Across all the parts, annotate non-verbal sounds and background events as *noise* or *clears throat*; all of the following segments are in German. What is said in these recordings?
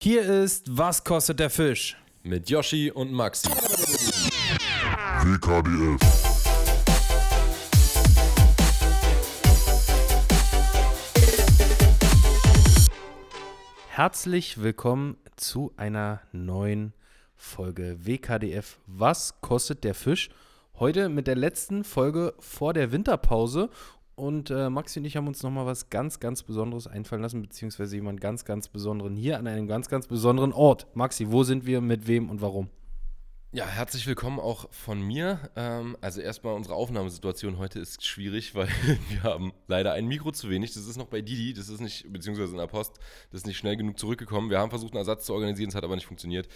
Hier ist Was kostet der Fisch? Mit Yoshi und Maxi. WKDF. Herzlich willkommen zu einer neuen Folge WKDF. Was kostet der Fisch? Heute mit der letzten Folge vor der Winterpause. Und äh, Maxi und ich haben uns nochmal was ganz, ganz Besonderes einfallen lassen, beziehungsweise jemand ganz, ganz Besonderen hier an einem ganz, ganz besonderen Ort. Maxi, wo sind wir, mit wem und warum? Ja, herzlich willkommen auch von mir. Ähm, also erstmal unsere Aufnahmesituation heute ist schwierig, *laughs* weil wir haben leider ein Mikro zu wenig. Das ist noch bei Didi, das ist nicht, beziehungsweise in der Post, das ist nicht schnell genug zurückgekommen. Wir haben versucht, einen Ersatz zu organisieren, es hat aber nicht funktioniert.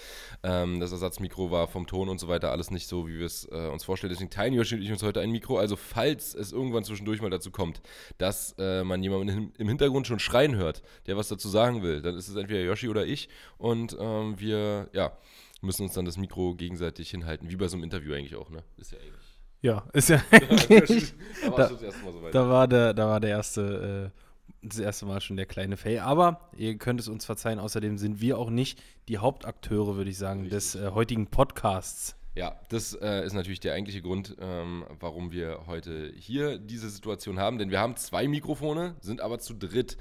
Ähm, das Ersatzmikro war vom Ton und so weiter alles nicht so, wie wir es äh, uns vorstellen. Deswegen teilen Joshi und ich uns heute ein Mikro. Also falls es irgendwann zwischendurch mal dazu kommt, dass äh, man jemanden im Hintergrund schon schreien hört, der was dazu sagen will, dann ist es entweder Yoshi oder ich und ähm, wir, ja müssen uns dann das Mikro gegenseitig hinhalten, wie bei so einem Interview eigentlich auch, ne? Ist ja eigentlich. Ja, ist ja *laughs* eigentlich. da, da, so weit. da war der, da war der erste, äh, das erste Mal schon der kleine Fail. Aber ihr könnt es uns verzeihen, außerdem sind wir auch nicht die Hauptakteure, würde ich sagen, Richtig. des äh, heutigen Podcasts. Ja, das äh, ist natürlich der eigentliche Grund, ähm, warum wir heute hier diese Situation haben. Denn wir haben zwei Mikrofone, sind aber zu dritt.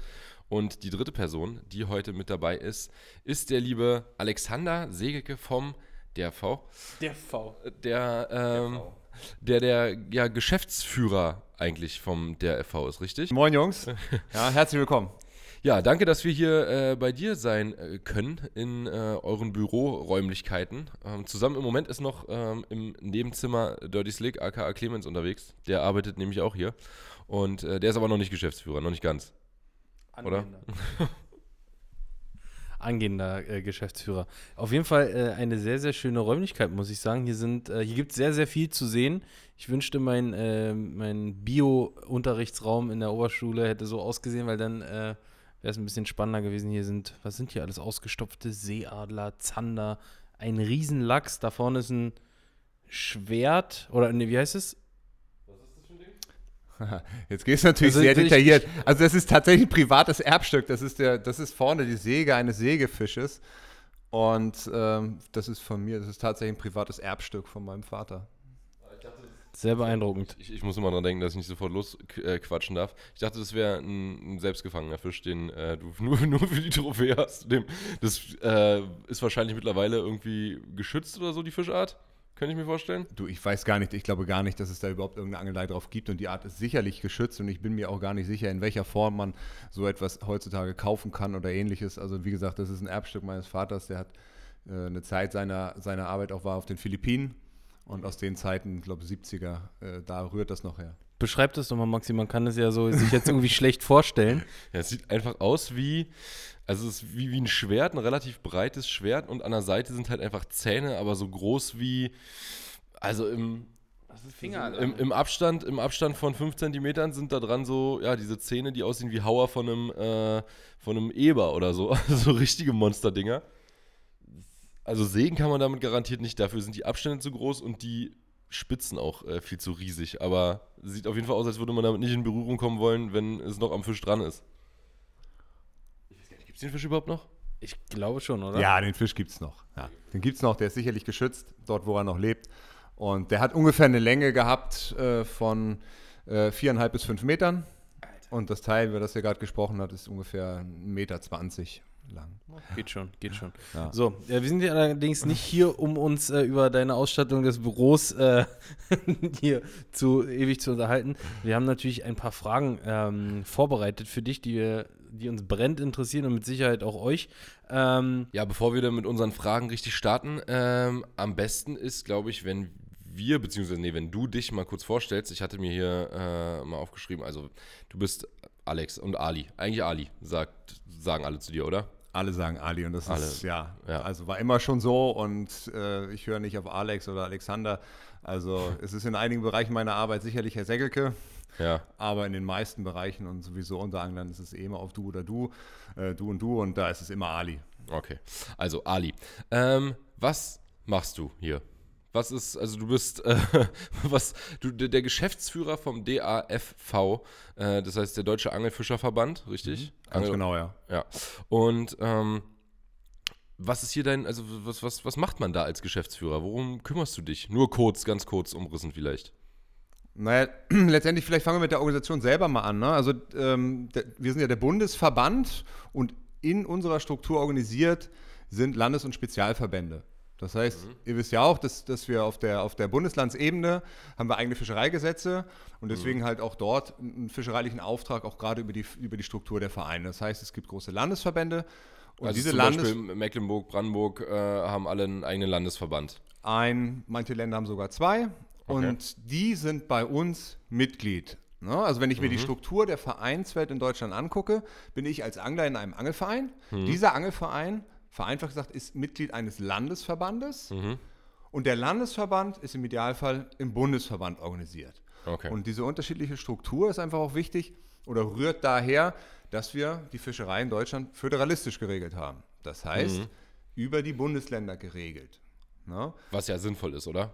Und die dritte Person, die heute mit dabei ist, ist der liebe Alexander Segeke vom DRV. Der V. Der, ähm, der, der ja, Geschäftsführer eigentlich vom DRV ist, richtig? Moin Jungs. *laughs* Ja, herzlich willkommen. Ja, danke, dass wir hier äh, bei dir sein äh, können in äh, euren Büroräumlichkeiten. Ähm, zusammen im Moment ist noch ähm, im Nebenzimmer Dirty Slick, aka Clemens, unterwegs. Der arbeitet nämlich auch hier. Und äh, der ist aber noch nicht Geschäftsführer, noch nicht ganz. Angehender. Oder? *laughs* Angehender äh, Geschäftsführer. Auf jeden Fall äh, eine sehr, sehr schöne Räumlichkeit, muss ich sagen. Hier, äh, hier gibt es sehr, sehr viel zu sehen. Ich wünschte, mein, äh, mein Bio-Unterrichtsraum in der Oberschule hätte so ausgesehen, weil dann äh, wäre es ein bisschen spannender gewesen. Hier sind, was sind hier alles? Ausgestopfte Seeadler, Zander, ein Riesenlachs. Da vorne ist ein Schwert, oder nee, wie heißt es? *laughs* Jetzt geht es natürlich also, sehr detailliert. Also das ist tatsächlich ein privates Erbstück. Das ist, der, das ist vorne die Säge eines Sägefisches. Und ähm, das ist von mir, das ist tatsächlich ein privates Erbstück von meinem Vater. Sehr beeindruckend. Ich, ich, muss immer dran denken, dass ich nicht sofort losquatschen äh, darf. Ich dachte, das wäre ein, ein, selbstgefangener Fisch, den äh, du *laughs* nur, nur für die Trophäe hast. Dem, das äh, ist wahrscheinlich mittlerweile irgendwie geschützt oder so, die Fischart. Könnte ich mir vorstellen? Du, ich weiß gar nicht, ich glaube gar nicht, dass es da überhaupt irgendeine Angelei drauf gibt und die Art ist sicherlich geschützt und ich bin mir auch gar nicht sicher, in welcher Form man so etwas heutzutage kaufen kann oder ähnliches. Also wie gesagt, das ist ein Erbstück meines Vaters, der hat äh, eine Zeit seiner, seiner Arbeit auch war auf den Philippinen und aus den Zeiten, glaube ich, 70er, äh, da rührt das noch her. Beschreib das doch mal, Maxi, man kann es ja so sich jetzt irgendwie *laughs* schlecht vorstellen. Ja, es sieht einfach aus wie, also es ist wie, wie ein Schwert, ein relativ breites Schwert und an der Seite sind halt einfach Zähne, aber so groß wie, also im, Finger, Im, Im, Abstand, Im Abstand von 5 cm sind da dran so, ja, diese Zähne, die aussehen wie Hauer von einem, äh, von einem Eber oder so. *laughs* Also so richtige Monsterdinger. Also sägen kann man damit garantiert nicht. Dafür sind die Abstände zu groß und die Spitzen auch äh, viel zu riesig. Aber sieht auf jeden Fall aus, als würde man damit nicht in Berührung kommen wollen, wenn es noch am Fisch dran ist. Gibt es den Fisch überhaupt noch? Ich glaube schon, oder? Ja, den Fisch gibt es noch. Ja. Den gibt es noch, der ist sicherlich geschützt, dort wo er noch lebt. Und der hat ungefähr eine Länge gehabt äh, von äh, viereinhalb bis fünf Metern. Alter. Und das Teil, über das er gerade gesprochen hat, ist ungefähr 1,20 Meter lang. Geht schon, geht schon. Ja. So, ja, wir sind ja allerdings nicht hier, um uns äh, über deine Ausstattung des Büros äh, *laughs* hier zu ewig zu unterhalten. Wir haben natürlich ein paar Fragen ähm, vorbereitet für dich, die, wir, die uns brennend interessieren und mit Sicherheit auch euch. Ähm, ja, bevor wir dann mit unseren Fragen richtig starten, ähm, am besten ist, glaube ich, wenn wir, beziehungsweise, nee, wenn du dich mal kurz vorstellst, ich hatte mir hier äh, mal aufgeschrieben, also du bist Alex und Ali. Eigentlich Ali, sagt, sagen alle zu dir, oder? Alle sagen Ali und das Alle. ist, ja, ja, also war immer schon so und äh, ich höre nicht auf Alex oder Alexander. Also *laughs* es ist in einigen Bereichen meiner Arbeit sicherlich Herr Segelke, ja. aber in den meisten Bereichen und sowieso unter anderem ist es eh immer auf du oder du, äh, du und du und da ist es immer Ali. Okay, also Ali. Ähm, was machst du hier? Was ist, also du bist, äh, *laughs* was, du, der Geschäftsführer vom DAFV, äh, das heißt der Deutsche Angelfischerverband, richtig? Mhm, ganz Angel genau, ja. Ja. Und ähm, was ist hier dein, also was, was, was macht man da als Geschäftsführer? Worum kümmerst du dich? Nur kurz, ganz kurz umrissen vielleicht. Naja, *clears throat* letztendlich, vielleicht fangen wir mit der Organisation selber mal an. Ne? Also ähm, der, wir sind ja der Bundesverband und in unserer Struktur organisiert sind Landes- und Spezialverbände. Das heißt, mhm. ihr wisst ja auch, dass, dass wir auf der, auf der Bundeslandsebene haben wir eigene Fischereigesetze und deswegen mhm. halt auch dort einen fischereilichen Auftrag, auch gerade über die, über die Struktur der Vereine. Das heißt, es gibt große Landesverbände und also diese zum Landes Beispiel Mecklenburg, Brandenburg äh, haben alle einen eigenen Landesverband. Ein, manche Länder haben sogar zwei okay. und die sind bei uns Mitglied. Ne? Also wenn ich mir mhm. die Struktur der Vereinswelt in Deutschland angucke, bin ich als Angler in einem Angelverein. Mhm. Dieser Angelverein vereinfacht gesagt, ist Mitglied eines Landesverbandes mhm. und der Landesverband ist im Idealfall im Bundesverband organisiert. Okay. Und diese unterschiedliche Struktur ist einfach auch wichtig oder rührt daher, dass wir die Fischerei in Deutschland föderalistisch geregelt haben. Das heißt, mhm. über die Bundesländer geregelt. Ne? Was ja sinnvoll ist, oder?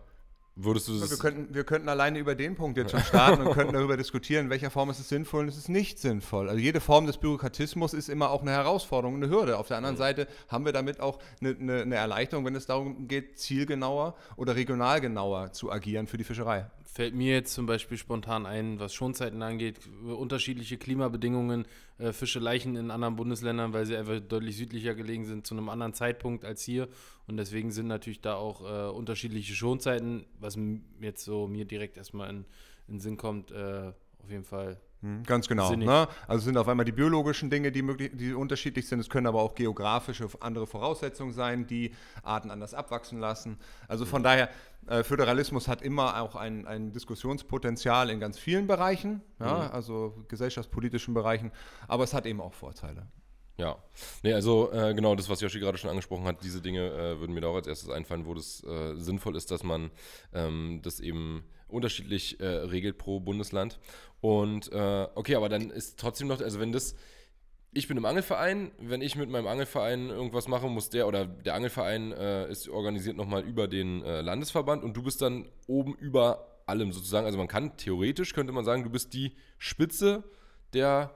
Würdest du das wir, könnten, wir könnten alleine über den Punkt jetzt schon starten und könnten *laughs* darüber diskutieren, in welcher Form ist es sinnvoll und ist es nicht sinnvoll. Also jede Form des Bürokratismus ist immer auch eine Herausforderung, eine Hürde. Auf der anderen mhm. Seite haben wir damit auch eine, eine, eine, Erleichterung, wenn es darum geht, zielgenauer oder regional genauer zu agieren für die Fischerei. Fällt mir jetzt zum Beispiel spontan ein, was Schonzeiten angeht, unterschiedliche Klimabedingungen, äh, Fischeleichen in anderen Bundesländern, weil sie einfach deutlich südlicher gelegen sind zu einem anderen Zeitpunkt als hier. Und deswegen sind natürlich da auch äh, unterschiedliche Schonzeiten, was jetzt so mir direkt erstmal in, in Sinn kommt, äh, auf jeden Fall ganz genau. Ne? Also sind auf einmal die biologischen Dinge, die, möglich, die unterschiedlich sind. Es können aber auch geografische andere Voraussetzungen sein, die Arten anders abwachsen lassen. Also von daher, äh, Föderalismus hat immer auch ein, ein Diskussionspotenzial in ganz vielen Bereichen, ja? mhm. also gesellschaftspolitischen Bereichen, aber es hat eben auch Vorteile. Ja, nee, also äh, genau das, was Joshi gerade schon angesprochen hat, diese Dinge äh, würden mir da auch als erstes einfallen, wo das äh, sinnvoll ist, dass man ähm, das eben unterschiedlich äh, regelt pro Bundesland. Und äh, okay, aber dann ist trotzdem noch, also wenn das, ich bin im Angelverein, wenn ich mit meinem Angelverein irgendwas mache, muss der oder der Angelverein äh, ist organisiert nochmal über den Landesverband und du bist dann oben über allem sozusagen. Also man kann theoretisch, könnte man sagen, du bist die Spitze der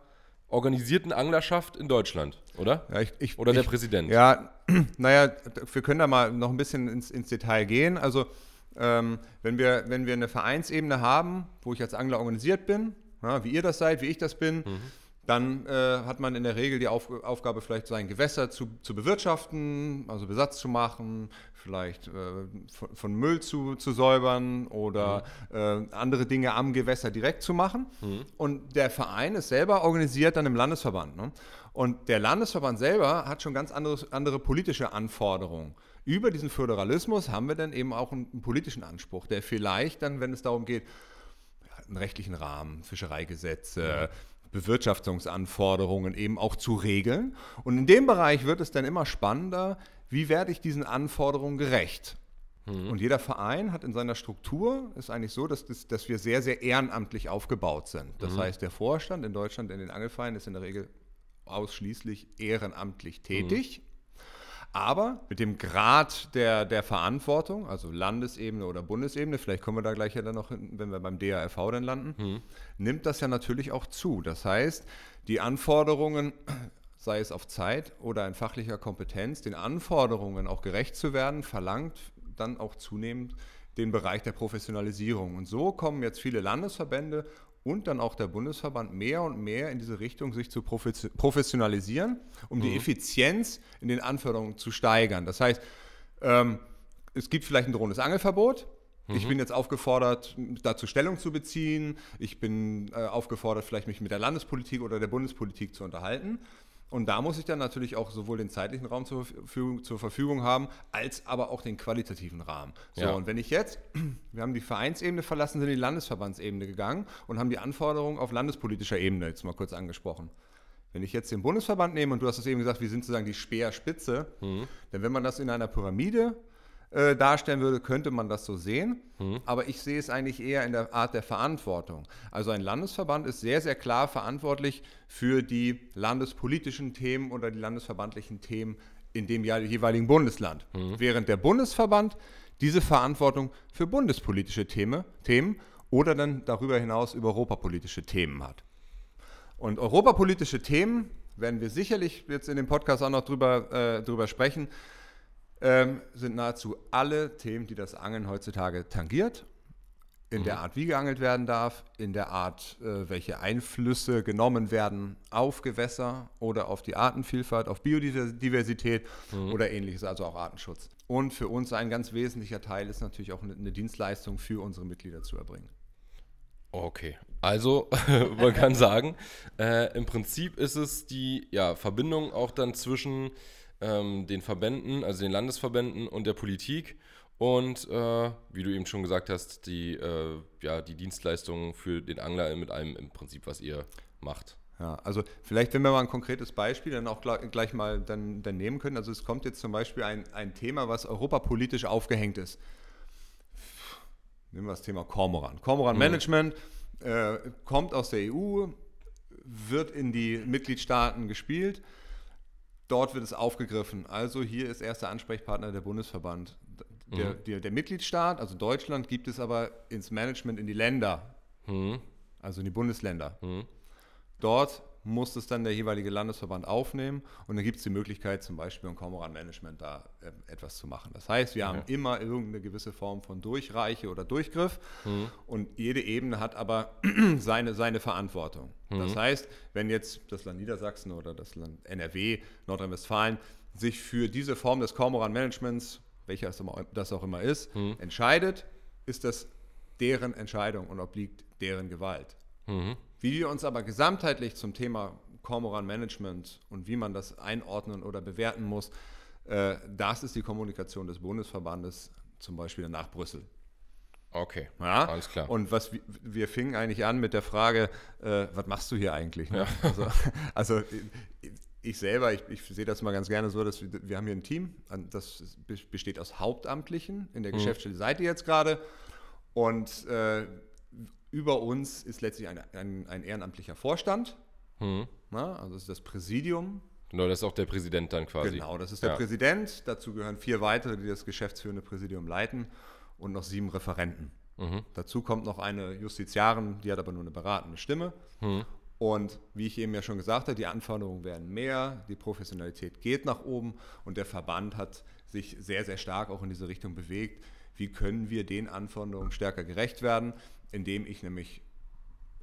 organisierten Anglerschaft in Deutschland, oder? Ja, ich, ich, oder der ich, Präsident? Ja, *clears throat* naja, wir können da mal noch ein bisschen ins, ins Detail gehen. Also, ähm, wenn, wir, wenn wir eine Vereinsebene haben, wo ich als Angler organisiert bin, ja, wie ihr das seid, wie ich das bin, mhm dann äh, hat man in der Regel die Auf Aufgabe, vielleicht sein Gewässer zu, zu bewirtschaften, also Besatz zu machen, vielleicht äh, von, von, Müll zu, zu säubern oder mhm. äh, andere Dinge am Gewässer direkt zu machen. Mhm. Und der Verein ist selber organisiert dann im Landesverband. Ne? Und der Landesverband selber hat schon ganz andere, andere politische Anforderungen. Über diesen Föderalismus haben wir dann eben auch einen, einen politischen Anspruch, der vielleicht dann, wenn es darum geht, einen rechtlichen Rahmen, Fischereigesetze, Bewirtschaftungsanforderungen eben auch zu regeln. Und in dem Bereich wird es dann immer spannender, wie werde ich diesen Anforderungen gerecht? Mhm. Und jeder Verein hat in seiner Struktur, ist eigentlich so, dass, das, dass wir sehr, sehr ehrenamtlich aufgebaut sind. Das mhm. heißt, der Vorstand in Deutschland in den Angelvereinen ist in der Regel ausschließlich ehrenamtlich tätig. Mhm. Aber mit dem Grad der, der Verantwortung, also Landesebene oder Bundesebene, vielleicht kommen wir da gleich ja dann noch, hin, wenn wir beim DARV dann landen, mhm. nimmt das ja natürlich auch zu. Das heißt, die Anforderungen, sei es auf Zeit oder in fachlicher Kompetenz, den Anforderungen auch gerecht zu werden, verlangt dann auch zunehmend den Bereich der Professionalisierung. Und so kommen jetzt viele Landesverbände und dann auch der Bundesverband mehr und mehr in diese Richtung sich zu professionalisieren, um mhm. die Effizienz in den Anforderungen zu steigern. Das heißt, ähm, es gibt vielleicht ein drohendes Angelverbot. Mhm. Ich bin jetzt aufgefordert, dazu Stellung zu beziehen. Ich bin äh, aufgefordert, vielleicht mich mit der Landespolitik oder der Bundespolitik zu unterhalten. Und da muss ich dann natürlich auch sowohl den zeitlichen Raum zur Verfügung, zur Verfügung haben, als aber auch den qualitativen Rahmen. So, ja. und wenn ich jetzt, *clears throat* wir haben die Vereinsebene verlassen, sind in die Landesverbandsebene gegangen und haben die Anforderungen auf landespolitischer Ebene jetzt mal kurz angesprochen. Wenn ich jetzt den Bundesverband nehme und du hast es eben gesagt, wir sind sozusagen die Speerspitze, mhm. denn wenn man das in einer Pyramide äh, darstellen würde, könnte man das so sehen. Mhm. Aber ich sehe es eigentlich eher in der Art der Verantwortung. Also ein Landesverband ist sehr, sehr klar verantwortlich für die landespolitischen Themen oder die landesverbandlichen Themen in dem jeweiligen Bundesland. Mhm. Während der Bundesverband diese Verantwortung für bundespolitische Themen, Themen oder dann darüber hinaus über europapolitische Themen hat. Und europapolitische Themen werden wir sicherlich jetzt in dem Podcast auch noch drüber, äh, drüber sprechen ähm, sind nahezu alle Themen, die das Angeln heutzutage tangiert. In der Art, wie geangelt werden darf, in der Art, äh, welche Einflüsse genommen werden auf Gewässer oder auf die Artenvielfalt, auf Biodiversität oder ähnliches, also auch Artenschutz. Und für uns ein ganz wesentlicher Teil ist natürlich auch eine, eine Dienstleistung für unsere Mitglieder zu erbringen. Okay, also *laughs* man kann sagen, äh, im Prinzip ist es die ja, Verbindung auch dann zwischen ähm, den Verbänden, also den Landesverbänden und der Politik und äh, wie du eben schon gesagt hast, die, äh, ja, die Dienstleistungen für den Angler mit allem im Prinzip, was ihr macht. Ja, also vielleicht, wenn wir mal ein konkretes Beispiel dann auch gleich, mal dann, dann nehmen können. Also es kommt jetzt zum Beispiel ein, ein Thema, was europapolitisch aufgehängt ist. Nehmen wir das Thema Cormoran. Cormoran Management äh, kommt aus der EU, wird in die Mitgliedstaaten gespielt. Dort wird es aufgegriffen. Also hier ist erster Ansprechpartner der Bundesverband. Der, der, der Mitgliedstaat, also Deutschland, gibt es aber ins Management in die Länder, Mhm. also in die Bundesländer. Mhm. Dort muss es dann der jeweilige Landesverband aufnehmen und dann gibt es die Möglichkeit, zum Beispiel im Cormoran-Management da äh, etwas zu machen. Das heißt, wir haben immer irgendeine gewisse Form von Durchreiche oder Durchgriff und jede Ebene hat aber *clears throat* seine, seine Verantwortung. Das heißt, wenn jetzt das Land Niedersachsen oder das Land NRW, Nordrhein-Westfalen sich für diese Form des Cormoran-Managements, welcher das auch immer ist, entscheidet, ist das deren Entscheidung und obliegt deren Gewalt. Mhm. Wie wir uns aber gesamtheitlich zum Thema Cormoran Management und wie man das einordnen oder bewerten muss, äh, das ist die Kommunikation des Bundesverbandes, zum Beispiel nach Brüssel. Okay, Ja? alles klar. Und was wir, wir fingen eigentlich an mit der Frage, äh, was machst du hier eigentlich? Ne? *laughs* Also, also ich- selber, ich, ich sehe das mal ganz gerne so, dass wir, wir haben hier ein Team, das be- besteht aus Hauptamtlichen. In der Geschäftsstelle seid ihr jetzt gerade. Und äh, über uns ist letztlich ein, ein, ein ehrenamtlicher Vorstand. Mhm. Na, also das ist das Präsidium. Genau, das ist auch der Präsident dann quasi. Genau, das ist der Ja. Präsident. Dazu gehören vier weitere, die das geschäftsführende Präsidium leiten und noch sieben Referenten. Mhm. Dazu kommt noch eine Justiziarin, die hat aber nur eine beratende Stimme. Mhm. Und wie ich eben ja schon gesagt habe, die Anforderungen werden mehr, die Professionalität geht nach oben und der Verband hat sich sehr, sehr stark auch in diese Richtung bewegt. Wie können wir den Anforderungen stärker gerecht werden, indem ich nämlich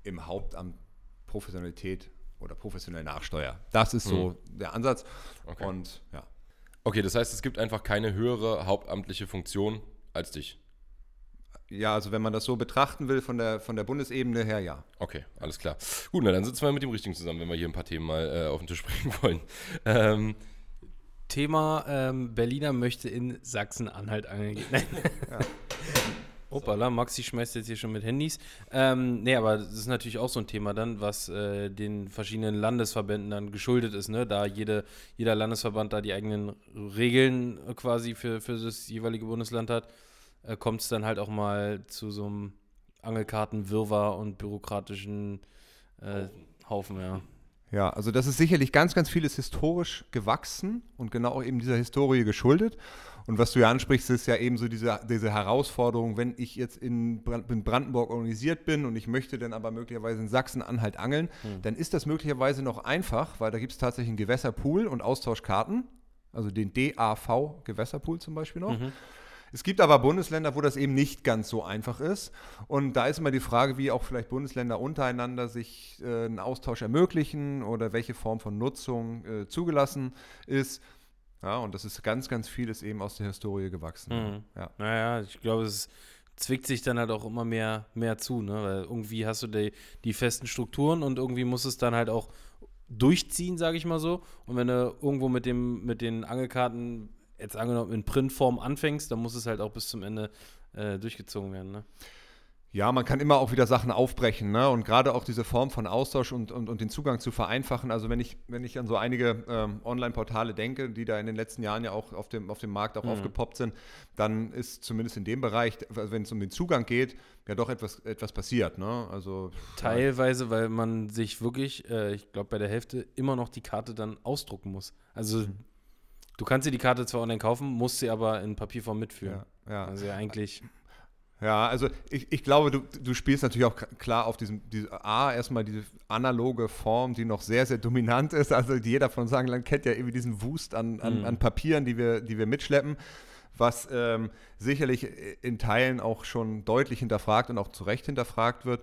im Hauptamt Professionalität oder professionell nachsteuere. Das ist so der Ansatz. Okay. Und ja. Okay, das heißt, es gibt einfach keine höhere hauptamtliche Funktion als dich. Ja, also wenn man das so betrachten will von der, von der Bundesebene her, ja. Okay, alles klar. Gut, na dann sitzen wir mit dem Richtigen zusammen, wenn wir hier ein paar Themen mal äh, auf den Tisch *laughs* bringen wollen. Ähm, Thema ähm, Berliner möchte in Sachsen-Anhalt angeln gehen. *laughs* *laughs* Hoppala, Maxi schmeißt jetzt hier schon mit Handys. Ähm, nee, aber das ist natürlich auch so ein Thema dann, was äh, den verschiedenen Landesverbänden dann geschuldet ist, ne? Da jede, jeder Landesverband da die eigenen Regeln quasi für, für das jeweilige Bundesland hat, äh, kommt es dann halt auch mal zu so einem Angelkartenwirrwarr und bürokratischen äh, Haufen, ja. Ja, also das ist sicherlich ganz, ganz vieles historisch gewachsen und genau auch eben dieser Historie geschuldet. Und was du ja ansprichst, ist ja eben so diese, diese Herausforderung, wenn ich jetzt in, Brand, in Brandenburg organisiert bin und ich möchte dann aber möglicherweise in Sachsen-Anhalt angeln, dann ist das möglicherweise noch einfach, weil da gibt es tatsächlich einen Gewässerpool und Austauschkarten, also den DAV Gewässerpool zum Beispiel noch. Es gibt aber Bundesländer, wo das eben nicht ganz so einfach ist. Und da ist immer die Frage, wie auch vielleicht Bundesländer untereinander sich äh, einen Austausch ermöglichen oder welche Form von Nutzung äh, zugelassen ist. Ja, und das ist ganz, ganz vieles eben aus der Historie gewachsen. Mhm. Ja. Naja, ich glaube, es zwickt sich dann halt auch immer mehr, mehr zu, ne? Weil irgendwie hast du die, die festen Strukturen und irgendwie muss es dann halt auch durchziehen, sage ich mal so. Und wenn du irgendwo mit dem, mit den Angelkarten jetzt angenommen in Printform anfängst, dann muss es halt auch bis zum Ende äh, durchgezogen werden, ne? Ja, man kann immer auch wieder Sachen aufbrechen, ne? Und gerade auch diese Form von Austausch und, und, und den Zugang zu vereinfachen. Also wenn ich, wenn ich an so einige ähm, Online-Portale denke, die da in den letzten Jahren ja auch auf dem, auf dem Markt auch aufgepoppt sind, dann ist zumindest in dem Bereich, also wenn es um den Zugang geht, ja doch etwas, etwas passiert, ne? Also Teilweise, weil man sich wirklich, äh, ich glaube, bei der Hälfte immer noch die Karte dann ausdrucken muss. Also du kannst dir die Karte zwar online kaufen, musst sie aber in Papierform mitführen. ja, ja. Also ja eigentlich. Ja, also ich, ich glaube, du, du spielst natürlich auch klar auf diesem, diese, A, erstmal diese analoge Form, die noch sehr, sehr dominant ist. Also jeder von Sagenland kennt ja irgendwie diesen Wust an, an, mhm. an Papieren, die wir, die wir mitschleppen, was ähm, sicherlich in Teilen auch schon deutlich hinterfragt und auch zu Recht hinterfragt wird.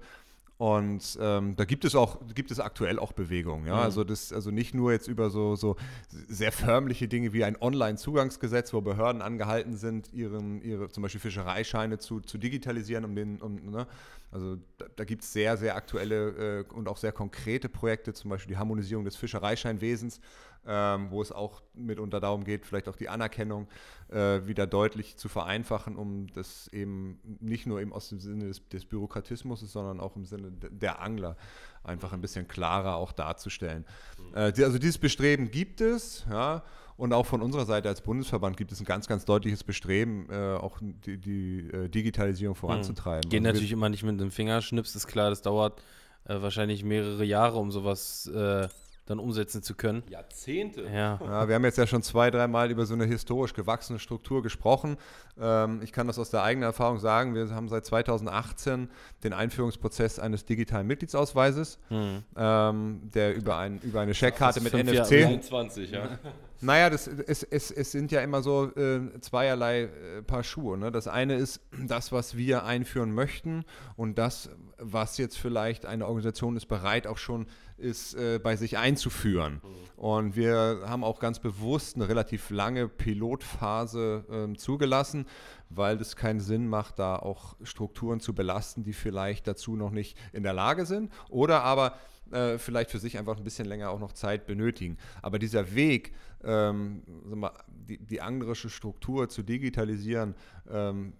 Und ähm, da gibt es auch, gibt es aktuell auch Bewegungen, ja. Mhm. Also das, also nicht nur jetzt über so, so sehr förmliche Dinge wie ein Online-Zugangsgesetz, wo Behörden angehalten sind, ihren, ihre zum Beispiel Fischereischeine zu, zu digitalisieren, um den, um, ne? Also da, da gibt es sehr, sehr aktuelle äh, und auch sehr konkrete Projekte, zum Beispiel die Harmonisierung des Fischereischeinwesens, ähm, wo es auch mitunter darum geht, vielleicht auch die Anerkennung äh, wieder deutlich zu vereinfachen, um das eben nicht nur eben aus dem Sinne des, des Bürokratismus, sondern auch im Sinne der Angler einfach ein bisschen klarer auch darzustellen. Mhm. Äh, die, also dieses Bestreben gibt es, ja. Und auch von unserer Seite als Bundesverband gibt es ein ganz, ganz deutliches Bestreben, äh, auch die, die äh, Digitalisierung mhm. voranzutreiben. Geht also natürlich immer nicht mit dem Fingerschnips, ist klar, das dauert äh, wahrscheinlich mehrere Jahre, um sowas äh, dann umsetzen zu können. Jahrzehnte. Ja. ja. wir haben jetzt ja schon zwei, dreimal über so eine historisch gewachsene Struktur gesprochen. Ähm, ich kann das aus der eigenen Erfahrung sagen. Wir haben seit 2018 den Einführungsprozess eines digitalen Mitgliedsausweises, hm. ähm, der über, ein, über eine Checkkarte mit NFC. Jahr, 20, ja. Naja, das, es, es, es sind ja immer so äh, zweierlei äh, Paar Schuhe. Ne? Das eine ist das, was wir einführen möchten und das, was jetzt vielleicht eine Organisation ist bereit auch schon ist, äh, bei sich einzuführen. Und wir haben auch ganz bewusst eine relativ lange Pilotphase äh, zugelassen, weil es keinen Sinn macht, da auch Strukturen zu belasten, die vielleicht dazu noch nicht in der Lage sind oder aber äh, vielleicht für sich einfach ein bisschen länger auch noch Zeit benötigen. Aber dieser Weg, ähm, mal, die, die anglerische Struktur zu digitalisieren, ähm,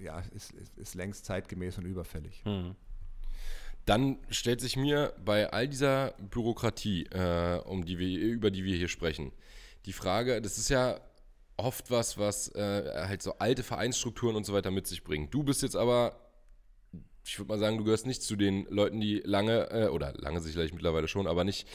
ja, ist, ist, ist, längst zeitgemäß und überfällig. Hm. Dann stellt sich mir bei all dieser Bürokratie, äh, um die wir, über die wir hier sprechen, die Frage, das ist ja oft was, was äh, halt so alte Vereinsstrukturen und so weiter mit sich bringt. Du bist jetzt aber ich würde mal sagen, du gehörst nicht zu den Leuten, die lange, äh, oder lange sicherlich mittlerweile schon, aber nicht,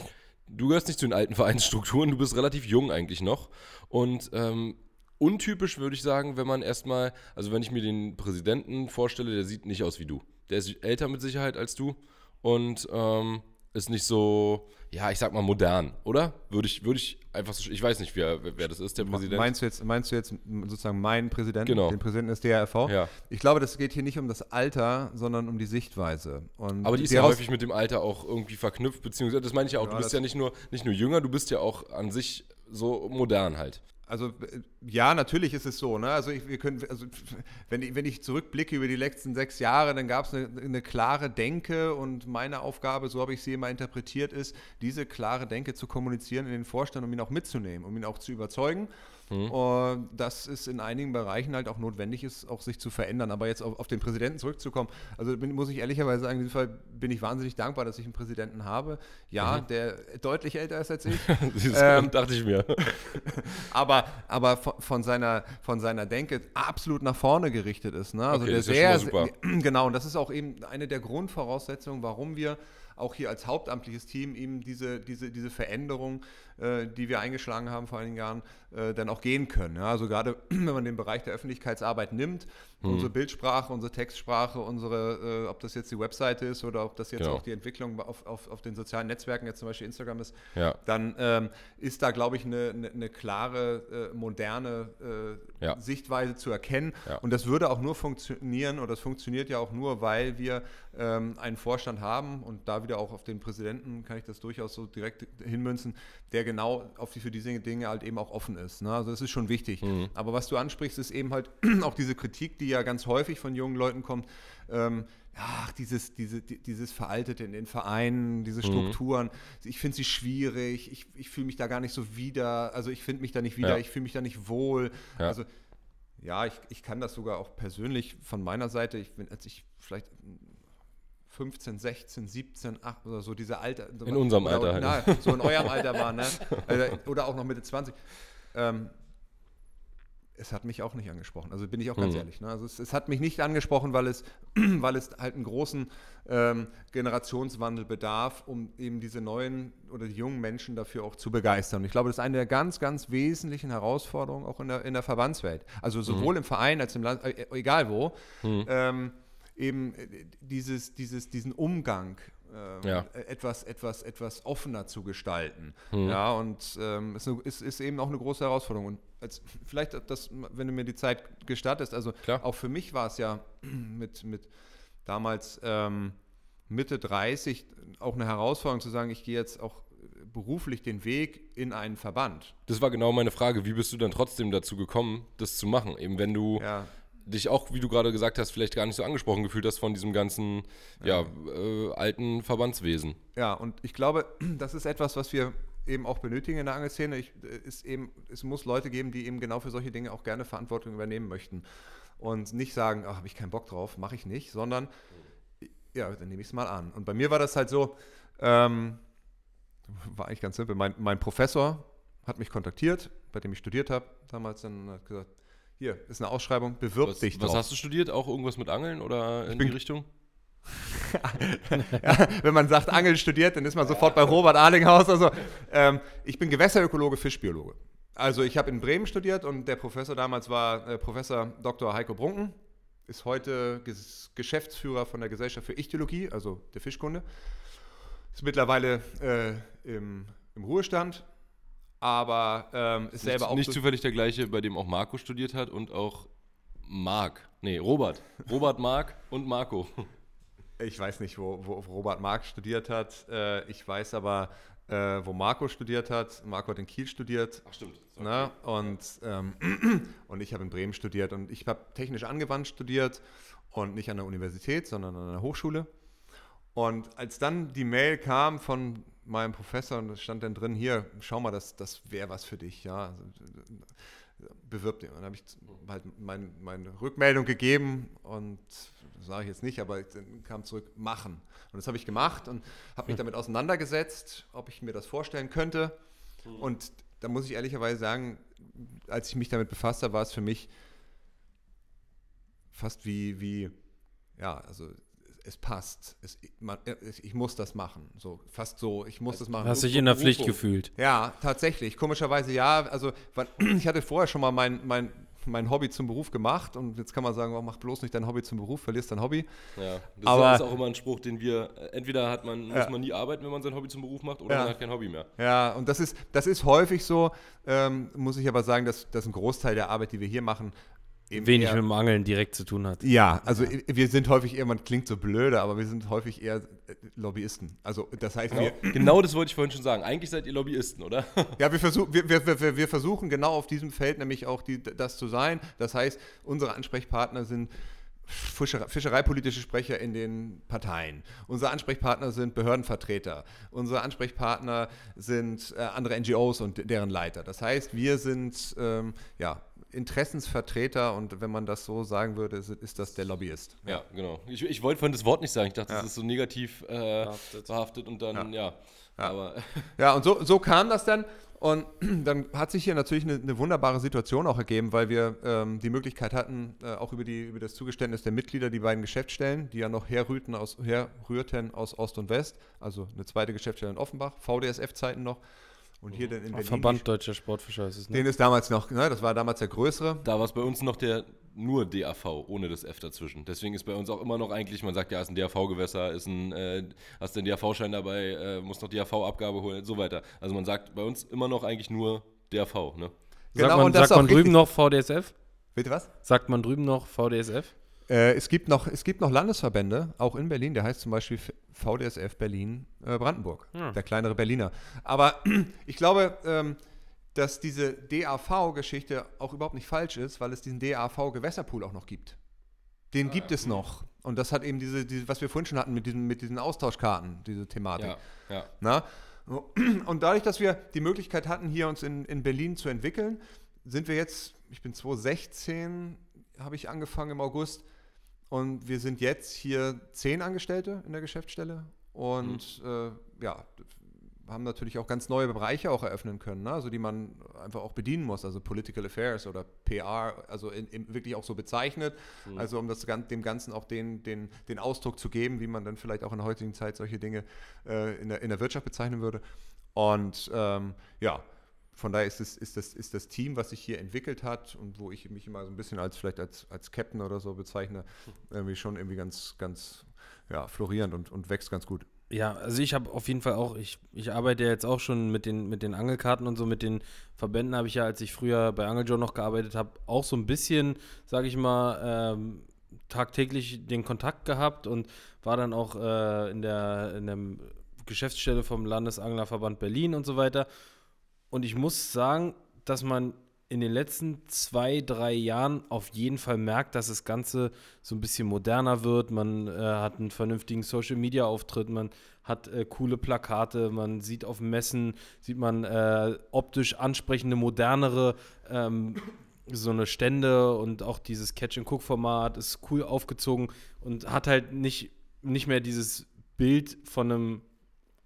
du gehörst nicht zu den alten *laughs* Vereinsstrukturen, du bist relativ jung eigentlich noch. Und ähm, untypisch würde ich sagen, wenn man erstmal, also wenn ich mir den Präsidenten vorstelle, der sieht nicht aus wie du. Der ist älter mit Sicherheit als du und ähm, ist nicht so, ja, ich sag mal modern, oder? Würde ich, würde ich einfach so, ich weiß nicht, wer, wer das ist, der Präsident. Meinst du jetzt, meinst du jetzt sozusagen meinen Präsidenten, genau. den Präsidenten des DRV? Ja. Ich glaube, das geht hier nicht um das Alter, sondern um die Sichtweise. Und Aber die ist ja häufig mit dem Alter auch irgendwie verknüpft, beziehungsweise, das meine ich ja auch, ja, du bist ja nicht nur, nicht nur jünger, du bist ja auch an sich so modern halt. Also ja, natürlich ist es so. Ne? Also ich, wir können, also wenn ich, wenn ich zurückblicke über die letzten sechs Jahre, dann gab es eine, eine, klare Denke und meine Aufgabe, so habe ich sie immer interpretiert, ist, diese klare Denke zu kommunizieren in den Vorstand, um ihn auch mitzunehmen, um ihn auch zu überzeugen. Mhm. Und dass es in einigen Bereichen halt auch notwendig ist, auch sich zu verändern. Aber jetzt auf, auf den Präsidenten zurückzukommen, also bin, muss ich ehrlicherweise sagen, in diesem Fall bin ich wahnsinnig dankbar, dass ich einen Präsidenten habe. Ja, mhm. der deutlich älter ist als ich. *laughs* ähm, dachte ich mir. *laughs* aber aber von, von, seiner, von seiner Denke absolut nach vorne gerichtet ist. Ne? Also okay, der sehr, sehr *clears throat* genau, und das ist auch eben eine der Grundvoraussetzungen, warum wir auch hier als hauptamtliches Team eben diese, diese, diese Veränderung, äh, die wir eingeschlagen haben vor einigen Jahren, äh, dann auch gehen können. Ja? Also gerade *clears throat* wenn man den Bereich der Öffentlichkeitsarbeit nimmt, mhm. unsere Bildsprache, unsere Textsprache, unsere, äh, ob das jetzt die Webseite ist oder ob das jetzt genau. auch die Entwicklung auf, auf, auf den sozialen Netzwerken, jetzt zum Beispiel Instagram ist, ja. dann ähm, ist da, glaube ich, eine, eine, eine klare, äh, moderne äh, ja. Sichtweise zu erkennen. Und das würde auch nur funktionieren, oder das funktioniert ja auch nur, weil wir ähm, einen Vorstand haben und da wieder auch auf den Präsidenten kann ich das durchaus so direkt hinmünzen, der genau auf die, für diese Dinge halt eben auch offen ist. Ne? Also das ist schon wichtig. Mhm. Aber was du ansprichst, ist eben halt *clears throat* auch diese Kritik, die ja ganz häufig von jungen Leuten kommt. Ähm, ach, dieses, diese, dieses Veraltete in den Vereinen, diese mhm. Strukturen, mhm. ich finde sie schwierig, ich, ich fühle mich da gar nicht so wieder, also ich finde mich da nicht wieder, ja. ich fühle mich da nicht wohl. Ja. Also ja, ich, ich kann das sogar auch persönlich von meiner Seite, ich bin, als ich vielleicht 15, 16, 17, 8 oder so, diese Alter. In unserem Alter halt. Na, so in eurem *laughs* Alter war, ne? Oder auch noch Mitte 20. Ähm, es hat mich auch nicht angesprochen. Also bin ich auch ganz mhm. ehrlich. Ne? Also es, es, hat mich nicht angesprochen, weil es, *clears throat* weil es halt einen großen ähm, Generationswandel bedarf, um eben diese neuen oder die jungen Menschen dafür auch zu begeistern. Und ich glaube, das ist eine der ganz, ganz wesentlichen Herausforderungen auch in der, in der Verbandswelt. Also sowohl mhm. im Verein als im Land, äh, egal wo, mhm. ähm, eben äh, dieses, dieses, diesen Umgang ähm, ja. etwas, etwas, etwas offener zu gestalten. Mhm. Ja, und ähm, es ist, ist, eben auch eine große Herausforderung. Und als, vielleicht, das, wenn du mir die Zeit gestattest, also Klar. auch für mich war es ja mit, mit damals ähm, Mitte 30 auch eine Herausforderung zu sagen, ich gehe jetzt auch beruflich den Weg in einen Verband. Das war genau meine Frage. Wie bist du dann trotzdem dazu gekommen, das zu machen? Eben wenn du ja dich auch, wie du gerade gesagt hast, vielleicht gar nicht so angesprochen gefühlt hast von diesem ganzen ja, äh, alten Verbandswesen. Ja, und ich glaube, *clears throat* das ist etwas, was wir eben auch benötigen in der Angelszene. Ich, äh, ist eben, es muss Leute geben, die eben genau für solche Dinge auch gerne Verantwortung übernehmen möchten. Und nicht sagen, ach, habe ich keinen Bock drauf, mache ich nicht, sondern ja, dann nehme ich es mal an. Und bei mir war das halt so, ähm, war eigentlich ganz simpel. Mein, mein Professor hat mich kontaktiert, bei dem ich studiert habe, damals dann hat gesagt, hier ist eine Ausschreibung, bewirb was, dich drauf. Was hast du studiert? Auch irgendwas mit Angeln oder in die Richtung? *laughs* ja, wenn man sagt, Angeln studiert, dann ist man sofort bei Robert Arlinghaus. Also, ähm, ich bin Gewässerökologe, Fischbiologe. Also ich habe in Bremen studiert und der Professor damals war äh, Professor Dr. Heiko Brunken, ist heute Ges Geschäftsführer von der Gesellschaft für Ichthyologie, also der Fischkunde. Ist mittlerweile äh, im, im Ruhestand, aber ähm, ist selber nicht, auch. Nicht zufällig der gleiche, bei dem auch Marco studiert hat und auch Marc. Nee, Robert. Robert Marc und Marco. Ich weiß nicht, wo, wo Robert Marc studiert hat. Äh, ich weiß aber, äh, wo Marco studiert hat. Marco hat in Kiel studiert. Ach, stimmt. Ne? Und, ähm, *clears throat* und ich habe in Bremen studiert. Und ich habe technisch angewandt studiert und nicht an der Universität, sondern an der Hochschule. Und als dann die Mail kam von meinem Professor und es stand dann drin, hier, schau mal, das, das wäre was für dich, ja. Also, bewirb dich. Und dann habe ich halt mein, meine Rückmeldung gegeben und das sage ich jetzt nicht, aber dann kam zurück, machen. Und das habe ich gemacht und habe mich hm. damit auseinandergesetzt, ob ich mir das vorstellen könnte. Hm. Und da muss ich ehrlicherweise sagen, als ich mich damit befasst habe, war es für mich fast wie, wie ja, also es passt. Es, man, ich muss das machen. So, fast so, ich muss das machen. Hast dich in der Pflicht gefühlt? Ja, tatsächlich. Komischerweise ja. Also, *clears throat* ich hatte vorher schon mal mein, mein, mein Hobby zum Beruf gemacht und jetzt kann man sagen, oh, mach bloß nicht dein Hobby zum Beruf, verlierst dein Hobby. Ja, das Aber, ist auch immer ein Spruch, den wir, entweder hat man, muss ja. man nie arbeiten, wenn man sein Hobby zum Beruf macht, oder ja. man hat kein Hobby mehr. Ja, und das ist, das ist häufig so, ähm, muss ich aber sagen, dass, dass ein Großteil der Arbeit, die wir hier machen, wenig eher, mit dem Angeln direkt zu tun hat. Ja, also ja. wir sind häufig eher, man klingt so blöde, aber wir sind häufig eher äh, Lobbyisten. Also das heißt, genau, wir, genau das wollte ich vorhin schon sagen. Eigentlich seid ihr Lobbyisten, oder? *laughs* Ja, wir, versuch, wir, wir, wir, wir versuchen genau auf diesem Feld nämlich auch die, das zu sein. Das heißt, unsere Ansprechpartner sind Fischerei, fischereipolitische Sprecher in den Parteien. Unsere Ansprechpartner sind Behördenvertreter. Unsere Ansprechpartner sind äh, andere NGOs und deren Leiter. Das heißt, wir sind ähm, ja, Interessensvertreter und wenn man das so sagen würde, ist, ist das der Lobbyist. Ja, ja genau. Ich, ich wollte vorhin das Wort nicht sagen. Ich dachte, ja. das ist so negativ äh, behaftet. behaftet. und dann, ja. Ja, Aber ja und so, so kam das dann. Und *clears throat* dann hat sich hier natürlich eine, eine wunderbare Situation auch ergeben, weil wir ähm, die Möglichkeit hatten, äh, auch über, die, über das Zugeständnis der Mitglieder, die beiden Geschäftsstellen, die ja noch herrührten aus, herrührten aus Ost und West, also eine zweite Geschäftsstelle in Offenbach, VDSF-Zeiten noch, und hier dann in Berlin. Verband Deutscher Sportfischer ist es, ne? Den ist damals noch, ne, das war damals der größere. Da war es bei uns noch der nur DAV, ohne das F dazwischen. Deswegen ist bei uns auch immer noch eigentlich, man sagt ja, ist ein DAV-Gewässer, ist ein, äh, hast den DAV-Schein dabei, äh, musst noch DAV-Abgabe holen und so weiter. Also man sagt bei uns immer noch eigentlich nur DAV, ne? Genau, sagt man, und das sagt man drüben noch VDSF? Bitte was? Sagt man drüben noch VDSF? Äh, es, gibt noch, es gibt noch Landesverbände, auch in Berlin, der heißt zum Beispiel VDSF Berlin-Brandenburg, äh, ja. der kleinere Berliner. Aber *clears throat* ich glaube, ähm, dass diese DAV-Geschichte auch überhaupt nicht falsch ist, weil es diesen DAV-Gewässerpool auch noch gibt. Den ah, gibt es noch. Und das hat eben diese, diese, was wir vorhin schon hatten mit diesen, mit diesen Austauschkarten, diese Thematik. Ja, ja. Na? Und dadurch, dass wir die Möglichkeit hatten, hier uns in, in Berlin zu entwickeln, sind wir jetzt, ich bin 2016, habe ich angefangen im August, und wir sind jetzt hier zehn Angestellte in der Geschäftsstelle und mhm. äh, ja, haben natürlich auch ganz neue Bereiche auch eröffnen können, ne? also die man einfach auch bedienen muss, also Political Affairs oder PR, also in, in wirklich auch so bezeichnet, mhm. also um das, dem Ganzen auch den, den, den Ausdruck zu geben, wie man dann vielleicht auch in der heutigen Zeit solche Dinge äh, in, der, in der Wirtschaft bezeichnen würde. Und ähm, ja, von daher ist, es, ist, das, ist das Team, was sich hier entwickelt hat und wo ich mich immer so ein bisschen als vielleicht als, als Captain oder so bezeichne, irgendwie schon irgendwie ganz, ganz ja, florierend und, und wächst ganz gut. Ja, also ich habe auf jeden Fall auch, ich, ich arbeite ja jetzt auch schon mit den, mit den Angelkarten und so, mit den Verbänden habe ich ja, als ich früher bei Angeljoe noch gearbeitet habe, auch so ein bisschen, sage ich mal, ähm, tagtäglich den Kontakt gehabt und war dann auch äh, in, der, in der Geschäftsstelle vom Landesanglerverband Berlin und so weiter. Und ich muss sagen, dass man in den letzten zwei, drei Jahren auf jeden Fall merkt, dass das Ganze so ein bisschen moderner wird. Man äh, hat einen vernünftigen Social-Media-Auftritt, man hat äh, coole Plakate, man sieht auf Messen, sieht man äh, optisch ansprechende, modernere ähm, so eine Stände und auch dieses Catch-and-Cook-Format ist cool aufgezogen und hat halt nicht, nicht mehr dieses Bild von einem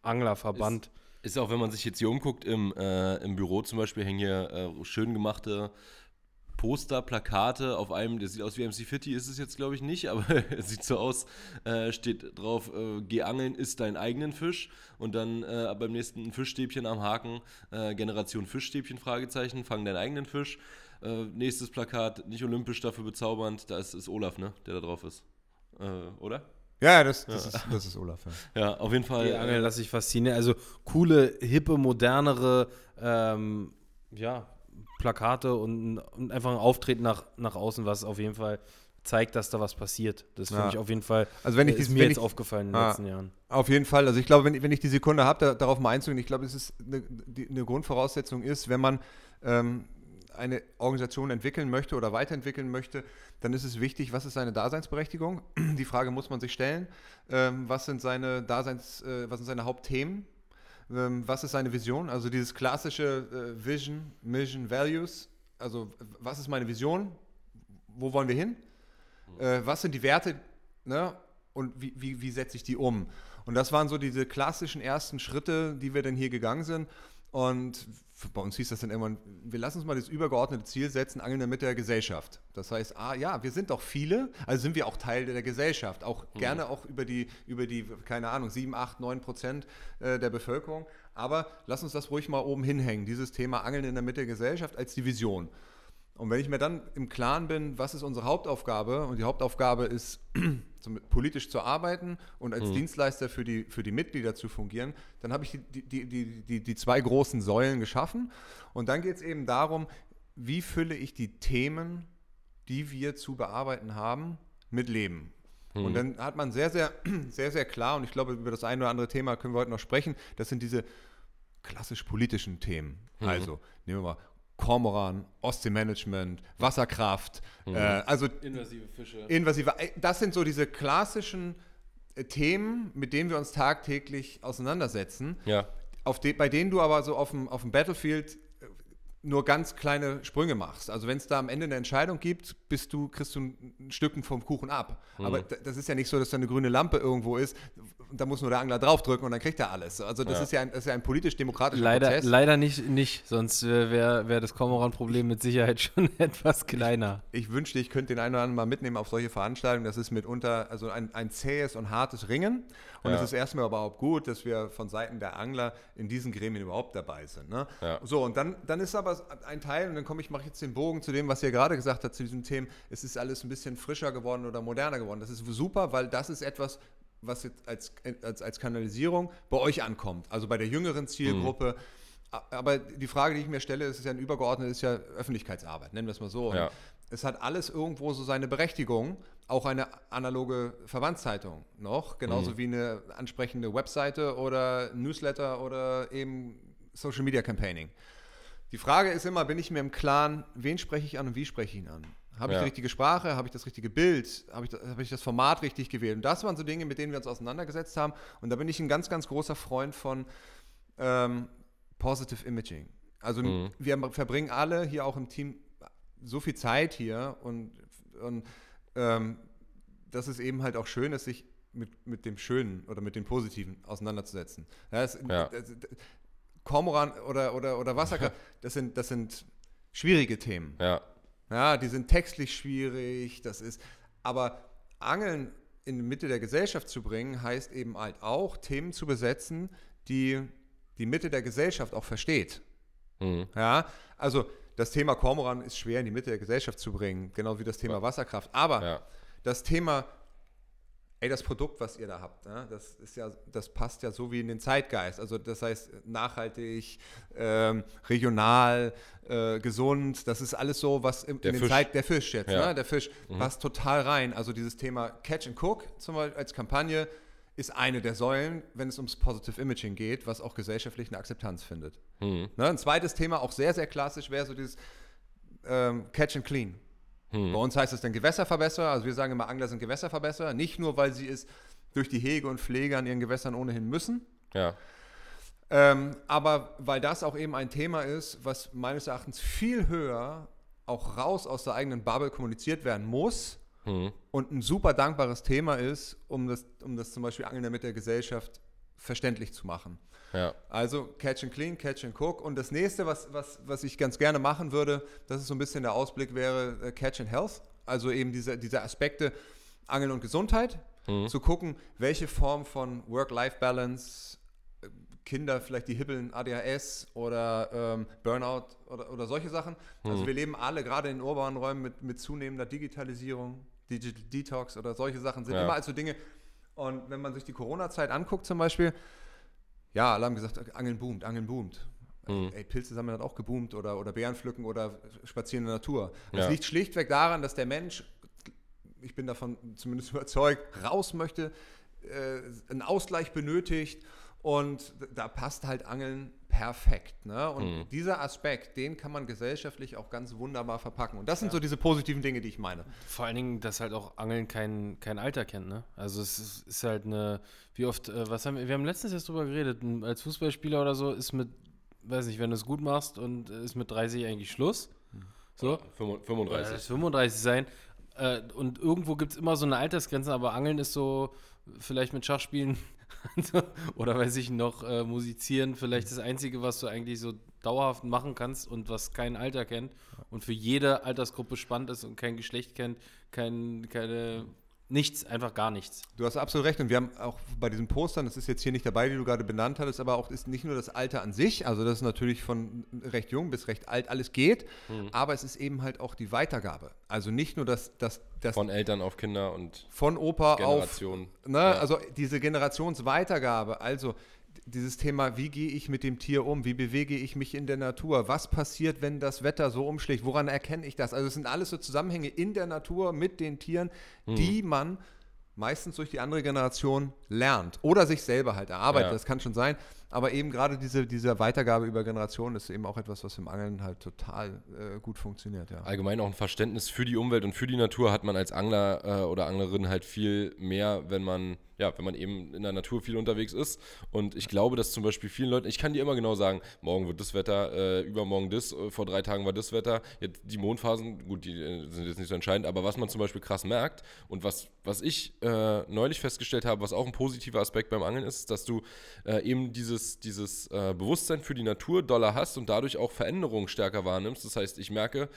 Anglerverband. Ist ist auch, wenn man sich jetzt hier umguckt, im, äh, im Büro zum Beispiel hängen hier äh, schön gemachte Poster, Plakate auf einem, der sieht aus wie MC Fitty, ist es jetzt glaube ich nicht, aber *laughs* sieht so aus, äh, steht drauf, äh, geh angeln, isst deinen eigenen Fisch und dann äh, beim nächsten Fischstäbchen am Haken, äh, Generation Fischstäbchen, Fragezeichen, fang deinen eigenen Fisch. Äh, nächstes Plakat, nicht olympisch, dafür bezaubernd, da ist, ist Olaf, ne, der da drauf ist, äh, oder? Ja, das, das, ja. Ist, das ist Olaf. Ja, ja auf jeden Fall. Die Angel lasse ich faszinieren. Also coole, hippe, modernere ähm, ja, Plakate und, und, einfach ein Auftreten nach, nach außen, was auf jeden Fall zeigt, dass da was passiert. Das finde ja. ich auf jeden Fall. Also wenn ich äh, ist mir jetzt ich, aufgefallen in den ah, letzten Jahren. Auf jeden Fall. Also ich glaube, wenn, wenn ich die Sekunde habe, da, darauf mal einzugehen, ich glaube, es ist eine, die, eine Grundvoraussetzung ist, wenn man ähm, eine Organisation entwickeln möchte oder weiterentwickeln möchte, dann ist es wichtig, was ist seine Daseinsberechtigung? *clears throat* Die Frage muss man sich stellen. Ähm, was sind seine Daseins, äh, was sind seine Hauptthemen? Ähm, was ist seine Vision? Also dieses klassische äh, Vision, Mission, Values. Also was ist meine Vision? Wo wollen wir hin? Äh, was sind die Werte? Ne? Und wie, wie, wie setze ich die um? Und das waren so diese klassischen ersten Schritte, die wir dann hier gegangen sind. Und bei uns hieß das dann irgendwann, wir lassen uns mal das übergeordnete Ziel setzen, Angeln der Mitte der Gesellschaft. Das heißt, ah ja, wir sind doch viele, also sind wir auch Teil der Gesellschaft, auch mhm. gerne auch über die, über die, keine Ahnung, 7, 8, 9 Prozent äh, der Bevölkerung. Aber lass uns das ruhig mal oben hinhängen, dieses Thema Angeln in der Mitte der Gesellschaft als Division. Und wenn ich mir dann im Klaren bin, was ist unsere Hauptaufgabe, und die Hauptaufgabe ist, *clears throat* politisch zu arbeiten und als mhm. Dienstleister für die, für die Mitglieder zu fungieren, dann habe ich die, die, die, die, die zwei großen Säulen geschaffen. Und dann geht es eben darum, wie fülle ich die Themen, die wir zu bearbeiten haben, mit Leben. Mhm. Und dann hat man sehr, sehr, *clears throat* sehr, sehr klar, und ich glaube, über das eine oder andere Thema können wir heute noch sprechen, das sind diese klassisch politischen Themen. Mhm. Also, nehmen wir mal Kormoran, Ostseemanagement, Wasserkraft, mhm. äh, also invasive Fische. Invasive, äh, das sind so diese klassischen äh, Themen, mit denen wir uns tagtäglich auseinandersetzen. Ja. Auf de, bei denen du aber so auf dem, auf dem Battlefield nur ganz kleine Sprünge machst. Also wenn es da am Ende eine Entscheidung gibt, bist du, kriegst du ein Stück vom Kuchen ab. Mhm. Aber das ist ja nicht so, dass da eine grüne Lampe irgendwo ist und da muss nur der Angler draufdrücken und dann kriegt er alles. Also das ja. ist ja ein, das ist ja ein politisch-demokratischer leider, Prozess. Leider nicht, nicht sonst wäre wär das Kormoran-Problem mit Sicherheit schon *laughs* etwas kleiner. Ich, ich, wünschte, ich könnte den einen oder anderen mal mitnehmen auf solche Veranstaltungen. Das ist mitunter also ein, ein zähes und hartes Ringen. Und ja. es ist erstmal überhaupt gut, dass wir von Seiten der Angler in diesen Gremien überhaupt dabei sind. Ne? Ja. So, und dann, dann ist aber ein Teil, und dann komme ich, mache ich jetzt den Bogen zu dem, was ihr gerade gesagt habt, zu diesen Themen, es ist alles ein bisschen frischer geworden oder moderner geworden. Das ist super, weil das ist etwas, was jetzt als, als, als Kanalisierung bei euch ankommt, also bei der jüngeren Zielgruppe. Mhm. Aber die Frage, die ich mir stelle, ist ja ein übergeordnet, ist ja Öffentlichkeitsarbeit, nennen wir es mal so. Ja. Es hat alles irgendwo so seine Berechtigung, auch eine analoge Verbandszeitung noch, genauso mhm. wie eine ansprechende Webseite oder Newsletter oder eben Social Media Campaigning. Die Frage ist immer, bin ich mir im Klaren, wen spreche ich an und wie spreche ich ihn an? Habe ich ja. die richtige Sprache? Habe ich das richtige Bild? Habe ich, das, habe ich das Format richtig gewählt? Und das waren so Dinge, mit denen wir uns auseinandergesetzt haben. Und da bin ich ein ganz, ganz großer Freund von ähm, Positive Imaging. Also mhm. wir verbringen alle hier auch im Team so viel Zeit hier und, und ähm, das ist eben halt auch schön, dass sich mit, mit dem Schönen oder mit dem Positiven auseinanderzusetzen. Ja, es, Ja. das- das- Kormoran oder, oder, oder Wasserkraft, *laughs* das sind, das sind schwierige Themen. Ja, Ja, die sind textlich schwierig, das ist. Aber Angeln in die Mitte der Gesellschaft zu bringen, heißt eben halt auch, Themen zu besetzen, die die Mitte der Gesellschaft auch versteht. mhm. Ja, also das Thema Kormoran ist schwer in die Mitte der Gesellschaft zu bringen, genau wie das Thema Wasserkraft. Aber ja, das Thema, ey, das Produkt, was ihr da habt, ne, das ist ja, das passt ja so wie in den Zeitgeist. Also das heißt nachhaltig, ähm, regional, äh, gesund, das ist alles so, was im, Der in den. Zeit, der Fisch jetzt, Ja. ne, der Fisch passt total rein. Also dieses Thema Catch and Cook zum Beispiel als Kampagne ist eine der Säulen, wenn es ums Positive Imaging geht, was auch gesellschaftlich eine Akzeptanz findet. Mhm. Ne, ein zweites Thema, auch sehr, sehr klassisch, wäre so dieses ähm, Catch and Clean. Bei uns heißt es dann Gewässerverbesserer. Also wir sagen immer, Angler sind Gewässerverbesserer. Nicht nur, weil sie es durch die Hege und Pflege an ihren Gewässern ohnehin müssen, ja, ähm, aber weil das auch eben ein Thema ist, was meines Erachtens viel höher auch raus aus der eigenen Bubble kommuniziert werden muss mhm. und ein super dankbares Thema ist, um das, um das zum Beispiel Angeln mit der Gesellschaft verständlich zu machen. Ja, Also Catch and Clean, Catch and Cook. Und das nächste, was, was, was ich ganz gerne machen würde, das ist so ein bisschen der Ausblick, wäre äh, Catch and Health. Also eben diese, diese Aspekte Angeln und Gesundheit. Zu gucken, welche Form von Work-Life-Balance äh, Kinder vielleicht die hibbeln ADHS oder ähm, Burnout oder, oder solche Sachen. Also wir leben alle gerade in urbanen Räumen mit, mit zunehmender Digitalisierung, Digital Detox oder solche Sachen sind Ja. immer also Dinge. Und wenn man sich die Corona-Zeit anguckt zum Beispiel, ja, alle haben gesagt, Angeln boomt, Angeln boomt. Mhm. Ey, Pilze sammeln hat auch geboomt oder, oder Beeren pflücken oder spazieren in der Natur. Das Ja. liegt schlichtweg daran, dass der Mensch, ich bin davon zumindest *laughs* überzeugt, raus möchte, äh, einen Ausgleich benötigt und da passt halt Angeln perfekt. Ne? Und Mhm. dieser Aspekt, den kann man gesellschaftlich auch ganz wunderbar verpacken. Und das sind so diese positiven Dinge, die ich meine. Vor allen Dingen, dass halt auch Angeln kein, kein Alter kennt, ne? Also es ist, ist halt eine, wie oft, äh, was haben wir, wir haben letztens erst drüber geredet, als Fußballspieler oder so ist mit, weiß nicht, wenn du es gut machst und äh, ist mit 30 eigentlich Schluss. So. Oder 35. das 35 sein. Äh, und irgendwo gibt es immer so eine Altersgrenze, aber Angeln ist so, vielleicht mit Schachspielen oder weiß ich noch, äh, musizieren, vielleicht das Einzige, was du eigentlich so dauerhaft machen kannst und was kein Alter kennt und für jede Altersgruppe spannend ist und kein Geschlecht kennt, kein, keine, nichts, einfach gar nichts. Du hast absolut recht. Und wir haben auch bei diesen Postern, das ist jetzt hier nicht dabei, die du gerade benannt hattest, aber auch ist nicht nur das Alter an sich, also das ist natürlich von recht jung bis recht alt alles geht, Mhm. aber es ist eben halt auch die Weitergabe. Also nicht nur das, das, das Von Eltern auf Kinder und von Opa Generation. auf, ne, also diese Generationsweitergabe, also dieses Thema, wie gehe ich mit dem Tier um, wie bewege ich mich in der Natur, was passiert, wenn das Wetter so umschlägt, woran erkenne ich das? Also es sind alles so Zusammenhänge in der Natur mit den Tieren, die man meistens durch die andere Generation lernt oder sich selber halt erarbeitet, Ja. das kann schon sein, aber eben gerade diese, diese Weitergabe über Generationen ist eben auch etwas, was im Angeln halt total äh, gut funktioniert, ja. allgemein auch ein Verständnis für die Umwelt und für die Natur hat man als Angler äh, oder Anglerin halt viel mehr, wenn man, ja, wenn man eben in der Natur viel unterwegs ist. Und ich glaube, dass zum Beispiel vielen Leuten, ich kann dir immer genau sagen, morgen wird das Wetter, äh, übermorgen das, äh, vor drei Tagen war das Wetter. Jetzt die Mondphasen, gut, die äh, sind jetzt nicht so entscheidend, aber was man zum Beispiel krass merkt und was, was ich äh, neulich festgestellt habe, was auch ein positiver Aspekt beim Angeln ist, dass du eben dieses, dieses äh, Bewusstsein für die Natur doller hast und dadurch auch Veränderungen stärker wahrnimmst. Das heißt, ich merke,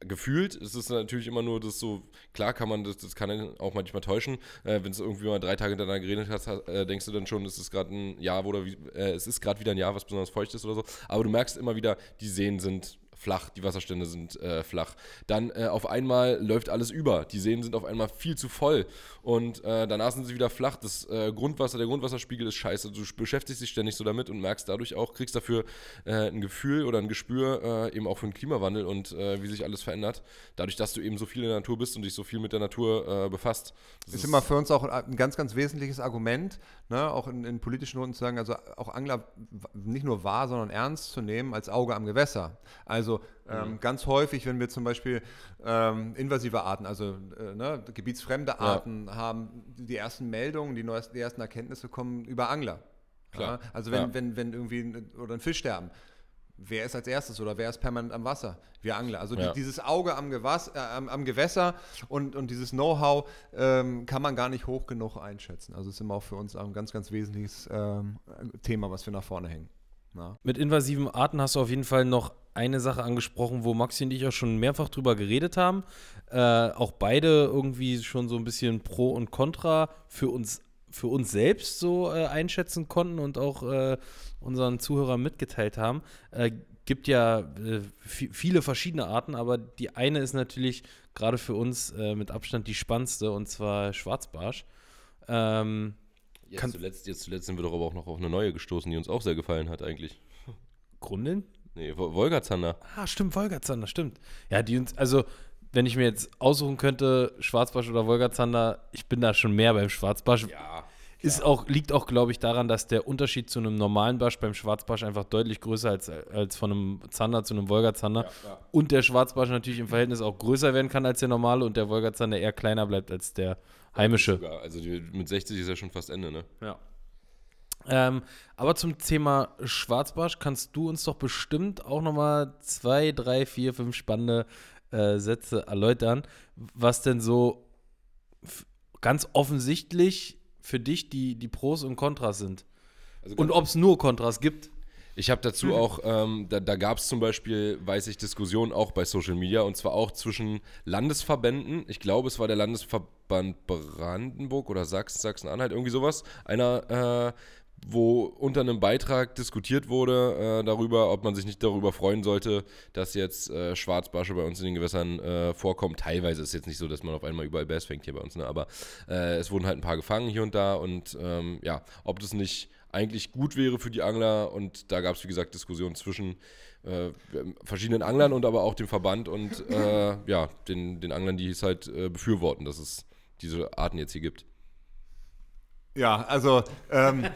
gefühlt ist es natürlich immer nur das so, klar kann man das, das kann auch manchmal täuschen, äh, wenn es irgendwie mal drei Tage hintereinander geregnet hat, ha- äh, denkst du dann schon, es ist gerade ein Jahr oder wie, äh, es ist gerade wieder ein Jahr, was besonders feucht ist oder so, aber du merkst immer wieder, die Seen sind flach, die Wasserstände sind äh, flach. Dann äh, auf einmal läuft alles über. Die Seen sind auf einmal viel zu voll und äh, danach sind sie wieder flach. Das äh, Grundwasser, der Grundwasserspiegel ist scheiße. Du beschäftigst dich ständig so damit und merkst dadurch auch, kriegst dafür äh, ein Gefühl oder ein Gespür äh, eben auch für den Klimawandel und wie sich alles verändert. Dadurch, dass du eben so viel in der Natur bist und dich so viel mit der Natur befasst. Das ist immer für uns auch ein ganz, ganz wesentliches Argument, ne, auch in, in politischen Runden zu sagen, also auch Angler nicht nur wahr, sondern ernst zu nehmen als Auge am Gewässer. Also ähm, ganz häufig, wenn wir zum Beispiel ähm, invasive Arten, also äh, ne, gebietsfremde Arten haben, die ersten Meldungen, die, neuesten, die ersten Erkenntnisse kommen über Angler. Klar. Ja, also wenn, Ja. wenn, wenn irgendwie ein, oder ein Fischsterben, wer ist als erstes oder wer ist permanent am Wasser? Wir Angler. Also Ja. die, dieses Auge am, Gewass, äh, am, am Gewässer und, und dieses Know-how ähm, kann man gar nicht hoch genug einschätzen. Also ist immer auch für uns ein ganz, ganz wesentliches ähm, Thema, was wir nach vorne hängen. Na? Mit invasiven Arten hast du auf jeden Fall noch eine Sache angesprochen, wo Maxi und ich auch schon mehrfach drüber geredet haben. Äh, auch beide irgendwie schon so ein bisschen Pro und Contra für uns, für uns selbst so äh, einschätzen konnten und auch äh, unseren Zuhörern mitgeteilt haben. Äh, gibt ja äh, vi- viele verschiedene Arten, aber die eine ist natürlich gerade für uns äh, mit Abstand die spannendste und zwar Schwarzbarsch. Ähm, Jetzt zuletzt, jetzt zuletzt sind wir doch aber auch noch auf eine neue gestoßen, die uns auch sehr gefallen hat eigentlich. Grundeln? Nee, Wo- Wolgazander. Ah, stimmt, Wolgazander, stimmt. Ja, die uns, also, wenn ich mir jetzt aussuchen könnte, Schwarzbarsch oder Wolgazander, ich bin da schon mehr beim Schwarzbarsch. Ja. Ist auch, liegt auch, glaube ich, daran, dass der Unterschied zu einem normalen Barsch beim Schwarzbarsch einfach deutlich größer als, als von einem Zander zu einem Wolgazander. ja. Und der Schwarzbarsch natürlich im Verhältnis auch größer werden kann als der normale und der Wolgazander eher kleiner bleibt als der heimische. Sogar. Also die, mit 60 ist ja schon fast Ende, ne? Ja. Ähm, aber zum Thema Schwarzbarsch kannst du uns doch bestimmt auch nochmal zwei, drei, vier, fünf spannende äh, Sätze erläutern, was denn so ganz offensichtlich für dich die, die Pros und Kontras sind. Also Und ob es nur Kontras gibt. Ich habe dazu auch, ähm, da, da gab es zum Beispiel, weiß ich, Diskussionen auch bei Social Media und zwar auch zwischen Landesverbänden. Ich glaube, es war der Landesverband Brandenburg oder Sachsen, Sachsen-Anhalt, irgendwie sowas. Einer, äh, wo unter einem Beitrag diskutiert wurde äh, darüber, ob man sich nicht darüber freuen sollte, dass jetzt äh, Schwarzbarsche bei uns in den Gewässern äh, vorkommen. Teilweise ist es jetzt nicht so, dass man auf einmal überall Bass fängt hier bei uns, ne? aber äh, es wurden halt ein paar gefangen hier und da und ähm, ja, ob das nicht eigentlich gut wäre für die Angler und da gab es, wie gesagt, Diskussionen zwischen äh, verschiedenen Anglern und aber auch dem Verband und äh, ja, den, den Anglern, die es halt befürworten, dass es diese Arten jetzt hier gibt. Ja, also ähm,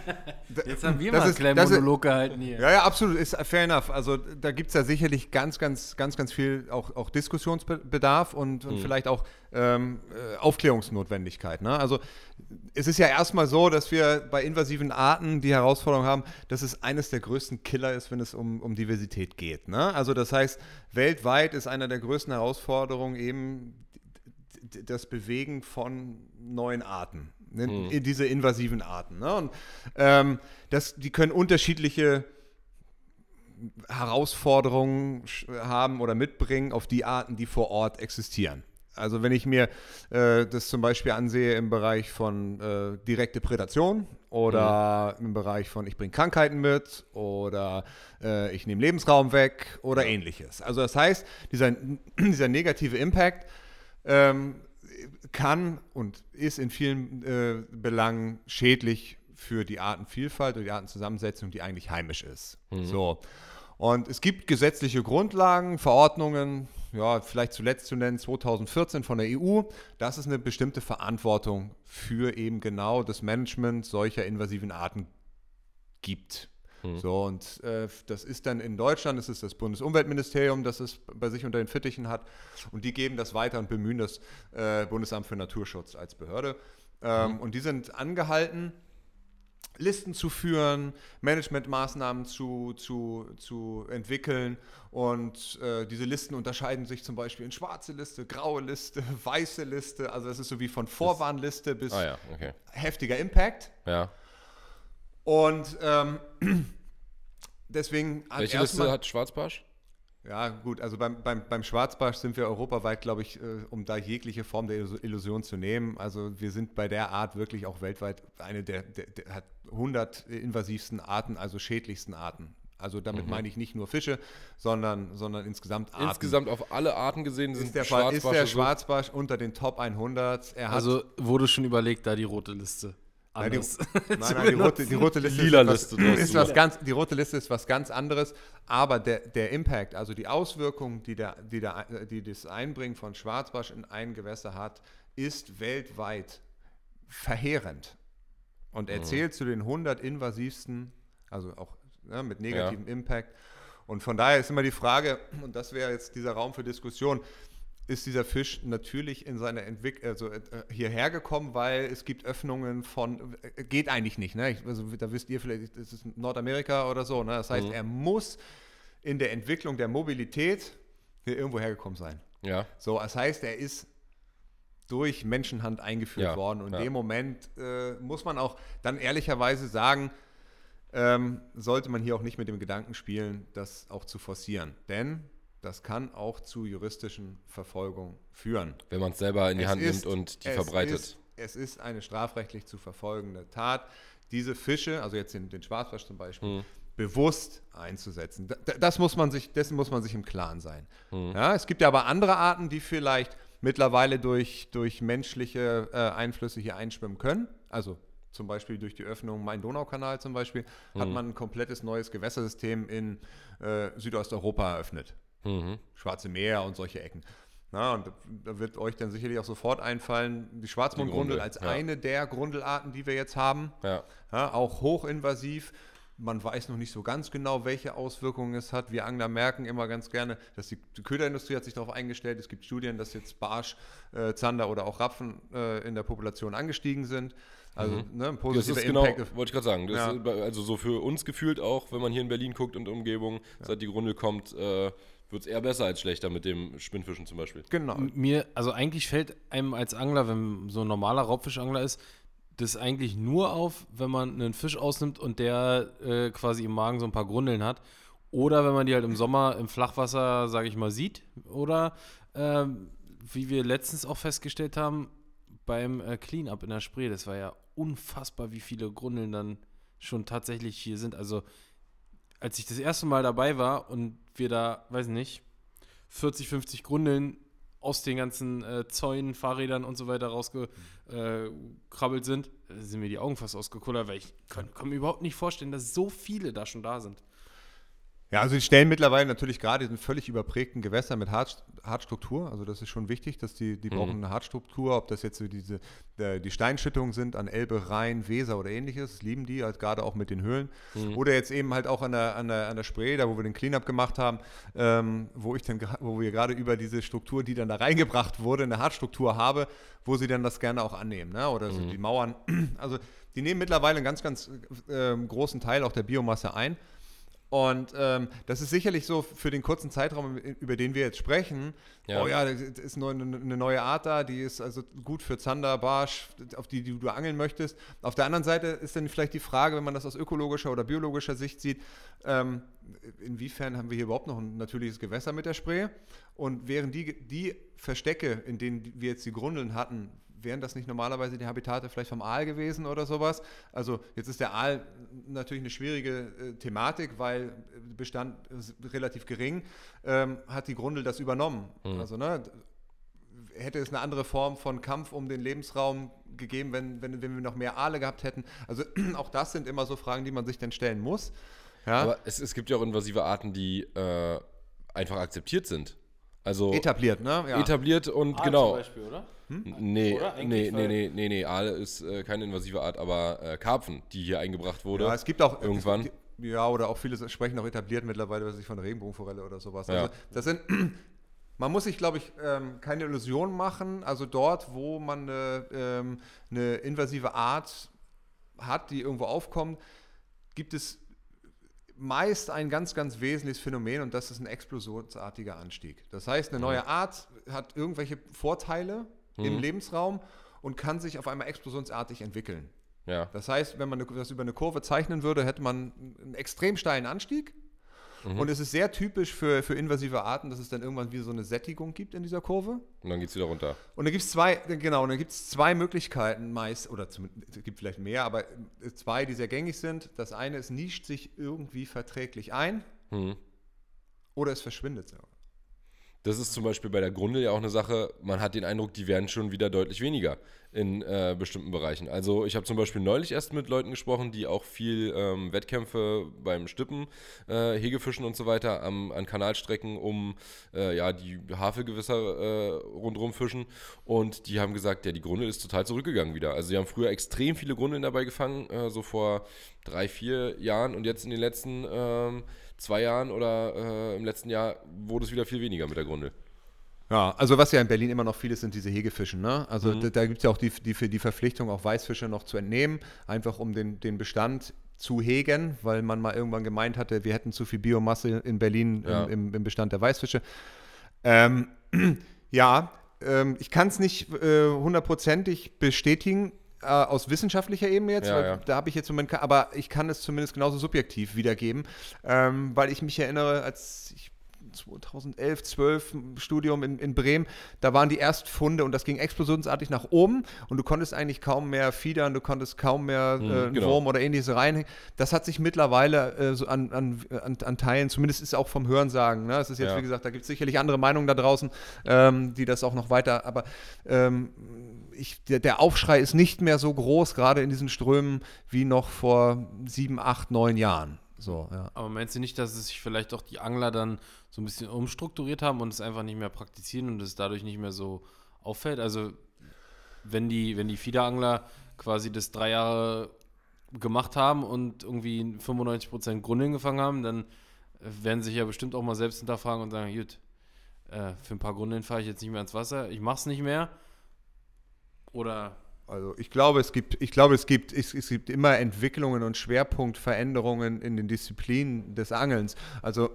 Jetzt haben wir Das mal einen ist- kleinen das ist- Monolog gehalten hier. Ja, ja, absolut, ist fair enough. Also da gibt es ja sicherlich ganz, ganz, ganz, ganz viel auch, auch Diskussionsbedarf und, und vielleicht auch ähm, äh, Aufklärungsnotwendigkeit. Ne? Also es ist ja erstmal so, dass wir bei invasiven Arten die Herausforderung haben, dass es eines der größten Killer ist, wenn es um, um Diversität geht. Ne? Also das heißt, weltweit ist einer der größten Herausforderungen eben das Bewegen von neuen Arten, ne? in diese invasiven Arten. Ne? Und ähm, das, die können unterschiedliche Herausforderungen haben oder mitbringen auf die Arten, die vor Ort existieren. Also wenn ich mir äh, das zum Beispiel ansehe im Bereich von äh, direkte Prädation oder im Bereich von ich bringe Krankheiten mit oder äh, ich nehme Lebensraum weg oder ähnliches. Also das heißt, dieser, *clears throat* dieser negative Impact ähm, kann und ist in vielen äh, Belangen schädlich für die Artenvielfalt und die Artenzusammensetzung, die eigentlich heimisch ist. So. Und es gibt gesetzliche Grundlagen, Verordnungen, ja, vielleicht zuletzt zu nennen 2014 von der EU, dass es eine bestimmte Verantwortung für eben genau das Management solcher invasiven Arten gibt. So, und äh, das ist dann in Deutschland, das ist das Bundesumweltministerium, das es bei sich unter den Fittichen hat. Und die geben das weiter und bemühen das äh, Bundesamt für Naturschutz als Behörde. Ähm, Und die sind angehalten, Listen zu führen, Managementmaßnahmen zu, zu, zu entwickeln. Und äh, diese Listen unterscheiden sich zum Beispiel in schwarze Liste, graue Liste, *laughs* weiße Liste. Also das ist so wie von Vorwarnliste bis Ah ja, okay. heftiger Impact. Ja. Und ähm, *clears throat* deswegen hat Welche Liste hat Schwarzbarsch? Ja, gut, also beim, beim, beim Schwarzbarsch sind wir europaweit, glaube ich, äh, um da jegliche Form der Illus- Illusion zu nehmen. Also wir sind bei der Art wirklich auch weltweit eine der, der, der hat 100 invasivsten Arten, also schädlichsten Arten. Also damit meine ich nicht nur Fische, sondern, sondern insgesamt Arten. Insgesamt auf alle Arten gesehen sind ist der, Fall, ist der so- Schwarzbarsch unter den Top 100. Er hat Also wurde schon überlegt, da die rote Liste. Nein, die, anders *laughs* nein, nein, die, rote, die rote Liste Lila ist, was, ist was ganz, die rote Liste ist was ganz anderes, aber der, der Impact, also die Auswirkung, die, der, die, der, die das Einbringen von Schwarzbarsch in ein Gewässer hat, ist weltweit verheerend. Und er zählt zu den 100 invasivsten, also auch ne, mit negativem Impact. Und von daher ist immer die Frage, und das wäre jetzt dieser Raum für Diskussion, ist dieser Fisch natürlich in seiner Entwicklung, also äh, hierher gekommen, weil es gibt Öffnungen von, äh, geht eigentlich nicht, ne? Ich, also da wisst ihr vielleicht, das ist Nordamerika oder so, ne? Das heißt, er muss in der Entwicklung der Mobilität hier irgendwo hergekommen sein. Ja. So, das heißt, er ist durch Menschenhand eingeführt Ja, worden. Und ja. in dem Moment äh, muss man auch dann ehrlicherweise sagen, ähm, sollte man hier auch nicht mit dem Gedanken spielen, das auch zu forcieren. Denn das kann auch zu juristischen Verfolgung führen. Wenn man es selber in die Es Hand ist- nimmt und die es verbreitet. Ist, es ist eine strafrechtlich zu verfolgende Tat, diese Fische, also jetzt den, den zum Beispiel, Hm. bewusst einzusetzen. Da- da- Das muss man sich, dessen muss man sich im Klaren sein. Hm. Ja, es gibt ja aber andere Arten, die vielleicht mittlerweile durch, durch menschliche äh, Einflüsse hier einschwimmen können. Also zum Beispiel durch die Öffnung Main-Donau-Kanal zum Beispiel, Hm. hat man ein komplettes neues Gewässersystem in äh, Südosteuropa eröffnet. Mhm. Schwarze Meer und solche Ecken. Na, und da- wird euch dann sicherlich auch sofort einfallen, die Schwarzmundgrundel Grundel, als ja. eine der Grundelarten, die wir jetzt haben. Ja. Ja, auch hochinvasiv. Man weiß noch nicht so ganz genau, welche Auswirkungen es hat. Wir Angler merken immer ganz gerne, dass die, die Köderindustrie hat sich darauf eingestellt. Es gibt Studien, dass jetzt Barsch, äh, Zander oder auch Rapfen äh, in der Population angestiegen sind. Also ne, ein Das positiver ist genau, Impact. wollte ich gerade sagen. Das Ja. ist also so für uns gefühlt auch, wenn man hier in Berlin guckt und Umgebung, seit die Grundel kommt, äh, wird es eher besser als schlechter mit dem Spinnfischen zum Beispiel. Genau. Mir, also eigentlich fällt einem als Angler, wenn so ein normaler Raubfischangler ist, das eigentlich nur auf, wenn man einen Fisch ausnimmt und der äh, quasi im Magen so ein paar Grundeln hat. Oder wenn man die halt im Sommer im Flachwasser, sage ich mal, sieht. Oder ähm, wie wir letztens auch festgestellt haben, beim äh, Cleanup in der Spree, das war ja unfassbar, wie viele Grundeln dann schon tatsächlich hier sind. Also als ich das erste Mal dabei war und wir da, weiß nicht, 40, 50 Grundeln aus den ganzen äh, Zäunen, Fahrrädern und so weiter rausgekrabbelt sind, äh, sind mir die Augen fast ausgekullert, weil ich kann, kann mir überhaupt nicht vorstellen, dass so viele da schon da sind. Ja, also die stellen mittlerweile natürlich gerade in völlig überprägten Gewässern mit Hart, Hartstruktur. Also das ist schon wichtig, dass die, die brauchen eine Hartstruktur, ob das jetzt so diese, der, die Steinschüttungen sind an Elbe, Rhein, Weser oder ähnliches, das lieben die, halt gerade auch mit den Höhlen. Oder jetzt eben halt auch an der, an der, an der Spree, da wo wir den Cleanup gemacht haben, ähm, wo ich dann, wo wir gerade über diese Struktur, die dann da reingebracht wurde, eine Hartstruktur habe, wo sie dann das gerne auch annehmen. Ne? Oder so die Mauern. Also die nehmen mittlerweile einen ganz, ganz ähm, großen Teil auch der Biomasse ein. Und ähm, das ist sicherlich so für den kurzen Zeitraum, über den wir jetzt sprechen. Ja. Oh ja, das ist neu- eine neue Art da, die ist also gut für Zander, Barsch, auf die, die du angeln möchtest. Auf der anderen Seite ist dann vielleicht die Frage, wenn man das aus ökologischer oder biologischer Sicht sieht, ähm, inwiefern haben wir hier überhaupt noch ein natürliches Gewässer mit der Spree? Und wären die, die Verstecke, in denen wir jetzt die Grundeln hatten, wären das nicht normalerweise die Habitate vielleicht vom Aal gewesen oder sowas? Also jetzt ist der Aal natürlich eine schwierige äh, Thematik, weil Bestand relativ gering, ähm, hat die Grundel das übernommen. Also ne, hätte es eine andere Form von Kampf um den Lebensraum gegeben, wenn, wenn, wenn wir noch mehr Aale gehabt hätten. Also *clears throat* auch das sind immer so Fragen, die man sich dann stellen muss. Ja? Aber es, es gibt ja auch invasive Arten, die äh, einfach akzeptiert sind. Also etabliert, ne? Ja. etabliert und Aal genau. Zum Beispiel, oder? Nee, Oder? Eigentlich, nee, nee, nee, nee, nee, Aal ist äh, keine invasive Art, aber äh, Karpfen, die hier eingebracht wurde. Ja, es gibt auch Irgendwann. Gibt, ja, oder auch viele sprechen auch etabliert mittlerweile, was ich von Regenbogenforelle oder sowas. Ja. Also das sind, *clears throat* man muss sich, glaube ich, ähm, keine Illusion machen. Also dort, wo man eine, ähm, eine invasive Art hat, die irgendwo aufkommt, gibt es meist ein ganz, ganz wesentliches Phänomen und das ist ein explosionsartiger Anstieg. Das heißt, eine neue Art hat irgendwelche Vorteile im Lebensraum und kann sich auf einmal explosionsartig entwickeln. ja. Das heißt, wenn man das über eine Kurve zeichnen würde, hätte man einen extrem steilen Anstieg. Und es ist sehr typisch für, für invasive Arten, dass es dann irgendwann wie so eine Sättigung gibt in dieser Kurve. Und dann geht es wieder runter. Und da gibt es zwei, genau, und dann gibt es zwei Möglichkeiten meist, oder zumindest, es gibt vielleicht mehr, aber äh, zwei, die sehr gängig sind. Das eine ist, nischt sich irgendwie verträglich ein Mhm. oder es verschwindet. so. Das ist zum Beispiel bei der Grundel ja auch eine Sache, man hat den Eindruck, die werden schon wieder deutlich weniger in äh, bestimmten Bereichen. Also ich habe zum Beispiel neulich erst mit Leuten gesprochen, die auch viel ähm, Wettkämpfe beim Stippen, äh, Hegefischen und so weiter am, an Kanalstrecken um äh, ja, die Havelgewässer äh, rundherum fischen. Und die haben gesagt, ja, die Grundel ist total zurückgegangen wieder. Also sie haben früher extrem viele Grundeln dabei gefangen, äh, so vor drei, vier Jahren. Und jetzt in den letzten ähm, zwei Jahren oder äh, im letzten Jahr wurde es wieder viel weniger mit der Grundel. Ja, also was ja in Berlin immer noch viel ist, sind diese Hegefischen. Ne? Also da, da gibt es ja auch die, die, für die Verpflichtung, auch Weißfische noch zu entnehmen, einfach um den, den Bestand zu hegen, weil man mal irgendwann gemeint hatte, wir hätten zu viel Biomasse in Berlin Ja. im, im, im Bestand der Weißfische. Ähm, *clears throat* ja, ähm, ich kann es nicht äh, hundertprozentig bestätigen. Äh, Aus wissenschaftlicher Ebene jetzt, Ja, weil ja. da habe ich jetzt Moment, aber ich kann es zumindest genauso subjektiv wiedergeben, ähm, weil ich mich erinnere, als ich 2011, 12 im Studium in, in Bremen, da waren die Erstfunde und das ging explosionsartig nach oben und du konntest eigentlich kaum mehr fiedern, du konntest kaum mehr äh, einen genau. Wurm oder ähnliches reinhängen. Das hat sich mittlerweile äh, so an, an, an, an Teilen, zumindest ist auch vom Hörensagen, ne? es ist jetzt Ja. wie gesagt, da gibt es sicherlich andere Meinungen da draußen, ähm, die das auch noch weiter, aber ähm, ich, der, der Aufschrei ist nicht mehr so groß, gerade in diesen Strömen, wie noch vor sieben, acht, neun Jahren. So, ja. Aber meinst du nicht, dass es sich vielleicht auch die Angler dann so ein bisschen umstrukturiert haben und es einfach nicht mehr praktizieren und es dadurch nicht mehr so auffällt? Also, wenn die, wenn die Fiederangler quasi das drei Jahre gemacht haben und irgendwie 95% Grundeln gefangen haben, dann werden sich ja bestimmt auch mal selbst hinterfragen und sagen, gut, äh, für ein paar Grundeln fahre ich jetzt nicht mehr ins Wasser, ich mach's nicht mehr. Oder Also ich glaube, es gibt, ich glaube, es gibt, es, es gibt immer Entwicklungen und Schwerpunktveränderungen in den Disziplinen des Angelns. Also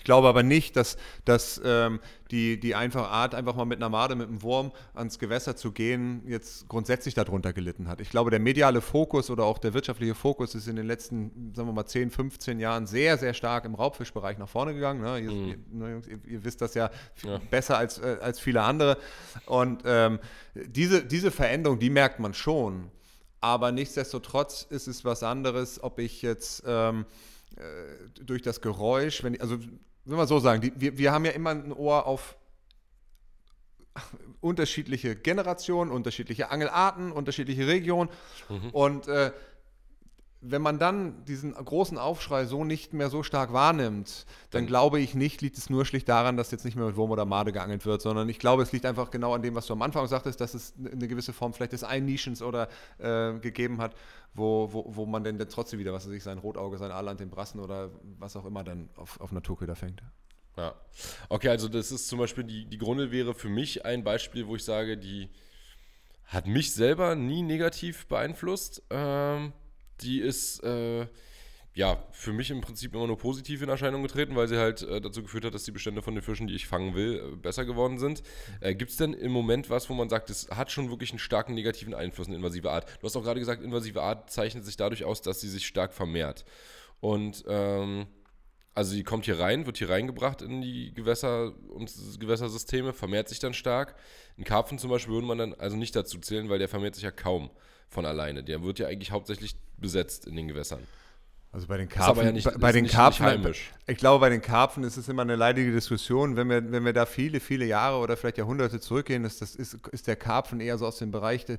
ich glaube aber nicht, dass, dass ähm, die, die einfache Art, einfach mal mit einer Made, mit einem Wurm ans Gewässer zu gehen, jetzt grundsätzlich darunter gelitten hat. Ich glaube, der mediale Fokus oder auch der wirtschaftliche Fokus ist in den letzten, sagen wir mal, 10, 15 Jahren sehr, sehr stark im Raubfischbereich nach vorne gegangen. Ne? Ihr, ihr, ne, Jungs, ihr, ihr wisst das ja, Ja. besser als, äh, als viele andere. Und ähm, diese, diese Veränderung, die merkt man schon. Aber nichtsdestotrotz ist es was anderes, ob ich jetzt ähm, äh, durch das Geräusch, wenn ich, also will man so sagen, die, wir, wir haben ja immer ein Ohr auf unterschiedliche Generationen, unterschiedliche Angelarten, unterschiedliche Regionen. Und äh, wenn man dann diesen großen Aufschrei so nicht mehr so stark wahrnimmt, dann glaube ich nicht, liegt es nur schlicht daran, dass jetzt nicht mehr mit Wurm oder Made geangelt wird, sondern ich glaube, es liegt einfach genau an dem, was du am Anfang sagtest, dass es eine gewisse Form vielleicht des Einnischens oder äh, gegeben hat, wo, wo, wo man denn dann trotzdem wieder, was weiß ich, sein Rotauge, sein Aaland, den Brassen oder was auch immer dann auf, auf Naturköder fängt. Ja. Okay, also das ist zum Beispiel, die, die Grundel wäre für mich ein Beispiel, wo ich sage, die hat mich selber nie negativ beeinflusst. Ähm, die ist äh, ja für mich im Prinzip immer nur positiv in Erscheinung getreten, weil sie halt äh, dazu geführt hat, dass die Bestände von den Fischen, die ich fangen will, äh, besser geworden sind. Äh, Gibt es denn im Moment was, wo man sagt, es hat schon wirklich einen starken negativen Einfluss, eine invasive Art? Du hast auch gerade gesagt, invasive Art zeichnet sich dadurch aus, dass sie sich stark vermehrt. Und ähm, also die kommt hier rein, wird hier reingebracht in die Gewässer und Gewässersysteme, vermehrt sich dann stark. Ein Karpfen zum Beispiel würde man dann also nicht dazu zählen, weil der vermehrt sich ja kaum von alleine. Der wird ja eigentlich hauptsächlich besetzt in den Gewässern. Also bei den Karpfen, ja nicht- bei, bei ist den nicht- Karpfen, nicht ich glaube, bei den Karpfen ist es immer eine leidige Diskussion. Wenn wir, wenn wir da viele, viele Jahre oder vielleicht Jahrhunderte zurückgehen, ist, das, ist, ist der Karpfen eher so aus dem Bereich de,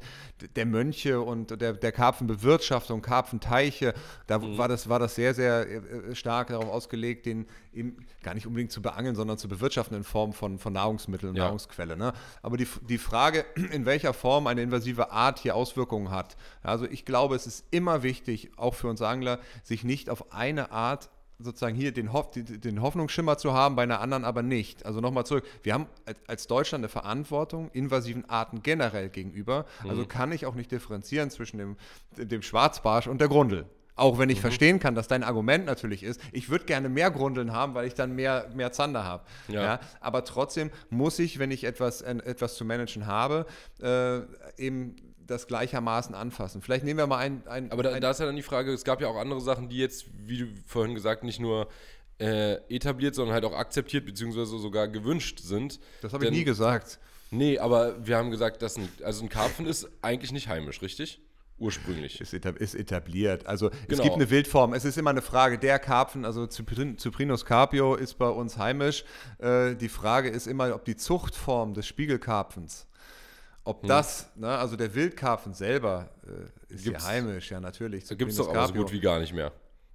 der Mönche und der, der Karpfenbewirtschaftung, Karpfenteiche. Da Mhm. war, das, war das sehr, sehr äh, stark darauf ausgelegt, den eben gar nicht unbedingt zu beangeln, sondern zu bewirtschaften in Form von, von Nahrungsmitteln und Ja. Nahrungsquelle. Ne? Aber die, die Frage, *clears throat* in welcher Form eine invasive Art hier Auswirkungen hat. Also ich glaube, es ist immer wichtig, auch für uns Angler, sich nicht auf eine Art sozusagen hier den, Hoff, den Hoffnungsschimmer zu haben, bei einer anderen aber nicht. Also nochmal zurück, wir haben als- Deutschland eine Verantwortung invasiven Arten generell gegenüber. Also kann ich auch nicht differenzieren zwischen dem, dem Schwarzbarsch und der Grundel. Auch wenn ich verstehen kann, dass dein Argument natürlich ist, ich würde gerne mehr Grundeln haben, weil ich dann mehr, mehr Zander habe. Ja. Ja. aber trotzdem muss ich, wenn ich etwas, äh, etwas zu managen habe, äh, eben das gleichermaßen anfassen. Vielleicht nehmen wir mal ein. ein Aber da, ein da ist ja dann die Frage, es gab ja auch andere Sachen, die jetzt, wie du vorhin gesagt, nicht nur äh, etabliert, sondern halt auch akzeptiert beziehungsweise sogar gewünscht sind. das habe ich nie gesagt. Nee, aber wir haben gesagt, dass ein, also ein Karpfen ist eigentlich nicht heimisch, richtig? Ursprünglich. Ist, etab ist etabliert. Also es Genau. gibt eine Wildform. Es ist immer eine Frage, der Karpfen, also Cyprin, Cyprinus carpio ist bei uns heimisch. Äh, die Frage ist immer, ob die Zuchtform des Spiegelkarpfens, Hm. ob das, ne, also der Wildkarpfen selber äh, ist Gibt's- ja heimisch, ja natürlich. Da gibt es doch aber so gut wie gar nicht mehr.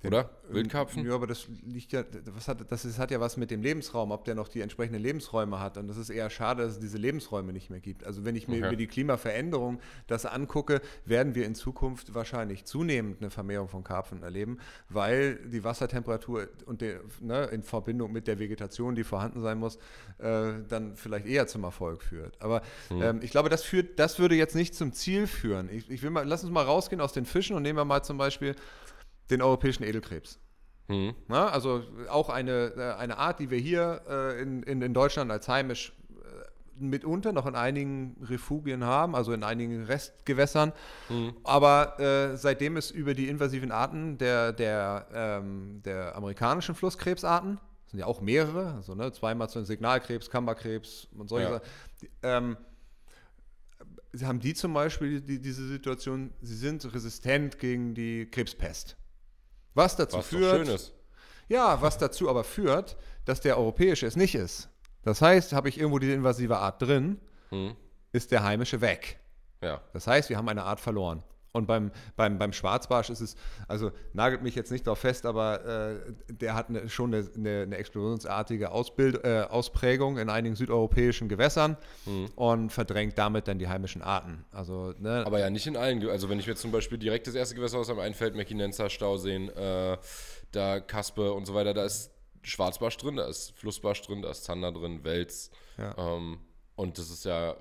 Oder? Wildkarpfen? Ja, aber das liegt ja, was hat, das ist, hat ja was mit dem Lebensraum, ob der noch die entsprechenden Lebensräume hat. Und das ist eher schade, dass es diese Lebensräume nicht mehr gibt. Also wenn ich mir Okay. über die Klimaveränderung das angucke, werden wir in Zukunft wahrscheinlich zunehmend eine Vermehrung von Karpfen erleben, weil die Wassertemperatur und der, ne, in Verbindung mit der Vegetation, die vorhanden sein muss, äh, dann vielleicht eher zum Erfolg führt. Aber ähm, ich glaube, das, führt, das würde jetzt nicht zum Ziel führen. Ich, ich will mal, lass uns mal rausgehen aus den Fischen und nehmen wir mal zum Beispiel den europäischen Edelkrebs. Mhm. Na, also auch eine, äh, eine Art, die wir hier äh, in, in, in Deutschland als heimisch äh, mitunter noch in einigen Refugien haben, also in einigen Restgewässern. Aber äh, seitdem es über die invasiven Arten der, der, ähm, der amerikanischen Flusskrebsarten, das sind ja auch mehrere, also ne, zweimal so ein Signalkrebs, Kammerkrebs und solche Ja. Sachen, die, ähm, Sie haben die zum Beispiel die, diese Situation, sie sind resistent gegen die Krebspest. Was dazu Was führt, schön ist. ja, was dazu aber führt, dass der europäische es nicht ist. Das heißt, habe ich irgendwo diese invasive Art drin, Mhm. ist der heimische weg. Ja. Das heißt, wir haben eine Art verloren. Und beim, beim, beim Schwarzbarsch ist es, also nagelt mich jetzt nicht darauf fest, aber äh, der hat eine, schon eine, eine, eine explosionsartige Ausbild, äh, Ausprägung in einigen südeuropäischen Gewässern und verdrängt damit dann die heimischen Arten. Also, ne, Aber ja, nicht in allen. Also wenn ich mir zum Beispiel direkt das erste Gewässer, was einem einfällt, Mackinenza, Stauseen, äh, da Kaspe und so weiter, da ist Schwarzbarsch drin, da ist Flussbarsch drin, da ist Zander drin, Wels. Ja. Ähm, und das ist ja,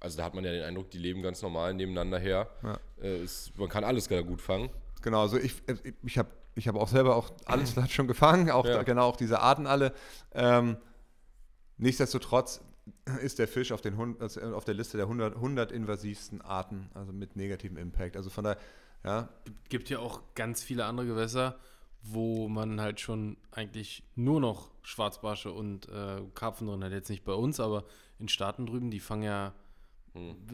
also da hat man ja den Eindruck, die leben ganz normal nebeneinander her. Ja. Äh, ist, man kann alles gut fangen. Genau, also ich, äh, ich habe ich hab auch selber auch *clears throat* alles schon gefangen, auch Ja. da, genau auch diese Arten alle. Ähm, nichtsdestotrotz ist der Fisch auf, den, Hund- also auf der Liste der 100, 100 invasivsten Arten, also mit negativem Impact. Also von daher, ja, Gibt ja auch ganz viele andere Gewässer, wo man halt schon eigentlich nur noch Schwarzbarsche und äh, Karpfen drin hat. Jetzt nicht bei uns, aber in Staaten drüben, die fangen ja.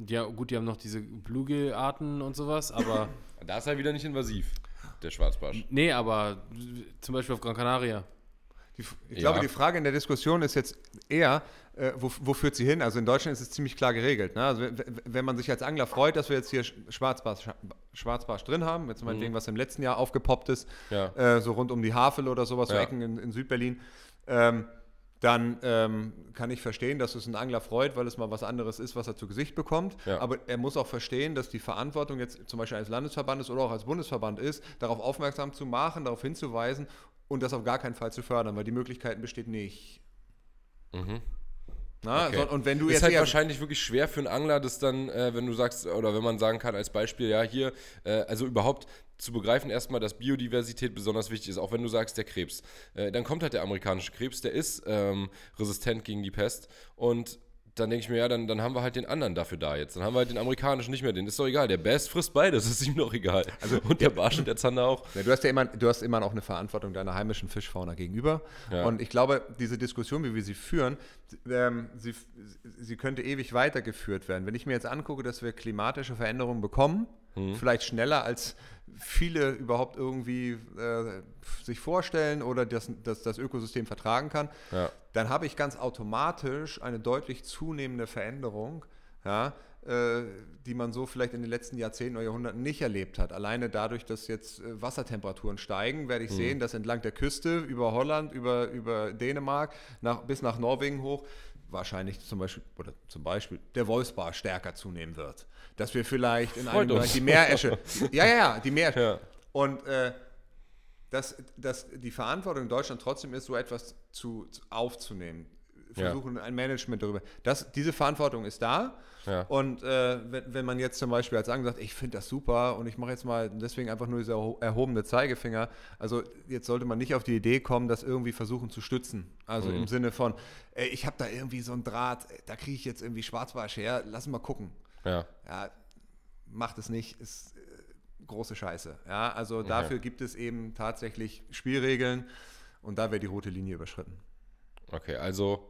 Ja, gut, die haben noch diese Bluegill-Arten und sowas, aber. *laughs* Da ist er wieder nicht invasiv, der Schwarzbarsch. nee, aber zum Beispiel auf Gran Canaria. die, ich Ja. glaube, die Frage in der Diskussion ist jetzt eher, äh, wo, wo führt sie hin? Also in Deutschland ist es ziemlich klar geregelt. Ne? Also wenn man sich als Angler freut, dass wir jetzt hier Sch- Schwarzbarsch, Schwarzbarsch drin haben, jetzt meinetwegen, was im letzten Jahr aufgepoppt ist, Ja. äh, so rund um die Havel oder sowas, so Ja. Ecken in, in Südberlin, ähm, dann ähm, kann ich verstehen, dass es einen Angler freut, weil es mal was anderes ist, was er zu Gesicht bekommt. Ja. Aber er muss auch verstehen, dass die Verantwortung jetzt zum Beispiel eines Landesverbandes oder auch als Bundesverband ist, darauf aufmerksam zu machen, darauf hinzuweisen und das auf gar keinen Fall zu fördern, weil die Möglichkeiten besteht nicht. Na, Okay. so, und wenn du ist jetzt halt wahrscheinlich wirklich schwer für einen Angler, das dann, äh, wenn du sagst, oder wenn man sagen kann als Beispiel, ja, hier, äh, also überhaupt zu begreifen erstmal, dass Biodiversität besonders wichtig ist, auch wenn du sagst, der Krebs. Äh, dann kommt halt der amerikanische Krebs, der ist ähm, resistent gegen die Pest und dann denke ich mir, ja, dann, dann haben wir halt den anderen dafür da jetzt. Dann haben wir halt den amerikanischen nicht mehr, den ist doch egal. Der Best frisst beides, *laughs* ist ihm doch egal. Also, und der Barsch und der Zander auch. Ja, du hast ja immer, du hast immer auch eine Verantwortung deiner heimischen Fischfauna gegenüber. Ja. Und ich glaube, diese Diskussion, wie wir sie führen, ähm, sie, sie könnte ewig weitergeführt werden. Wenn ich mir jetzt angucke, dass wir klimatische Veränderungen bekommen, Mhm. vielleicht schneller als viele überhaupt irgendwie äh, sich vorstellen oder das, das, das Ökosystem vertragen kann, Ja. dann habe ich ganz automatisch eine deutlich zunehmende Veränderung, ja, äh, die man so vielleicht in den letzten Jahrzehnten oder Jahrhunderten nicht erlebt hat. Alleine dadurch, dass jetzt äh, Wassertemperaturen steigen, werde ich sehen, dass entlang der Küste über Holland, über, über Dänemark nach, bis nach Norwegen hoch wahrscheinlich zum Beispiel, oder zum Beispiel der Wolfsbar stärker zunehmen wird. Dass wir vielleicht in Freut einem Bereich die Meeresche, *laughs* ja, ja, ja, die Meeresche. Ja. Und äh, dass, dass die Verantwortung in Deutschland trotzdem ist, so etwas zu, zu aufzunehmen. Ja. Versuchen ein Management darüber. Das, diese Verantwortung ist da. Ja. Und äh, wenn, wenn man jetzt zum Beispiel als Angler sagt, ich finde das super und ich mache jetzt mal deswegen einfach nur dieser erho- erhobene Zeigefinger. Also jetzt sollte man nicht auf die Idee kommen, das irgendwie versuchen zu stützen. Also Mhm. im Sinne von, ey, ich habe da irgendwie so ein Draht, da kriege ich jetzt irgendwie Schwarzbarsch her, lass mal gucken. Ja. Ja, macht es nicht, ist äh, große Scheiße. Ja, also dafür gibt es eben tatsächlich Spielregeln und da wäre die rote Linie überschritten. Okay, also,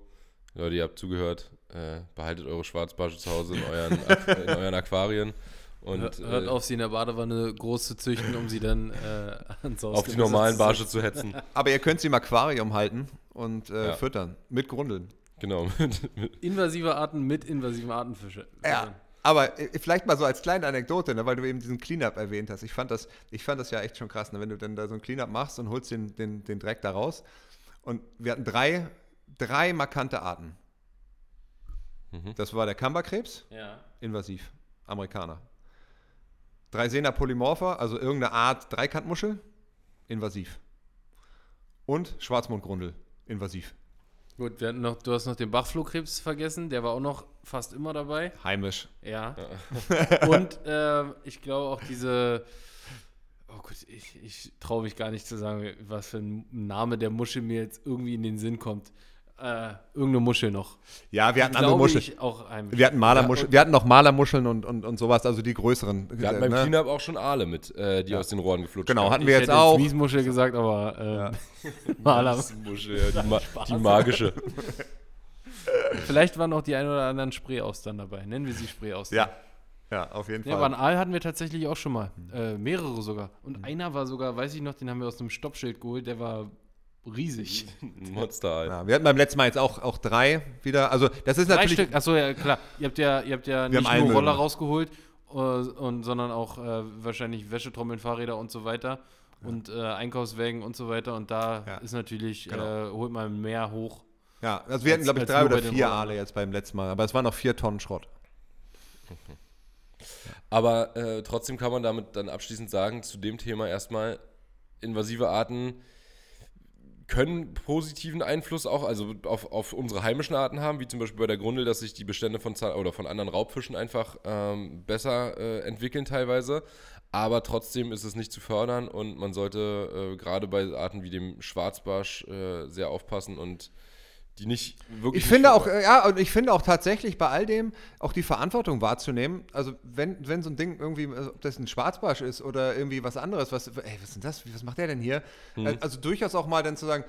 Leute, ihr habt zugehört. Äh, behaltet eure Schwarzbarsche zu Hause in euren, *laughs* in euren Aquarien. Und Hört, hört äh, auf, sie in der Badewanne groß zu züchten, um sie dann äh, *laughs* ans auf die normalen Barsche zu hetzen. *laughs* Aber ihr könnt sie im Aquarium halten und äh, Ja. füttern mit Grundeln. Genau. Mit, mit, Invasive Arten mit invasiven Artenfische. Ja. Aber äh, vielleicht mal so als kleine Anekdote, ne, weil du eben diesen Cleanup erwähnt hast. Ich fand das, ich fand das ja echt schon krass, ne, wenn du dann da so ein Cleanup machst und holst den, den, den Dreck da raus. Und wir hatten drei, drei markante Arten. Das war der Kammerkrebs, Ja. invasiv, Amerikaner. Dreisena polymorpha, also irgendeine Art Dreikantmuschel, invasiv. Und Schwarzmundgrundel, invasiv. Gut, wir hatten noch, du hast noch den Bachflohkrebs vergessen, der war auch noch fast immer dabei. Heimisch. Ja. *laughs* Und äh, ich glaube auch diese, Oh Gott, ich, ich traue mich gar nicht zu sagen, was für ein Name der Muschel mir jetzt irgendwie in den Sinn kommt. Äh, irgendeine Muschel noch. Ja, wir hatten andere Muscheln. ich auch ein. Wir hatten Malermuscheln, wir hatten noch Malermuscheln und, und, und sowas, also die größeren. Wir hatten beim ne? Cleanup auch schon Aale mit, äh, die aus den Rohren geflutscht Genau, hatten wir ich jetzt hätte auch. Miesmuschel gesagt, aber äh, *laughs* Maler. Muschel, ja, die, *laughs* ma die magische. *laughs* Vielleicht waren auch die ein oder anderen Spreeaustern dabei. Nennen wir sie Spreeaustern. Ja, ja, auf jeden Ja, aber einen Fall. Aal hatten wir tatsächlich auch schon mal. Äh, mehrere sogar. Und einer war sogar, weiß ich noch, den haben wir aus einem Stoppschild geholt, der war riesig. *laughs* Monster. Ja, wir hatten beim letzten Mal jetzt auch, auch drei wieder. Also das ist Drei natürlich. Stück, achso, ja klar. Ihr habt ja, ihr habt ja Wir nicht nur. Roller rausgeholt, äh, und, sondern auch äh, wahrscheinlich Wäschetrommeln, Fahrräder und so weiter. Und äh, Einkaufswägen und so weiter. Und da Ja. ist natürlich, Genau. äh, holt man mehr hoch. Ja, also wir hatten, glaube ich, drei oder vier. Aale jetzt beim letzten Mal. Aber es waren noch vier Tonnen Schrott. *laughs* Aber äh, trotzdem kann man damit dann abschließend sagen, zu dem Thema erstmal, invasive Arten können positiven Einfluss auch also auf, auf unsere heimischen Arten haben, wie zum Beispiel bei der Grundel, dass sich die Bestände von Zahl oder von anderen Raubfischen einfach ähm, besser äh, entwickeln teilweise. Aber trotzdem ist es nicht zu fördern und man sollte äh, gerade bei Arten wie dem Schwarzbarsch äh, sehr aufpassen und die nicht wirklich. Ich finde auch, äh, ja, und ich finde auch tatsächlich bei all dem auch die Verantwortung wahrzunehmen. Also wenn, wenn so ein Ding irgendwie, also ob das ein Schwarzbarsch ist oder irgendwie was anderes, was, ey, was ist denn das? Was macht der denn hier? Äh, Also durchaus auch mal dann zu sagen,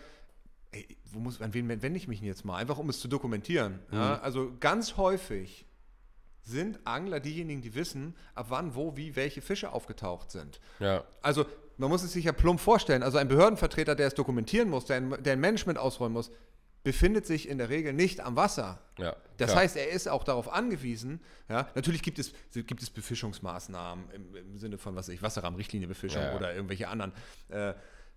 ey, wo muss, an wen wende ich mich denn jetzt mal? Einfach um es zu dokumentieren. Ja? Also ganz häufig sind Angler diejenigen, die wissen, ab wann, wo, wie, welche Fische aufgetaucht sind. Ja. Also man muss es sich ja plump vorstellen. Also ein Behördenvertreter, der es dokumentieren muss, der ein, der ein Management ausräumen muss, befindet sich in der Regel nicht am Wasser. Ja, Das klar. heißt, er ist auch darauf angewiesen, ja, natürlich gibt es, gibt es Befischungsmaßnahmen im, im Sinne von, was weiß ich, Wasserrahmenrichtlinienbefischung Ja, oder irgendwelche anderen, äh,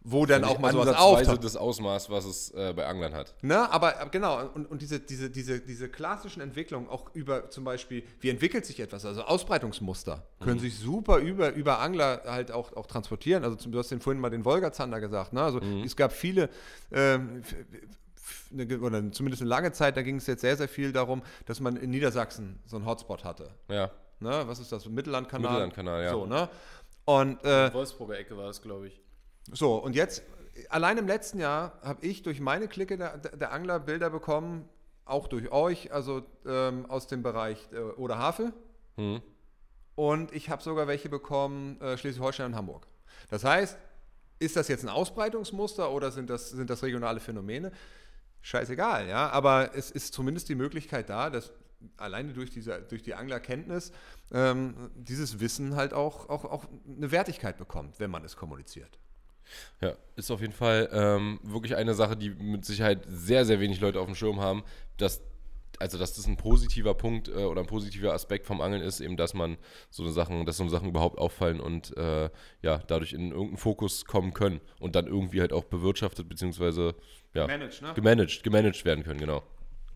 wo dann auch mal sowas auftaucht. das Ausmaß, was es äh, bei Anglern hat. Ne, aber aber genau, und, und diese, diese, diese, diese klassischen Entwicklungen, auch über zum Beispiel, wie entwickelt sich etwas, also Ausbreitungsmuster, können sich super über, über Angler halt auch, auch transportieren. Also zum, du hast den vorhin mal den Wolgazander gesagt, ne? Also es gab viele, ähm, eine, oder zumindest eine lange Zeit, da ging es jetzt sehr, sehr viel darum, dass man in Niedersachsen so einen Hotspot hatte. Ja. Ne? Was ist das? Mittellandkanal? Mittellandkanal, ja. So, ne? Und äh, Wolfsburger Ecke war es, glaube ich. so, und jetzt, allein im letzten Jahr habe ich durch meine Clique der, der Angler Bilder bekommen, auch durch euch, also ähm, aus dem Bereich äh, Oder Havel. Hm. Und ich habe sogar welche bekommen, äh, Schleswig-Holstein und Hamburg. Das heißt, ist das jetzt ein Ausbreitungsmuster oder sind das, sind das regionale Phänomene? Scheißegal, ja. Aber es ist zumindest die Möglichkeit da, dass alleine durch, diese, durch die Anglerkenntnis ähm, dieses Wissen halt auch, auch, auch eine Wertigkeit bekommt, wenn man es kommuniziert. Ja, ist auf jeden Fall ähm, wirklich eine Sache, die mit Sicherheit sehr, sehr wenig Leute auf dem Schirm haben, dass also dass das ein positiver Punkt äh, oder ein positiver Aspekt vom Angeln ist, eben dass man so eine Sachen, dass so eine Sachen überhaupt auffallen und äh, ja, dadurch in irgendeinen Fokus kommen können und dann irgendwie halt auch bewirtschaftet beziehungsweise ja, Managed, ne? gemanagt, gemanagt werden können, genau.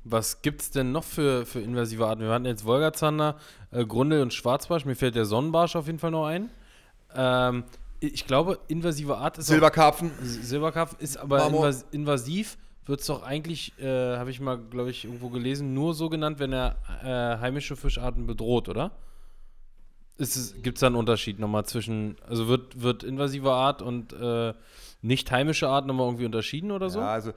Was gibt es denn noch für, für invasive Arten? Wir hatten jetzt Wolgazander, äh, Grundel und Schwarzbarsch. Mir fällt der Sonnenbarsch auf jeden Fall noch ein. Ähm, ich glaube, invasive Art ist auch, Silberkarpfen. Silberkarpfen ist aber invas invasiv, wird es doch eigentlich, äh, habe ich mal, glaube ich, irgendwo gelesen, nur so genannt, wenn er äh, heimische Fischarten bedroht, oder? Gibt es da einen Unterschied nochmal zwischen, also wird, wird invasive Art und äh, nicht heimische Art nochmal irgendwie unterschieden oder so? Ja, also,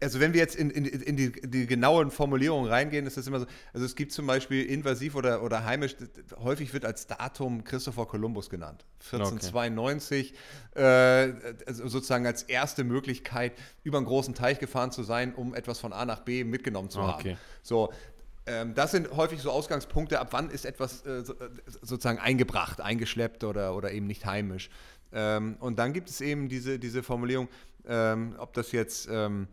also wenn wir jetzt in, in, in die, die genauen Formulierungen reingehen, ist das immer so, also es gibt zum Beispiel invasiv oder, oder heimisch, häufig wird als Datum Christopher Columbus genannt. 1492, äh, also sozusagen als erste Möglichkeit, über einen großen Teich gefahren zu sein, um etwas von A nach B mitgenommen zu okay. haben. So, ähm, das sind häufig so Ausgangspunkte, ab wann ist etwas äh, so, äh, sozusagen eingebracht, eingeschleppt oder, oder eben nicht heimisch. Ähm, und dann gibt es eben diese, diese Formulierung, ähm, ob das jetzt ähm,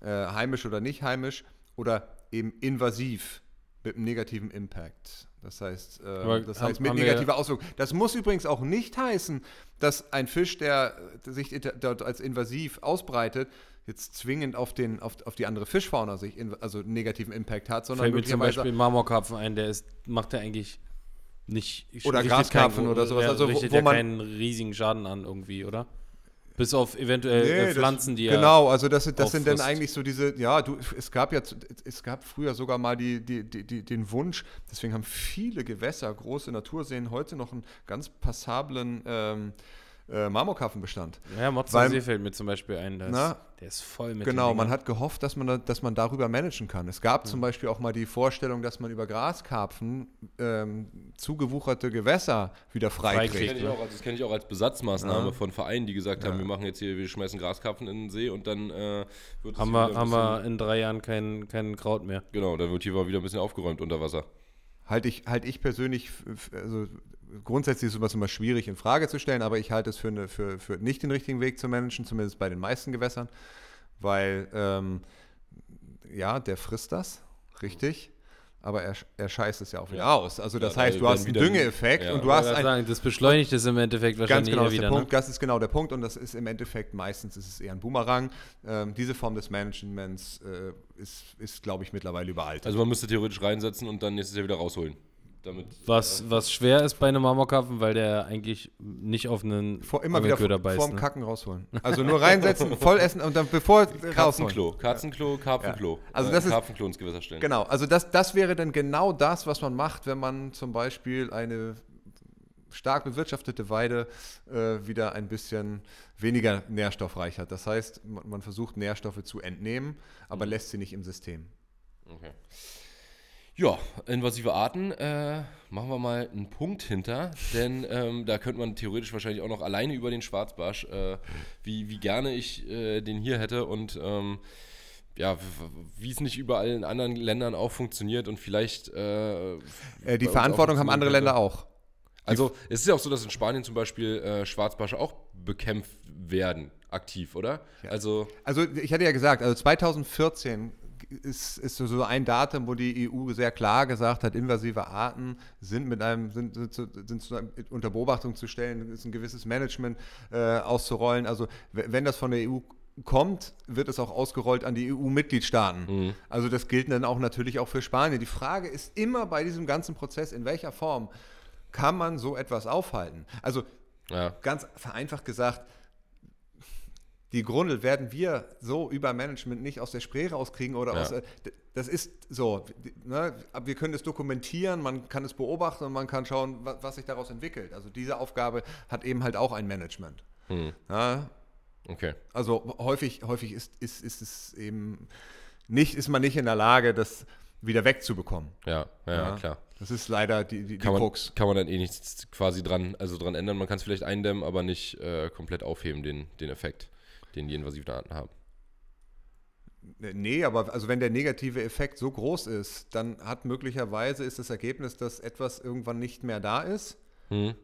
äh, heimisch oder nicht heimisch oder eben invasiv mit einem negativen Impact. Das heißt, äh, das heißt mit negativer Auswirkung. Das muss übrigens auch nicht heißen, dass ein Fisch, der äh, sich dort als invasiv ausbreitet, jetzt zwingend auf, den, auf, auf die andere Fischfauna sich in, also negativen Impact hat, sondern Fällt mir zum Beispiel Marmorkarpfen ein, der ist, macht er eigentlich nicht. Oder Graskarpfen oder sowas, also wo- richtet wo ja man- keinen riesigen Schaden an irgendwie, oder? Bis auf eventuell Nee, äh, das- Pflanzen, die er. Genau, also das, sind- das sind dann eigentlich so diese, ja, du, es gab ja, es gab früher sogar mal die, die, die, die, den Wunsch, deswegen haben viele Gewässer, große Naturseen heute noch einen ganz passablen ähm, äh, Marmorkarpfenbestand. Ja, Motzensee fällt mir zum Beispiel ein. Da Na, der ist voll mit Genau, man hat gehofft, dass man, da, dass man darüber managen kann. Es gab zum Beispiel auch mal die Vorstellung, dass man über Graskarpfen ähm, zugewucherte Gewässer wieder Freikriegt, freikriegt. Das kenne ich, auch als- das kenn ich auch als Besatzmaßnahme Ja. von Vereinen, die gesagt haben, Ja. wir machen jetzt hier, wir schmeißen Graskarpfen in den See und dann äh, wird es Haben wieder wir, haben wir in drei Jahren kein, kein Kraut mehr. Genau, dann wird hier mal wieder ein bisschen aufgeräumt unter Wasser. Halte ich, halt ich persönlich, also grundsätzlich ist sowas immer schwierig in Frage zu stellen, aber ich halte es für, eine, für, für nicht den richtigen Weg zu managen, zumindest bei den meisten Gewässern, weil ähm, ja, der frisst das, richtig, aber er, er scheißt es ja auch wieder Ja. aus. Also das Ja, heißt, du hast einen Düngeeffekt ja. und du Ich hast ein, sagen, das beschleunigt es im Endeffekt Ganz wahrscheinlich genau, das ist wieder. der Ne? Punkt. Das ist genau der Punkt und das ist im Endeffekt meistens ist es eher ein Boomerang. Ähm, diese Form des Managements äh, ist, ist glaube ich, mittlerweile überall. Also man müsste theoretisch reinsetzen und dann nächstes Jahr wieder rausholen. Damit, Was, was schwer ist bei einem Marmorkarpfen, weil der eigentlich nicht auf einen vor, immer wieder vor, beißt. vorm ne? Kacken rausholen. Also nur reinsetzen, *laughs* voll essen und dann bevor. Katzenklo, Katzenklo, Karpfenklo. Also Äh, das ist- Karpfenklo ins Gewässer stellen. Genau, also das, das wäre dann genau das, was man macht, wenn man zum Beispiel eine stark bewirtschaftete Weide äh, wieder ein bisschen weniger nährstoffreich hat. Das heißt, man, man versucht Nährstoffe zu entnehmen, aber lässt sie nicht im System. Okay. Ja, invasive Arten äh, machen wir mal einen Punkt hinter, denn ähm, da könnte man theoretisch wahrscheinlich auch noch alleine über den Schwarzbarsch, äh, wie, wie gerne ich äh, den hier hätte und ähm, ja, wie es nicht überall in anderen Ländern auch funktioniert und vielleicht. Äh, Äh, die Verantwortung haben andere Länder auch. Also, es ist ja auch so, dass in Spanien zum Beispiel äh, Schwarzbarsche auch bekämpft werden, aktiv, oder? Also, Also ich hatte ja gesagt, also 2014 ist, ist so- ein Datum, wo die EU sehr klar gesagt hat, invasive Arten sind mit einem sind, sind, sind einem, unter Beobachtung zu stellen, ist ein gewisses Management äh, auszurollen. Also wenn das von der EU kommt, wird es auch ausgerollt an die EU-Mitgliedstaaten. Also das gilt dann auch natürlich auch für Spanien. Die Frage ist immer bei diesem ganzen Prozess, in welcher Form kann man so etwas aufhalten? Also ja. ganz vereinfacht gesagt, die Grundel werden wir so über Management nicht aus der Spree rauskriegen oder Ja. aus. äh, Das ist so. Ne? Wir können es dokumentieren, man kann es beobachten und man kann schauen, wa- was sich daraus entwickelt. Also diese Aufgabe hat eben halt auch ein Management. Hm. Ja? Okay. Also häufig, häufig ist, ist, ist es eben nicht, ist man nicht in der Lage, das wieder wegzubekommen. Ja, ja, Ja. klar. Das ist leider die, die, die Kann man, Krux. kann man dann eh nichts quasi dran, also dran ändern. Man kann es vielleicht eindämmen, aber nicht äh, komplett aufheben, den, den Effekt, den die invasiven Arten haben. Nee, aber also wenn der negative Effekt so groß ist, dann hat möglicherweise ist das Ergebnis, dass etwas irgendwann nicht mehr da ist. Hm.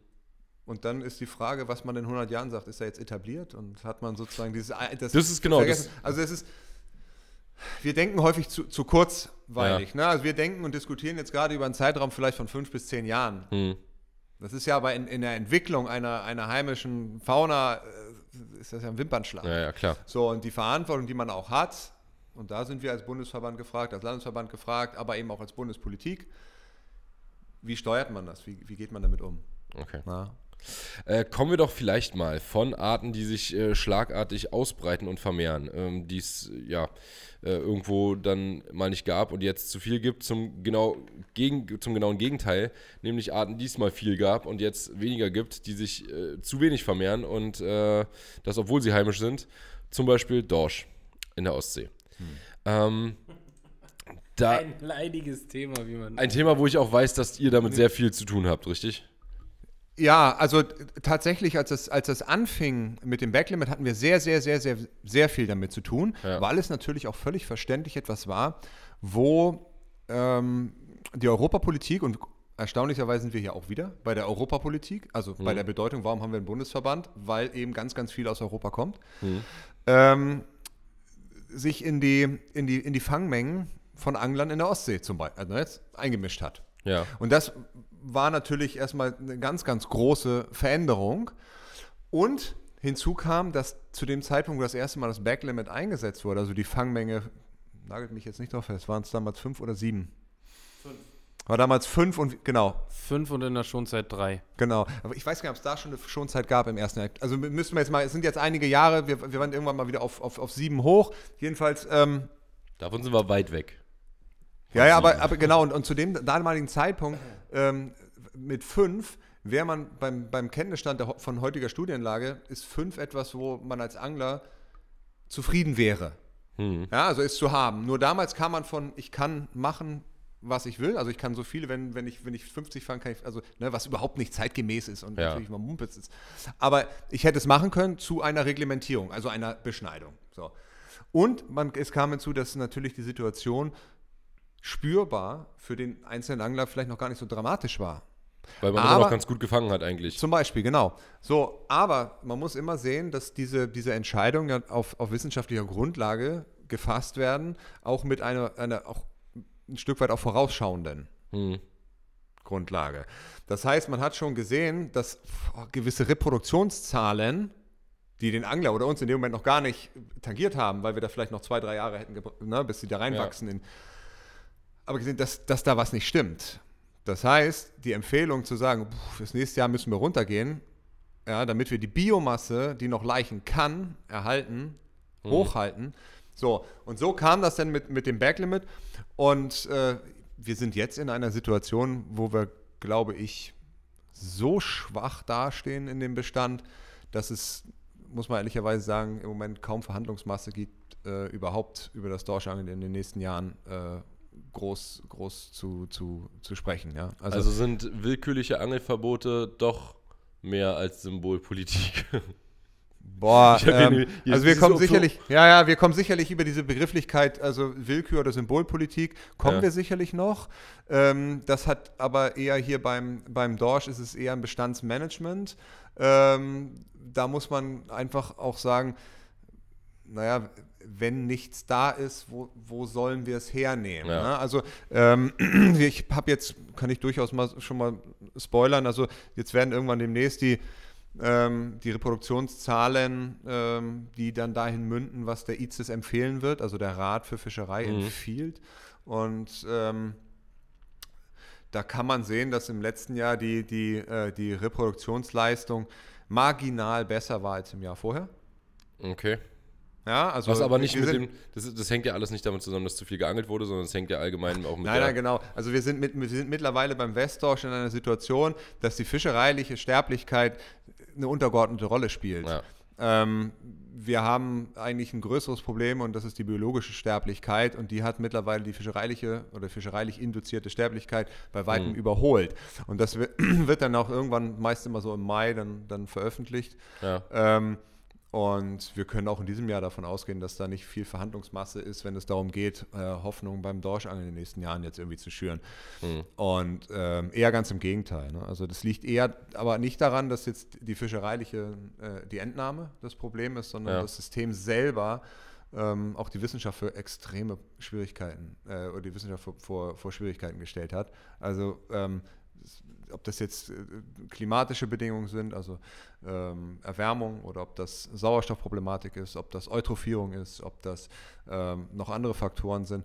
Und dann ist die Frage, was man in 100 Jahren sagt, ist er jetzt etabliert und hat man sozusagen dieses Das ist genau vergessen? Also es ist wir denken häufig zu, zu kurzweilig. Ne? Also wir denken und diskutieren jetzt gerade über einen Zeitraum vielleicht von fünf bis zehn Jahren. Hm. Das ist ja aber in, in der Entwicklung einer, einer heimischen Fauna äh, ist das ja ein Wimpernschlag. Ja, ja, klar. So, und die Verantwortung, die man auch hat, und da sind wir als Bundesverband gefragt, als Landesverband gefragt, aber eben auch als Bundespolitik, wie steuert man das? Wie, wie geht man damit um? Okay. Na? Äh, kommen wir doch vielleicht mal von Arten, die sich äh, schlagartig ausbreiten und vermehren, ähm, die es äh, ja irgendwo dann mal nicht gab und jetzt zu viel gibt, zum, genau, gegen, zum genauen Gegenteil, nämlich Arten, die es mal viel gab und jetzt weniger gibt, die sich äh, zu wenig vermehren und äh, das, obwohl sie heimisch sind. Zum Beispiel Dorsch in der Ostsee. Ähm, da, Ein leidiges Thema, wie man. ein Thema, wo ich auch weiß, dass ihr damit *laughs* sehr viel zu tun habt, richtig? Ja, also tatsächlich, als es, als es anfing mit dem Backlimit, hatten wir sehr, sehr, sehr, sehr, sehr viel damit zu tun, Ja. weil es natürlich auch völlig verständlich etwas war, wo ähm, die Europapolitik und erstaunlicherweise sind wir hier auch wieder bei der Europapolitik, also bei der Bedeutung, warum haben wir einen Bundesverband, weil eben ganz, ganz viel aus Europa kommt, ähm, sich in die, in, die, in die Fangmengen von Anglern in der Ostsee zum Beispiel also jetzt eingemischt hat. Ja. Und das war natürlich erstmal eine ganz, ganz große Veränderung. Und hinzu kam, dass zu dem Zeitpunkt, wo das erste Mal das Backlimit eingesetzt wurde, also die Fangmenge, nagelt mich jetzt nicht drauf fest, waren es damals fünf oder sieben? War damals fünf und genau, Fünf und in der Schonzeit drei. genau. Aber ich weiß gar nicht, ob es da schon eine Schonzeit gab im ersten Jahr. Also müssen wir jetzt mal, es sind jetzt einige Jahre, wir, wir waren irgendwann mal wieder auf, auf, auf sieben hoch. Jedenfalls, ähm, Davon sind wir weit weg. Ja, ja, aber, aber genau, und, und zu dem damaligen Zeitpunkt ähm, mit fünf wäre man beim, beim Kenntnisstand der, von heutiger Studienlage, ist 5 etwas, wo man als Angler zufrieden wäre. Hm. Ja, also ist zu haben. Nur damals kam man von, ich kann machen, was ich will. Also ich kann so viele, wenn, wenn, ich, wenn ich 50 fange, kann ich, also ne, was überhaupt nicht zeitgemäß ist und Ja. natürlich mal Mumpitz ist. Aber ich hätte es machen können zu einer Reglementierung, also einer Beschneidung. So. Und man, es kam hinzu, dass natürlich die Situation spürbar für den einzelnen Angler vielleicht noch gar nicht so dramatisch war. Weil man immer Aber- noch ganz gut gefangen hat eigentlich. Zum Beispiel, genau. So, aber man muss immer sehen, dass diese, diese Entscheidungen ja auf, auf wissenschaftlicher Grundlage gefasst werden, auch mit einer, einer auch ein Stück weit auch vorausschauenden Hm. Grundlage. Das heißt, man hat schon gesehen, dass gewisse Reproduktionszahlen, die den Angler oder uns in dem Moment noch gar nicht tangiert haben, weil wir da vielleicht noch zwei, drei Jahre hätten, ne, bis sie da reinwachsen. In, aber gesehen, dass, dass da was nicht stimmt. Das heißt, die Empfehlung zu sagen, fürs nächste Jahr müssen wir runtergehen, ja, damit wir die Biomasse, die noch leichen kann, erhalten, hochhalten. So, und so kam das dann mit, mit dem Backlimit. Und äh, wir sind jetzt in einer Situation, wo wir, glaube ich, so schwach dastehen in dem Bestand, dass es, muss man ehrlicherweise sagen, im Moment kaum Verhandlungsmasse gibt, äh, überhaupt über das Dorschangeln in den nächsten Jahren äh, groß, groß zu, zu, zu sprechen. Ja? Also, sind willkürliche Angelverbote doch mehr als Symbolpolitik. Boah, *laughs* ähm, hier also wir kommen sicherlich, ja, ja, wir kommen sicherlich über diese Begrifflichkeit, also Willkür oder Symbolpolitik, kommen Ja. wir sicherlich noch. Ähm, das hat aber eher hier beim, beim Dorsch ist es eher ein Bestandsmanagement. Ähm, da muss man einfach auch sagen, naja, wenn nichts da ist, wo, wo sollen wir es hernehmen? Ja. Ne? Also ähm, *clears throat* ich habe jetzt, kann ich durchaus mal schon mal spoilern, also jetzt werden irgendwann demnächst die, ähm, die Reproduktionszahlen, ähm, die dann dahin münden, was der ICES empfehlen wird, also der Rat für Fischerei Mhm. empfiehlt. Und ähm, da kann man sehen, dass im letzten Jahr die, die, äh, die Reproduktionsleistung marginal besser war als im Jahr vorher. Okay. Ja, also Was aber nicht mit dem, das, das hängt ja alles nicht damit zusammen, dass zu viel geangelt wurde, sondern es hängt ja allgemein auch mit Nein, nein, genau. Also wir sind, mit, wir sind mittlerweile beim Westdorsch in einer Situation, dass die fischereiliche Sterblichkeit eine untergeordnete Rolle spielt. Ja. Ähm, wir haben eigentlich ein größeres Problem und das ist die biologische Sterblichkeit und die hat mittlerweile die fischereiliche oder fischereilich induzierte Sterblichkeit bei weitem Mhm. überholt. Und das wird, *clears throat* wird dann auch irgendwann, meist immer so im Mai, dann, dann veröffentlicht. Ja. Ähm, und wir können auch in diesem Jahr davon ausgehen, dass da nicht viel Verhandlungsmasse ist, wenn es darum geht, äh, Hoffnungen beim Dorschangeln in den nächsten Jahren jetzt irgendwie zu schüren. Hm. Und ähm, eher ganz im Gegenteil. Ne? Also das liegt eher aber nicht daran, dass jetzt die fischereiliche, äh, die Entnahme das Problem ist, sondern Ja. das System selber ähm, auch die Wissenschaft für extreme Schwierigkeiten äh, oder die Wissenschaft vor, vor, vor Schwierigkeiten gestellt hat. Also ähm, ob das jetzt äh, klimatische Bedingungen sind, also ähm, Erwärmung oder ob das Sauerstoffproblematik ist, ob das Eutrophierung ist, ob das ähm, noch andere Faktoren sind.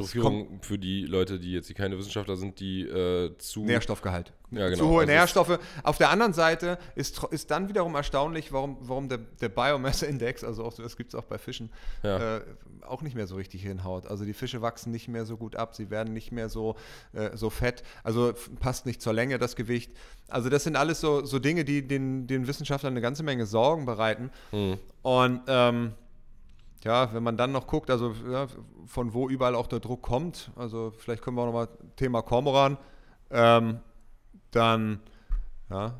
Eutrophierung für die Leute, die jetzt hier keine Wissenschaftler sind, die äh, zu. Nährstoffgehalt. Ja, genau. Zu hohe Also Nährstoffe. Auf der anderen Seite ist, ist dann wiederum erstaunlich, warum, warum der, der Biomasse-Index, also auch, das gibt es auch bei Fischen, Ja. äh, auch nicht mehr so richtig hinhaut. Also die Fische wachsen nicht mehr so gut ab, sie werden nicht mehr so, äh, so fett, also passt nicht zur Länge das Gewicht. Also das sind alles so, so Dinge, die den, den Wissenschaftlern eine ganze Menge Sorgen bereiten. Hm. Und ähm, ja, wenn man dann noch guckt, also ja, von wo überall auch der Druck kommt, also vielleicht können wir auch nochmal Thema Kormoran, ähm, dann, ja,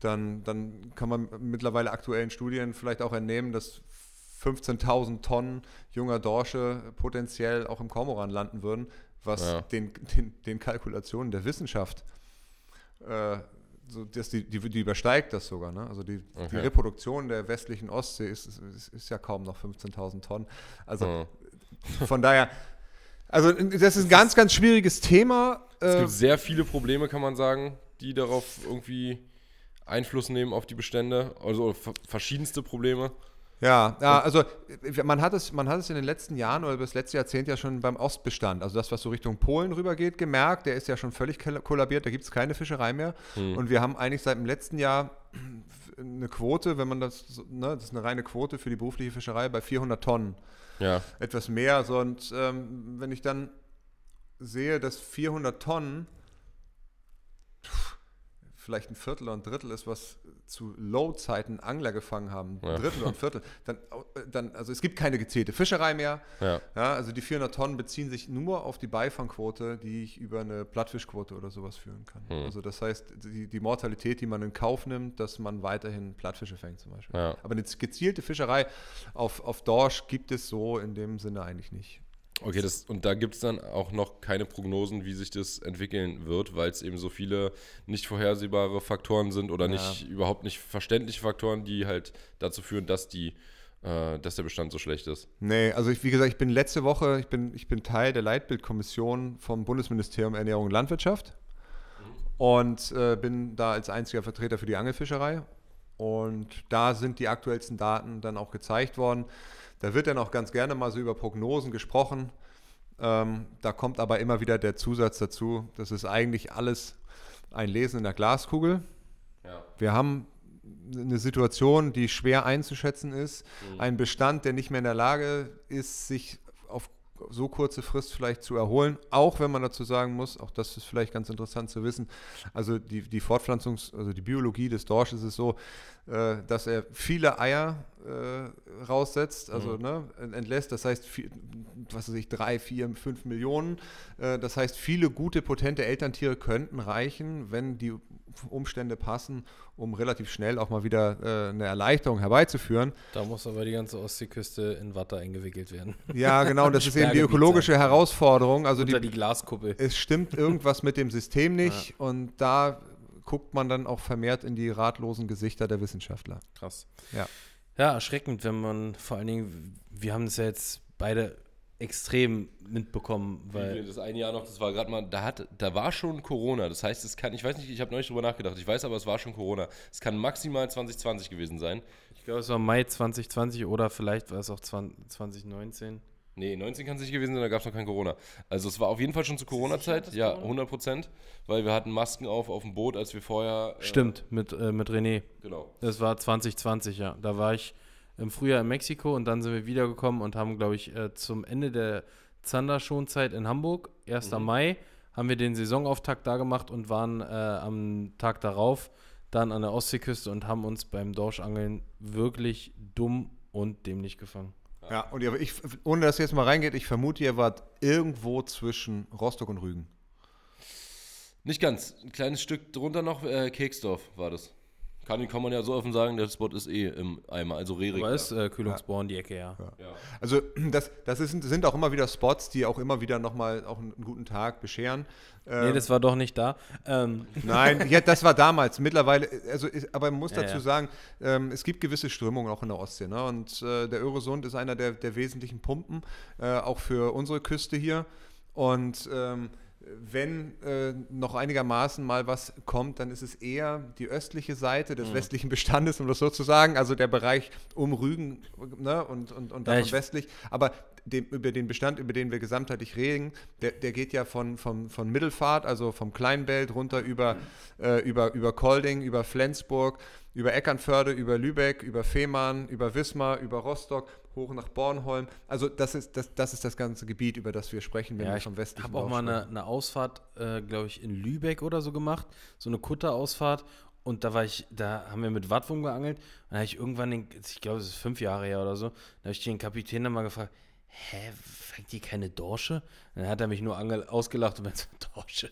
dann, dann kann man mittlerweile aktuellen Studien vielleicht auch entnehmen, dass 15.000 Tonnen junger Dorsche potenziell auch im Kormoran landen würden, was Ja. den, den, den Kalkulationen der Wissenschaft äh, so, dass die, die, die übersteigt das sogar. Ne? Also die, die Okay. Reproduktion der westlichen Ostsee ist, ist, ist, ja kaum noch 15.000 Tonnen. Also Hm. von daher, also das ist ein ganz, ganz schwieriges Thema. Es Äh, gibt sehr viele Probleme, kann man sagen, die darauf irgendwie Einfluss nehmen auf die Bestände. Also ver- verschiedenste Probleme. Ja, ja, also äh, man hat, es, man hat es in den letzten Jahren oder das letzte Jahrzehnt ja schon beim Ostbestand, also das, was so Richtung Polen rübergeht, gemerkt. Der ist ja schon völlig koll- kollabiert, da gibt es keine Fischerei mehr. Und wir haben eigentlich seit dem letzten Jahr *clears throat* eine Quote, wenn man das, ne, das ist eine reine Quote für die berufliche Fischerei bei 400 Tonnen. Ja. Etwas mehr. So, und ähm, wenn ich dann sehe, dass 400 Tonnen, vielleicht ein Viertel oder ein Drittel ist, was zu Low-Zeiten Angler gefangen haben, Ja. Drittel ein Viertel, dann, äh, dann, also es gibt keine gezählte Fischerei mehr. Ja. Ja, also die 400 Tonnen beziehen sich nur auf die Beifangquote, die ich über eine Plattfischquote oder sowas führen kann. Hm. Also das heißt, die, die Mortalität, die man in Kauf nimmt, dass man weiterhin Plattfische fängt zum Beispiel. Ja. Aber eine gezielte Fischerei auf, auf Dorsch gibt es so in dem Sinne eigentlich nicht. Okay, das, und da gibt es dann auch noch keine Prognosen, wie sich das entwickeln wird, weil es eben so viele nicht vorhersehbare Faktoren sind oder Ja. nicht überhaupt nicht verständliche Faktoren, die halt dazu führen, dass die, äh, dass der Bestand so schlecht ist. Nee, also ich, wie gesagt, ich bin letzte Woche, ich bin, ich bin Teil der Leitbildkommission vom Bundesministerium Ernährung und Landwirtschaft und äh, bin da als einziger Vertreter für die Angelfischerei. Und da sind die aktuellsten Daten dann auch gezeigt worden. Da wird dann auch ganz gerne mal so über Prognosen gesprochen. Ähm, da kommt aber immer wieder der Zusatz dazu, das ist eigentlich alles ein Lesen in der Glaskugel. Ja. Wir haben eine Situation, die schwer einzuschätzen ist. Ein Bestand, der nicht mehr in der Lage ist, sich auf so kurze Frist vielleicht zu erholen. Auch wenn man dazu sagen muss, auch das ist vielleicht ganz interessant zu wissen, also die, die Fortpflanzungs-, also die Biologie des Dorsches ist so, äh, dass er viele Eier äh, raussetzt, also ne, entlässt. Das heißt, viel, was weiß ich, drei, vier, fünf Millionen. Äh, das heißt, viele gute, potente Elterntiere könnten reichen, wenn die Umstände passen, um relativ schnell auch mal wieder äh, eine Erleichterung herbeizuführen. Da muss aber die ganze Ostseeküste in Watte eingewickelt werden. Ja, genau, das *laughs* ist eben die ökologische sein. Herausforderung. Also Unter die, die Glaskuppel. es stimmt irgendwas mit dem System *laughs* nicht und da guckt man dann auch vermehrt in die ratlosen Gesichter der Wissenschaftler. Krass. Ja. Ja, erschreckend, wenn man vor allen Dingen, wir haben das ja jetzt beide extrem mitbekommen, weil das eine Jahr noch, das war gerade mal, da, hat, da war schon Corona. Das heißt, es kann, ich weiß nicht, ich habe neulich drüber nachgedacht, ich weiß aber, es war schon Corona. Es kann maximal 2020 gewesen sein. ich glaube, es war Mai 2020 oder vielleicht war es auch 20, 2019. Nee, 19 kann es nicht gewesen sein, da gab es noch kein Corona. Also es war auf jeden Fall schon zur Corona-Zeit, ja, Corona? 100 Prozent, weil wir hatten Masken auf auf dem Boot, als wir vorher... Äh, Stimmt, mit, äh, mit René. Genau. Das war 2020, ja. Da war ich im Frühjahr in Mexiko und dann sind wir wiedergekommen und haben, glaube ich, äh, zum Ende der Zanderschonzeit in Hamburg, 1. Mai, haben wir den Saisonauftakt da gemacht und waren äh, am Tag darauf dann an der Ostseeküste und haben uns beim Dorschangeln wirklich dumm und dämlich gefangen. Ja, und ich, ohne dass ihr jetzt mal reingeht, ich vermute, ihr wart irgendwo zwischen Rostock und Rügen. Nicht ganz, ein kleines Stück drunter noch, äh, Keksdorf war das. Kann, kann man ja so offen sagen, der Spot ist eh im Eimer, also Rerik. Aber ist äh, Kühlungsborn die Ecke, ja. ja. Also *clears throat* das, das ist, sind auch immer wieder Spots, die auch immer wieder nochmal auch einen guten Tag bescheren. Nee, das war doch nicht da. Ähm, Nein, ja, das war damals. Mittlerweile, also ist, aber man muss Ja, dazu ja. sagen, ähm, es gibt gewisse Strömungen auch in der Ostsee. Ne? Und äh, der Öresund ist einer der, der wesentlichen Pumpen, äh, auch für unsere Küste hier. Und ähm, wenn äh, noch einigermaßen mal was kommt, dann ist es eher die östliche Seite Mhm. des westlichen Bestandes, um das so zu sagen, also der Bereich um Rügen ne? und, und, und Ja, davon ich- westlich. Aber dem, über den Bestand, über den wir gesamtheitlich reden, der, der geht ja von, von, von Mittelfahrt, also vom Kleinbelt runter über, äh, über, über Kolding, über Flensburg, über Eckernförde, über Lübeck, über Fehmarn, über Wismar, über Rostock, hoch nach Bornholm. Also das ist das, das, ist das ganze Gebiet, über das wir sprechen, wenn Ja, wir ich vom westlichen habe auch mal eine, eine Ausfahrt, äh, glaube ich, in Lübeck oder so gemacht. So eine Kutterausfahrt. Und da war ich, da haben wir mit Wattwurm geangelt. Und da habe ich irgendwann, den, ich glaube, es ist fünf Jahre her oder so, da habe ich den Kapitän dann mal gefragt, hä, fängt die keine Dorsche? Und dann hat er mich nur ausgelacht und meinte, *laughs* Dorsche,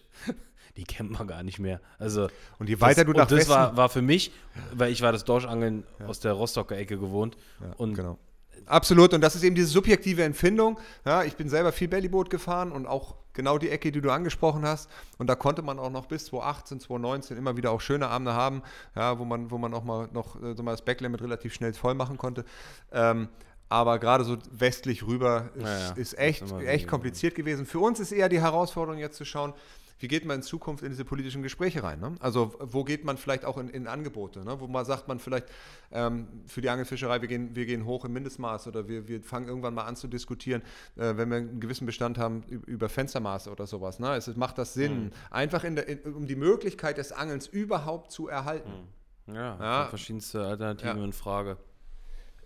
die kennt man gar nicht mehr. Also, Und je weiter das, du nach und das Westen- war, war für mich, weil ich war das Dorschangeln aus der Rostocker Ecke gewohnt. und genau. Absolut, und das ist eben diese subjektive Empfindung. Ja, ich bin selber viel Bellyboot gefahren und auch genau die Ecke, die du angesprochen hast. Und da konnte man auch noch bis 2018, 2019 immer wieder auch schöne Abende haben, ja, wo, man, wo man auch mal noch äh, so mal das Backlimit relativ schnell voll machen konnte. Ähm, aber gerade so westlich rüber ist, Ja, ja. ist echt, Ist echt kompliziert gewesen. Für uns ist eher die Herausforderung jetzt zu schauen, wie geht man in Zukunft in diese politischen Gespräche rein? Ne? Also wo geht man vielleicht auch in, in Angebote? Ne? Wo man sagt man vielleicht ähm, für die Angelfischerei, wir gehen, wir gehen hoch im Mindestmaß oder wir, wir fangen irgendwann mal an zu diskutieren, äh, wenn wir einen gewissen Bestand haben, über Fenstermaße oder sowas. Ne? Es, macht das Sinn, einfach in der, in, um die Möglichkeit des Angelns überhaupt zu erhalten. ja, Ja. kommen verschiedenste Alternativen Ja. in Frage.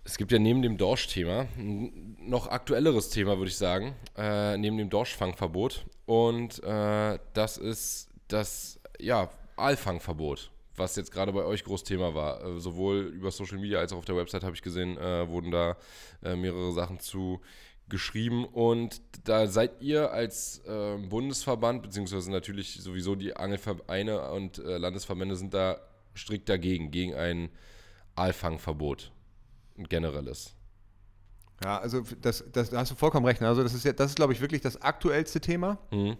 Es gibt ja neben dem Dorsch-Thema ein noch aktuelleres Thema, würde ich sagen, äh, neben dem Dorschfangverbot. Und äh, das ist das ja, Aalfangverbot. was jetzt gerade bei euch Großthema war. Äh, sowohl über Social Media als auch auf der Website habe ich gesehen, äh, wurden da äh, mehrere Sachen zu geschrieben. Und da seid ihr als äh, Bundesverband, beziehungsweise natürlich sowieso die Angelvereine und äh, Landesverbände sind da strikt dagegen, gegen ein Aalfangverbot. Ein generelles. Ja, also das, das, da hast du vollkommen recht. Also das ist ja, das ist, glaube ich, wirklich das aktuellste Thema. Mhm.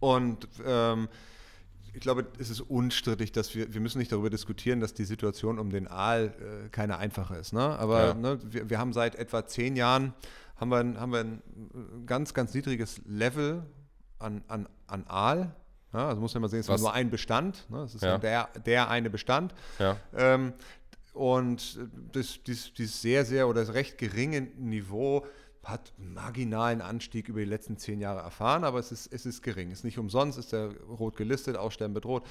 Und ähm, ich glaube, es ist unstrittig, dass wir, wir müssen nicht darüber diskutieren, dass die Situation um den Aal äh, keine einfache ist. Ne? Aber Ja. ne, wir, wir haben seit etwa zehn Jahren haben wir, ein- haben wir ein ganz, ganz niedriges Level an, an, an Aal. Ja, also muss man mal sehen, es ist nur ein Bestand. Ne? Es ist ja. der, der eine Bestand. Ja. Ähm, und das, dieses, dieses sehr, sehr oder das recht geringe Niveau hat einen marginalen Anstieg über die letzten zehn Jahre erfahren, aber es ist, es ist gering. Ist nicht umsonst, ist der rot gelistet, Aussterben bedroht,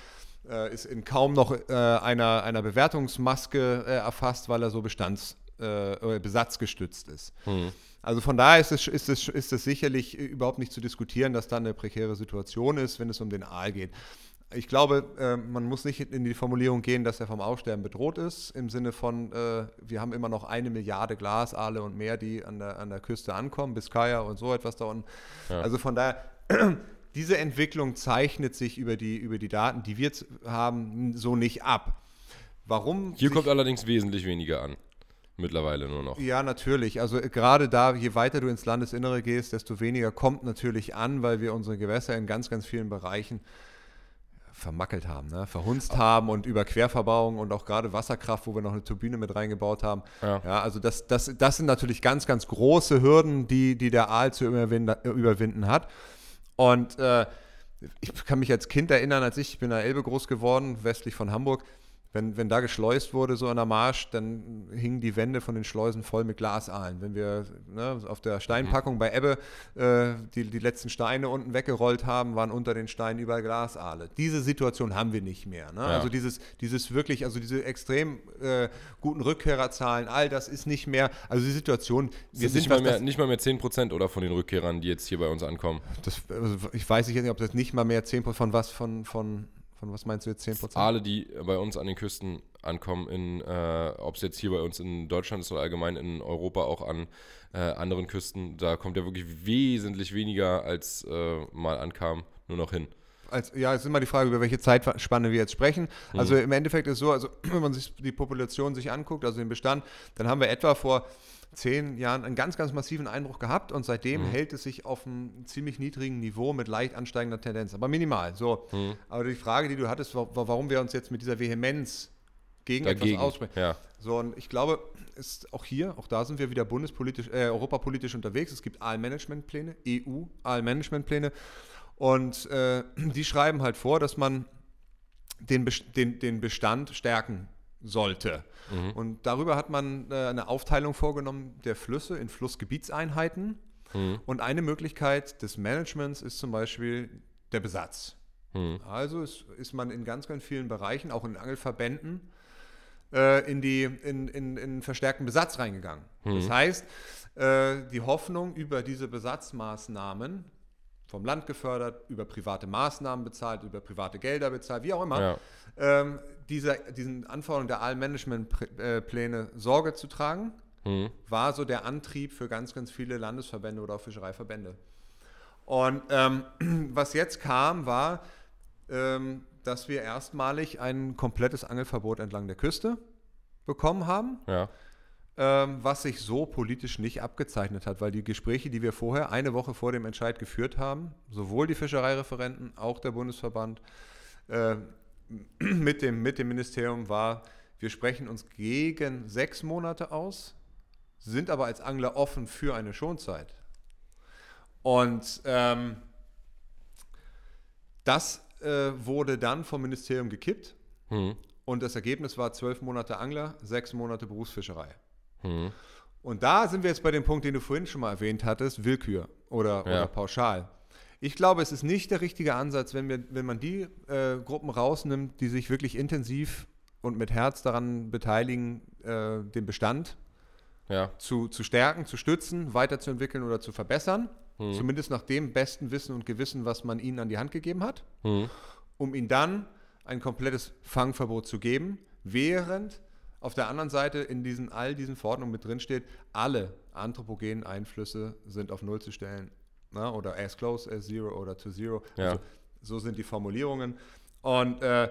äh, ist in kaum noch äh, einer, einer Bewertungsmaske äh, erfasst, weil er so bestands, äh, besatzgestützt ist. Mhm. Also von daher ist es, ist, es, ist es sicherlich überhaupt nicht zu diskutieren, dass da eine prekäre Situation ist, wenn es um den Aal geht. Ich glaube, äh, man muss nicht in die Formulierung gehen, dass er vom Aussterben bedroht ist, im Sinne von, äh, wir haben immer noch eine Milliarde Glasaale und mehr, die an der, an der Küste ankommen, Biscaya und so etwas da unten. Ja. Also von daher, *clears throat* diese Entwicklung zeichnet sich über die, über die Daten, die wir haben, so nicht ab. Warum? Hier kommt allerdings wesentlich weniger an. Mittlerweile nur noch. ja, natürlich. Also äh, gerade da, je weiter du ins Landesinnere gehst, desto weniger kommt natürlich an, weil wir unsere Gewässer in ganz, ganz vielen Bereichen vermackelt haben, ne? verhunzt haben und über Querverbauung und auch gerade Wasserkraft, wo wir noch eine Turbine mit reingebaut haben. Ja. also das, das, das sind natürlich ganz, ganz große Hürden, die, die der Aal zu überwinden, überwinden hat. Und äh, ich kann mich als Kind erinnern, als ich, ich bin in der Elbe groß geworden, westlich von Hamburg, wenn, wenn da geschleust wurde, so an der Marsch, dann hingen die Wände von den Schleusen voll mit Glasaalen. Wenn wir ne, auf der Steinpackung bei Ebbe äh, die, die letzten Steine unten weggerollt haben, waren unter den Steinen überall Glasaale. Diese Situation haben wir nicht mehr. Ne? Ja. Also dieses, dieses wirklich, also diese extrem äh, guten Rückkehrerzahlen, all das ist nicht mehr, also die Situation, Wir sind nicht, mal mehr, nicht mal mehr 10% oder von den Rückkehrern, die jetzt hier bei uns ankommen. das, also ich weiß nicht, ob das nicht mal mehr 10% von was, von, von, von was meinst du jetzt 10%? Aale, die bei uns an den Küsten ankommen, in, äh, ob es jetzt hier bei uns in Deutschland ist oder allgemein in Europa auch an äh, anderen Küsten, da kommt ja wirklich wesentlich weniger als äh, mal ankam, nur noch hin. Als, ja, es ist immer die Frage, über welche Zeitspanne wir jetzt sprechen. Also im Endeffekt ist es so, also *clears throat* wenn man sich die Population sich anguckt, also den Bestand, dann haben wir etwa vor zehn Jahren einen ganz, ganz massiven Einbruch gehabt und seitdem hält es sich auf einem ziemlich niedrigen Niveau mit leicht ansteigender Tendenz, aber minimal. So. Aber die Frage, die du hattest, war, war, warum wir uns jetzt mit dieser Vehemenz gegen Dagegen. etwas aussprechen. Ja. So, und ich glaube, ist auch hier, auch da sind wir wieder bundespolitisch, äh, europapolitisch unterwegs. Es gibt Aalmanagementpläne, EU-Aalmanagementpläne. Und äh, *clears throat* die schreiben halt vor, dass man den, den, den Bestand stärken sollte. Und darüber hat man äh, eine Aufteilung vorgenommen der Flüsse in Flussgebietseinheiten. Und eine Möglichkeit des Managements ist zum Beispiel der Besatz. Also ist, ist man in ganz, ganz vielen Bereichen, auch in Angelverbänden, äh, in, die, in, in, in verstärkten Besatz reingegangen. Das heißt, äh, die Hoffnung über diese Besatzmaßnahmen vom Land gefördert, über private Maßnahmen bezahlt, über private Gelder bezahlt, wie auch immer, Ja. ähm, dieser, diesen Anforderungen der Aalmanagementpläne Sorge zu tragen, war so der Antrieb für ganz, ganz viele Landesverbände oder auch Fischereiverbände. Und ähm, *clears throat* was jetzt kam, war, ähm, dass wir erstmalig ein komplettes Angelverbot entlang der Küste bekommen haben, Ja. ähm, was sich so politisch nicht abgezeichnet hat, weil die Gespräche, die wir vorher, eine Woche vor dem Entscheid geführt haben, sowohl die Fischereireferenten, auch der Bundesverband, äh, *clears throat* mit, dem, mit dem Ministerium war, wir sprechen uns gegen sechs Monate aus, sind aber als Angler offen für eine Schonzeit. Und ähm, das äh, wurde dann vom Ministerium gekippt Hm. und das Ergebnis war zwölf Monate Angler, sechs Monate Berufsfischerei. Hm. Und da sind wir jetzt bei dem Punkt, den du vorhin schon mal erwähnt hattest, Willkür oder, Ja. oder pauschal. Ich glaube, es ist nicht der richtige Ansatz, wenn, wir, wenn man die äh, Gruppen rausnimmt, die sich wirklich intensiv und mit Herz daran beteiligen, äh, den Bestand Ja. zu, zu stärken, zu stützen, weiterzuentwickeln oder zu verbessern. Hm. Zumindest nach dem besten Wissen und Gewissen, was man ihnen an die Hand gegeben hat Hm. um ihn dann ein komplettes Fangverbot zu geben, während auf der anderen Seite in diesen, all diesen Verordnungen mit drin steht, alle anthropogenen Einflüsse sind auf Null zu stellen. Na, oder as close as zero oder to zero. Ja. Also, so sind die Formulierungen. Und äh,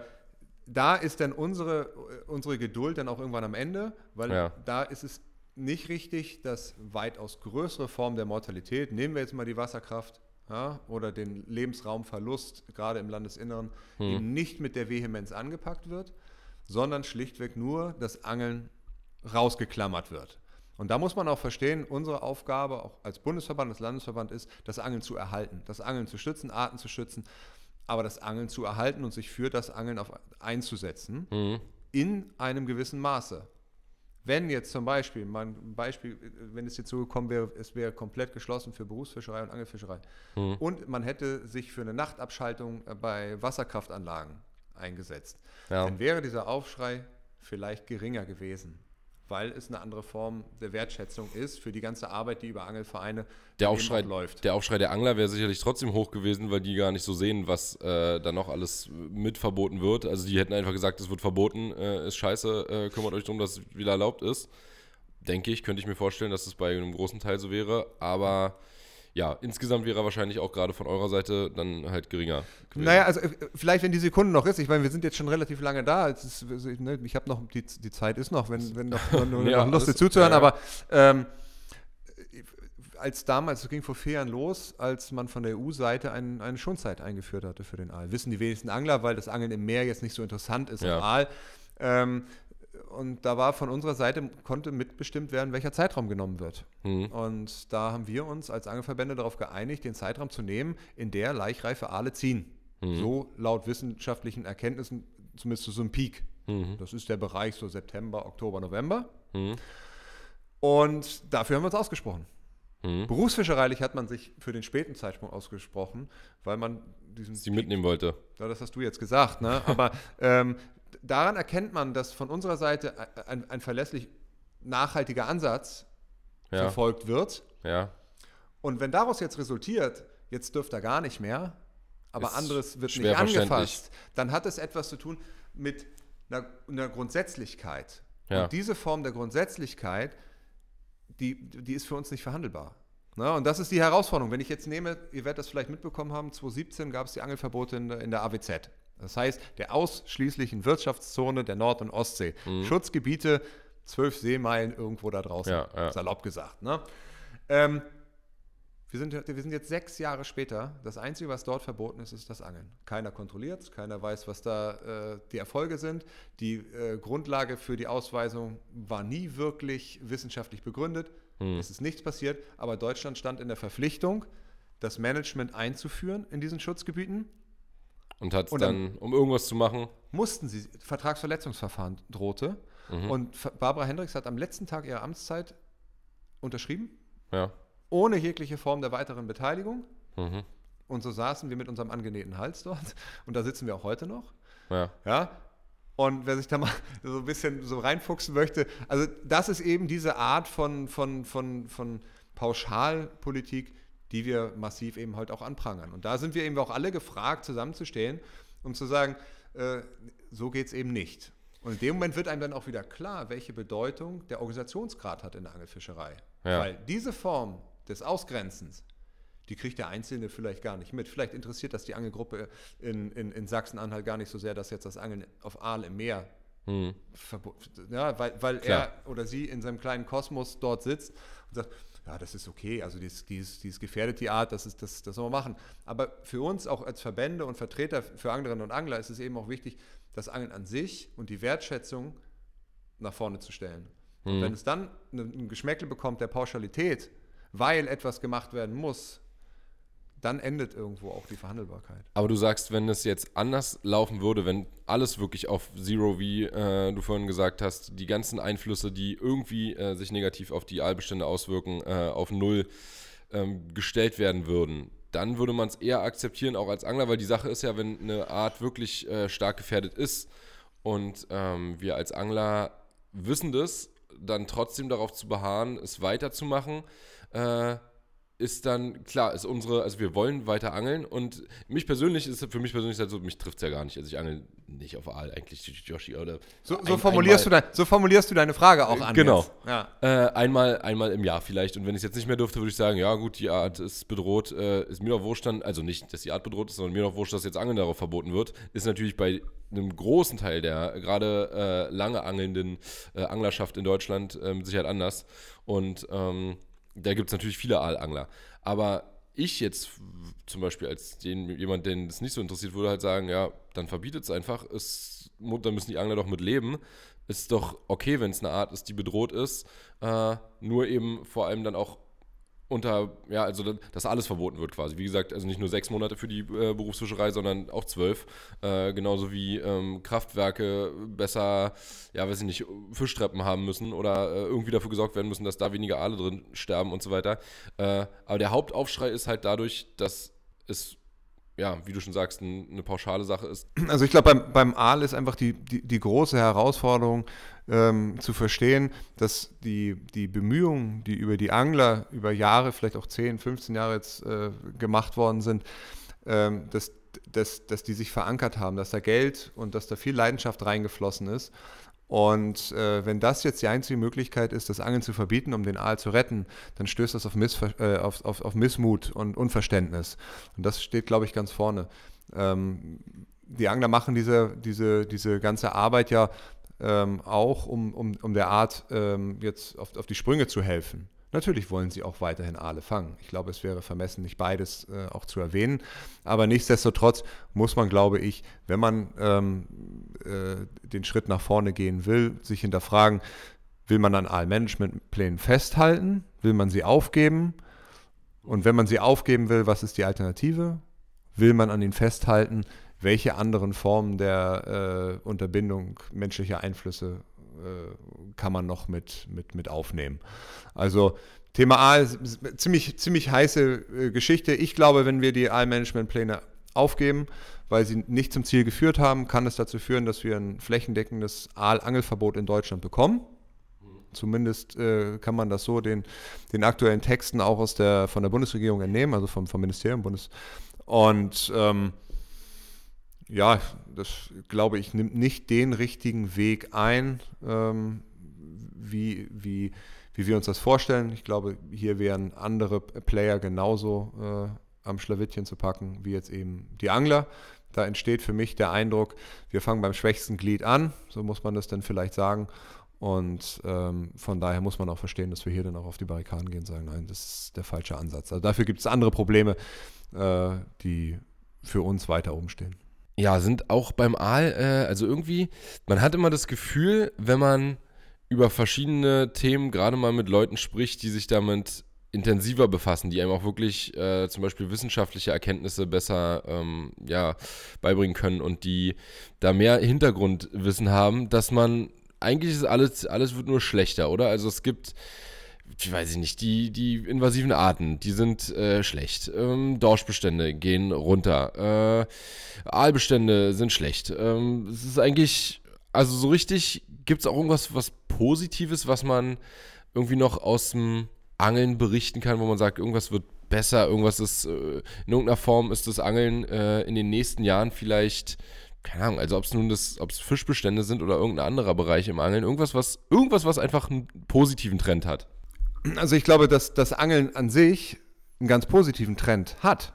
da ist dann unsere, unsere Geduld dann auch irgendwann am Ende, weil Ja. da ist es nicht richtig, dass weitaus größere Formen der Mortalität, nehmen wir jetzt mal die Wasserkraft ja, oder den Lebensraumverlust, gerade im Landesinneren, eben nicht mit der Vehemenz angepackt wird, sondern schlichtweg nur das Angeln rausgeklammert wird. Und da muss man auch verstehen, unsere Aufgabe auch als Bundesverband, als Landesverband ist, das Angeln zu erhalten, das Angeln zu schützen, Arten zu schützen, aber das Angeln zu erhalten und sich für das Angeln auf, einzusetzen Mhm. in einem gewissen Maße. Wenn jetzt zum Beispiel, mal ein Beispiel, wenn es jetzt so gekommen wäre, es wäre komplett geschlossen für Berufsfischerei und Angelfischerei Mhm. und man hätte sich für eine Nachtabschaltung äh, bei Wasserkraftanlagen eingesetzt, Ja. dann wäre dieser Aufschrei vielleicht geringer gewesen, weil es eine andere Form der Wertschätzung ist für die ganze Arbeit, die über Angelvereine Der Aufschrei, läuft. der Aufschrei der Angler wäre sicherlich trotzdem hoch gewesen, weil die gar nicht so sehen, was äh, da noch alles mit verboten wird. Also die hätten einfach gesagt, es wird verboten, äh, ist scheiße, äh, kümmert euch darum, dass es wieder erlaubt ist. Denke ich, könnte ich mir vorstellen, dass es bei einem großen Teil so wäre. Aber ja, insgesamt wäre er wahrscheinlich auch gerade von eurer Seite dann halt geringer. gewesen. Naja, also äh, vielleicht, wenn die Sekunde noch ist, ich meine, wir sind jetzt schon relativ lange da, ist, ne, ich habe noch, die, die Zeit ist noch, wenn, wenn noch, wenn *laughs* noch Ja, Lust alles- ist zuzuhören, ja, ja. aber ähm, als damals, es ging vor vier Jahren los, als man von der EU-Seite ein, eine Schonzeit eingeführt hatte für den Aal. Wissen die wenigsten Angler, weil das Angeln im Meer jetzt nicht so interessant ist Ja. am Aal. Ähm, und da war von unserer Seite, konnte mitbestimmt werden, welcher Zeitraum genommen wird. Mhm. Und da haben wir uns als Angelverbände darauf geeinigt, den Zeitraum zu nehmen, in der laichreife Aale ziehen. Mhm. So laut wissenschaftlichen Erkenntnissen, zumindest zu so einem Peak. Mhm. Das ist der Bereich so September, Oktober, November. Mhm. Und dafür haben wir uns ausgesprochen. Mhm. Berufsfischereilich hat man sich für den späten Zeitsprung ausgesprochen, weil man diesen Sie mitnehmen wollte. ja, das hast du jetzt gesagt, ne? Aber *laughs* ähm, daran erkennt man, dass von unserer Seite ein, ein verlässlich nachhaltiger Ansatz Ja. verfolgt wird. Ja. Und wenn daraus jetzt resultiert, jetzt dürft ihr gar nicht mehr, aber Ist anderes wird nicht angefasst, dann hat es etwas zu tun mit einer, einer Grundsätzlichkeit. Ja. Und diese Form der Grundsätzlichkeit, die, die ist für uns nicht verhandelbar. Ne? Und das ist die Herausforderung. Wenn ich jetzt nehme, ihr werdet das vielleicht mitbekommen haben, 2017 gab es die Angelverbote in der, in der AWZ. Das heißt, der ausschließlichen Wirtschaftszone der Nord- und Ostsee. Schutzgebiete, zwölf Seemeilen irgendwo da draußen, Ja, ja. salopp gesagt. Ne? Ähm, wir sind, wir sind jetzt sechs Jahre später. Das Einzige, was dort verboten ist, ist das Angeln. Keiner kontrolliert es, keiner weiß, was da äh, die Erfolge sind. Die äh, Grundlage für die Ausweisung war nie wirklich wissenschaftlich begründet. Es ist nichts passiert, aber Deutschland stand in der Verpflichtung, das Management einzuführen in diesen Schutzgebieten. Und hat Und dann, um irgendwas zu machen, Mussten sie, Vertragsverletzungsverfahren drohte. Und F- Barbara Hendricks hat am letzten Tag ihrer Amtszeit unterschrieben, ja. ohne jegliche Form der weiteren Beteiligung. Mhm. Und so saßen wir mit unserem angenähten Hals dort. *laughs* Und da sitzen wir auch heute noch. Ja. Ja. Und wer sich da mal *laughs* so ein bisschen so reinfuchsen möchte, also das ist eben diese Art von, von, von, von Pauschalpolitik, die wir massiv eben halt auch anprangern. Und da sind wir eben auch alle gefragt, zusammenzustehen und zu sagen, äh, so geht es eben nicht. Und in dem Moment wird einem dann auch wieder klar, welche Bedeutung der Organisationsgrad hat in der Angelfischerei. Ja. Weil diese Form des Ausgrenzens, die kriegt der Einzelne vielleicht gar nicht mit. Vielleicht interessiert das die Angelgruppe in, in, in Sachsen-Anhalt gar nicht so sehr, dass jetzt das Angeln auf Aal im Meer verbo- ja, weil, weil Klar. er oder sie in seinem kleinen Kosmos dort sitzt und sagt, ja, das ist okay, also die ist, die ist, die ist gefährdet, die Art, das, ist, das, das sollen wir machen. Aber für uns auch als Verbände und Vertreter für Anglerinnen und Angler ist es eben auch wichtig, das Angeln an sich und die Wertschätzung nach vorne zu stellen. Und Mhm. wenn es dann ein Geschmäckle bekommt der Pauschalität, weil etwas gemacht werden muss, dann endet irgendwo auch die Verhandelbarkeit. Aber du sagst, wenn es jetzt anders laufen würde, wenn alles wirklich auf Zero, wie äh, du vorhin gesagt hast, die ganzen Einflüsse, die irgendwie äh, sich negativ auf die Aalbestände auswirken, äh, auf Null ähm, gestellt werden würden, dann würde man es eher akzeptieren, auch als Angler, weil die Sache ist ja, wenn eine Art wirklich äh, stark gefährdet ist und ähm, wir als Angler wissen das, dann trotzdem darauf zu beharren, es weiterzumachen, äh, ist dann, klar, ist unsere, also wir wollen weiter angeln und mich persönlich ist, für mich persönlich ist halt so, mich trifft es ja gar nicht. Also ich angel nicht auf Aal, eigentlich Joshi oder. So, so ein, formulierst du dein, so formulierst du deine Frage auch an. Genau. Ja. Äh, einmal, einmal im Jahr vielleicht. Und wenn ich es jetzt nicht mehr dürfte, würde ich sagen, ja gut, die Art ist bedroht, äh, ist mir doch wurscht dann, also nicht, dass die Art bedroht ist, sondern mir doch wurscht, dass jetzt Angeln darauf verboten wird, ist natürlich bei einem großen Teil der gerade äh, lange angelnden äh, Anglerschaft in Deutschland äh, mit Sicherheit anders. Und ähm, da gibt es natürlich viele Aalangler. Aber ich jetzt zum Beispiel als den, jemand, den es nicht so interessiert, würde halt sagen, ja, dann verbietet es einfach. Dann müssen die Angler doch mit leben. Ist doch okay, wenn es eine Art ist, die bedroht ist. Äh, nur eben vor allem dann auch unter, ja, also dass alles verboten wird quasi. Wie gesagt, also nicht nur sechs Monate für die äh, Berufsfischerei, sondern auch zwölf. Äh, genauso wie ähm, Kraftwerke besser, ja, weiß ich nicht, Fischtreppen haben müssen oder äh, irgendwie dafür gesorgt werden müssen, dass da weniger Aale drin sterben und so weiter. Äh, aber der Hauptaufschrei ist halt dadurch, dass es ja, wie du schon sagst, ein, eine pauschale Sache ist. Also ich glaube, beim, beim Aal ist einfach die, die, die große Herausforderung ähm, zu verstehen, dass die, die Bemühungen, die über die Angler über Jahre, vielleicht auch 10, 15 Jahre jetzt äh, gemacht worden sind, ähm, dass, dass, dass die sich verankert haben, dass da Geld und dass da viel Leidenschaft reingeflossen ist und äh, wenn das jetzt die einzige Möglichkeit ist, das Angeln zu verbieten, um den Aal zu retten, dann stößt das auf, Missver äh, auf, auf, auf Missmut und Unverständnis. Und das steht, glaube ich, ganz vorne. Ähm, die Angler machen diese, diese, diese ganze Arbeit ja ähm, auch, um, um, um der Art ähm, jetzt auf, auf die Sprünge zu helfen. Natürlich wollen sie auch weiterhin Aale fangen. Ich glaube, es wäre vermessen, nicht beides äh, auch zu erwähnen. Aber nichtsdestotrotz muss man, glaube ich, wenn man ähm, äh, den Schritt nach vorne gehen will, sich hinterfragen, will man an Aalmanagementplänen festhalten? Will man sie aufgeben? Und wenn man sie aufgeben will, was ist die Alternative? Will man an ihnen festhalten? Welche anderen Formen der äh, Unterbindung menschlicher Einflüsse äh, kann man noch mit, mit, mit aufnehmen. Also Thema A ziemlich, ziemlich heiße äh, Geschichte. Ich glaube, wenn wir die Aalmanagementpläne aufgeben, weil sie nicht zum Ziel geführt haben, kann es dazu führen, dass wir ein flächendeckendes Aalangelverbot in Deutschland bekommen. Zumindest äh, kann man das so den, den aktuellen Texten auch aus der, von der Bundesregierung entnehmen, also vom, vom Ministerium Bundes. Und ähm, ja, das glaube ich, nimmt nicht den richtigen Weg ein, ähm, wie, wie, wie wir uns das vorstellen. Ich glaube, hier wären andere Player genauso äh, am Schlawittchen zu packen, wie jetzt eben die Angler. Da entsteht für mich der Eindruck, wir fangen beim schwächsten Glied an, so muss man das dann vielleicht sagen. Und ähm, von daher muss man auch verstehen, dass wir hier dann auch auf die Barrikaden gehen und sagen, nein, das ist der falsche Ansatz. Also dafür gibt es andere Probleme, äh, die für uns weiter oben stehen. Ja, sind auch beim Aal, äh, also irgendwie, man hat immer das Gefühl, wenn man über verschiedene Themen gerade mal mit Leuten spricht, die sich damit intensiver befassen, die einem auch wirklich äh, zum Beispiel wissenschaftliche Erkenntnisse besser ähm, ja, beibringen können und die da mehr Hintergrundwissen haben, dass man eigentlich ist alles, alles wird nur schlechter, oder? Also es gibt ich weiß nicht, die, die invasiven Arten, die sind äh, schlecht. Ähm, Dorschbestände gehen runter. Äh, Aalbestände sind schlecht. Ähm, es ist eigentlich, also so richtig, gibt es auch irgendwas was Positives, was man irgendwie noch aus dem Angeln berichten kann, wo man sagt, irgendwas wird besser, irgendwas ist, äh, in irgendeiner Form ist das Angeln äh, in den nächsten Jahren vielleicht keine Ahnung, also ob es nun das, ob es Fischbestände sind oder irgendein anderer Bereich im Angeln, irgendwas, was, irgendwas, was einfach einen positiven Trend hat. Also ich glaube, dass das Angeln an sich einen ganz positiven Trend hat.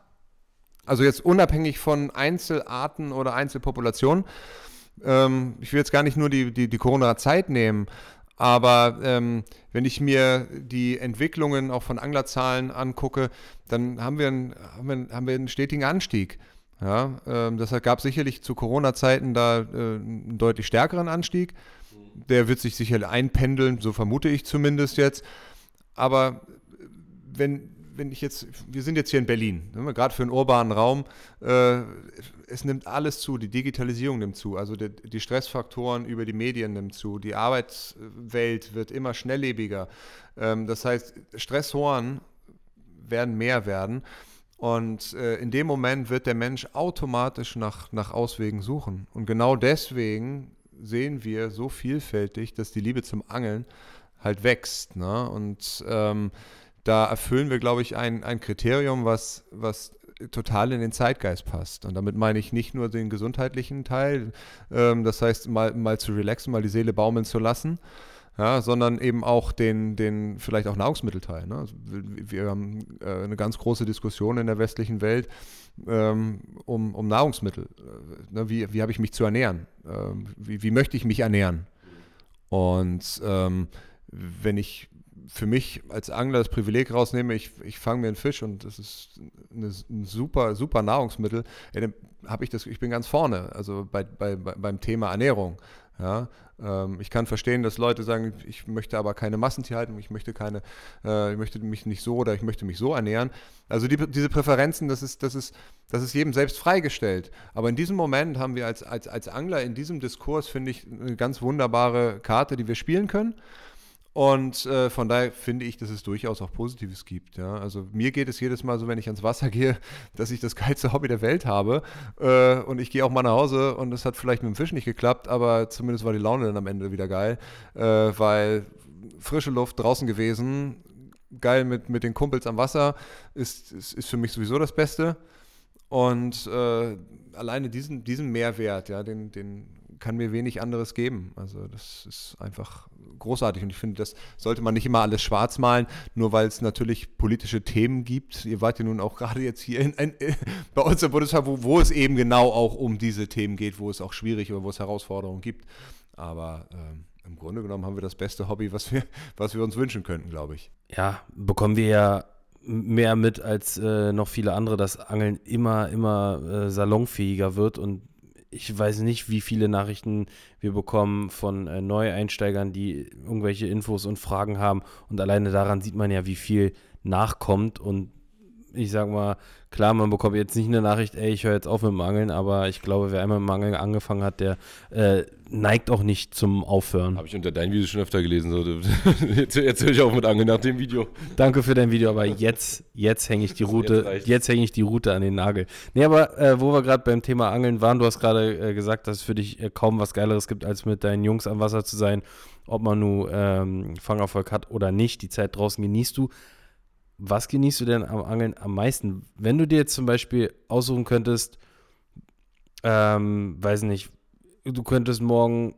Also jetzt unabhängig von Einzelarten oder Einzelpopulationen. Ähm, ich will jetzt gar nicht nur die, die, die Corona-Zeit nehmen, aber ähm, wenn ich mir die Entwicklungen auch von Anglerzahlen angucke, dann haben wir einen, haben wir, haben wir einen stetigen Anstieg. Ja, ähm, deshalb gab sicherlich zu Corona-Zeiten da äh, einen deutlich stärkeren Anstieg. Der wird sich sicherlich einpendeln, so vermute ich zumindest jetzt. Aber wenn, wenn ich jetzt, wir sind jetzt hier in Berlin, ne, gerade für einen urbanen Raum, äh, es nimmt alles zu, die Digitalisierung nimmt zu, also die, die, Stressfaktoren über die Medien nimmt zu, die Arbeitswelt wird immer schnelllebiger. Ähm, das heißt, Stressoren werden mehr werden. Und äh, in dem Moment wird der Mensch automatisch nach, nach Auswegen suchen. Und genau deswegen sehen wir so vielfältig, dass die Liebe zum Angeln halt wächst. Ne? Und ähm, da erfüllen wir, glaube ich, ein, ein Kriterium, was, was total in den Zeitgeist passt. Und damit meine ich nicht nur den gesundheitlichen Teil, ähm, das heißt, mal, mal zu relaxen, mal die Seele baumeln zu lassen, ja, sondern eben auch den, den vielleicht auch Nahrungsmittelteil. Ne? Also wir, haben äh, eine ganz große Diskussion in der westlichen Welt ähm, um, um Nahrungsmittel. Äh, ne? Wie, wie habe ich mich zu ernähren? Ähm, wie, wie möchte ich mich ernähren? Und ähm, wenn ich für mich als Angler das Privileg rausnehme, ich, ich fange mir einen Fisch und das ist eine, ein super, super Nahrungsmittel, ja, dann habe ich das, ich bin ganz vorne, also bei, bei, beim Thema Ernährung. Ja, ähm, ich kann verstehen, dass Leute sagen, ich möchte aber keine Massentierhaltung, ich möchte keine, äh, ich möchte mich nicht so oder ich möchte mich so ernähren. Also die, diese Präferenzen, das ist, das, ist, das ist jedem selbst freigestellt. Aber in diesem Moment haben wir als, als, als Angler in diesem Diskurs, finde ich, eine ganz wunderbare Karte, die wir spielen können. Und äh, von daher finde ich, dass es durchaus auch Positives gibt. Ja? Also mir geht es jedes Mal so, wenn ich ans Wasser *laughs* gehe, dass ich das geilste Hobby der Welt habe. Äh, und ich gehe auch mal nach Hause und es hat vielleicht mit dem Fisch nicht geklappt, aber zumindest war die Laune dann am Ende wieder geil, äh, weil frische Luft draußen gewesen, geil mit, mit den Kumpels am Wasser, ist, ist, ist für mich sowieso das Beste. Und äh, alleine diesen, diesen Mehrwert, ja, den, den kann mir wenig anderes geben. Also das ist einfach großartig und ich finde, das sollte man nicht immer alles schwarz malen, nur weil es natürlich politische Themen gibt. Ihr wart ja nun auch *laughs* gerade jetzt hier in, in, bei uns im Bundestag, wo, wo, es eben genau auch um diese Themen geht, wo es auch schwierig oder wo es Herausforderungen gibt. Aber ähm, im Grunde genommen haben wir das beste Hobby, was wir, was wir uns wünschen könnten, glaube ich. Ja, bekommen wir ja mehr mit als äh, noch viele andere, dass Angeln immer, immer äh, salonfähiger wird und ich weiß nicht, wie viele Nachrichten wir bekommen von äh, Neueinsteigern, die irgendwelche Infos und Fragen haben. Und alleine daran sieht man ja, wie viel nachkommt. Und ich sag mal, klar, man bekommt jetzt nicht eine Nachricht, ey, ich höre jetzt auf mit dem Angeln, aber ich glaube, wer einmal mit dem Angeln angefangen hat, der äh, neigt auch nicht zum Aufhören. Habe ich unter deinem Video schon öfter gelesen. *laughs* Jetzt, jetzt höre ich auf mit Angeln nach dem Video. Danke für dein Video, aber jetzt, jetzt hänge ich die Route, jetzt, jetzt hänge ich die Route an den Nagel. Nee, aber äh, wo wir gerade beim Thema Angeln waren, du hast gerade äh, gesagt, dass es für dich äh, kaum was Geileres gibt, als mit deinen Jungs am Wasser zu sein. Ob man nun ähm, Fangerfolg hat oder nicht, die Zeit draußen genießt du was genießt du denn am Angeln am meisten? Wenn du dir jetzt zum Beispiel aussuchen könntest, ähm, weiß nicht, du könntest morgen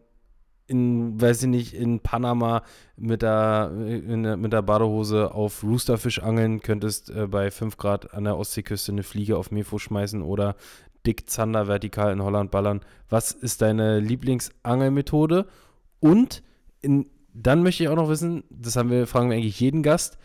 in, weiß ich nicht, in Panama mit der, in, mit der Badehose auf Roosterfisch angeln, könntest äh, bei 5 Grad an der Ostseeküste eine Fliege auf Mefo schmeißen oder dick Zander vertikal in Holland ballern. Was ist deine Lieblingsangelmethode? Und in, dann möchte ich auch noch wissen, das haben wir, fragen wir eigentlich jeden Gast,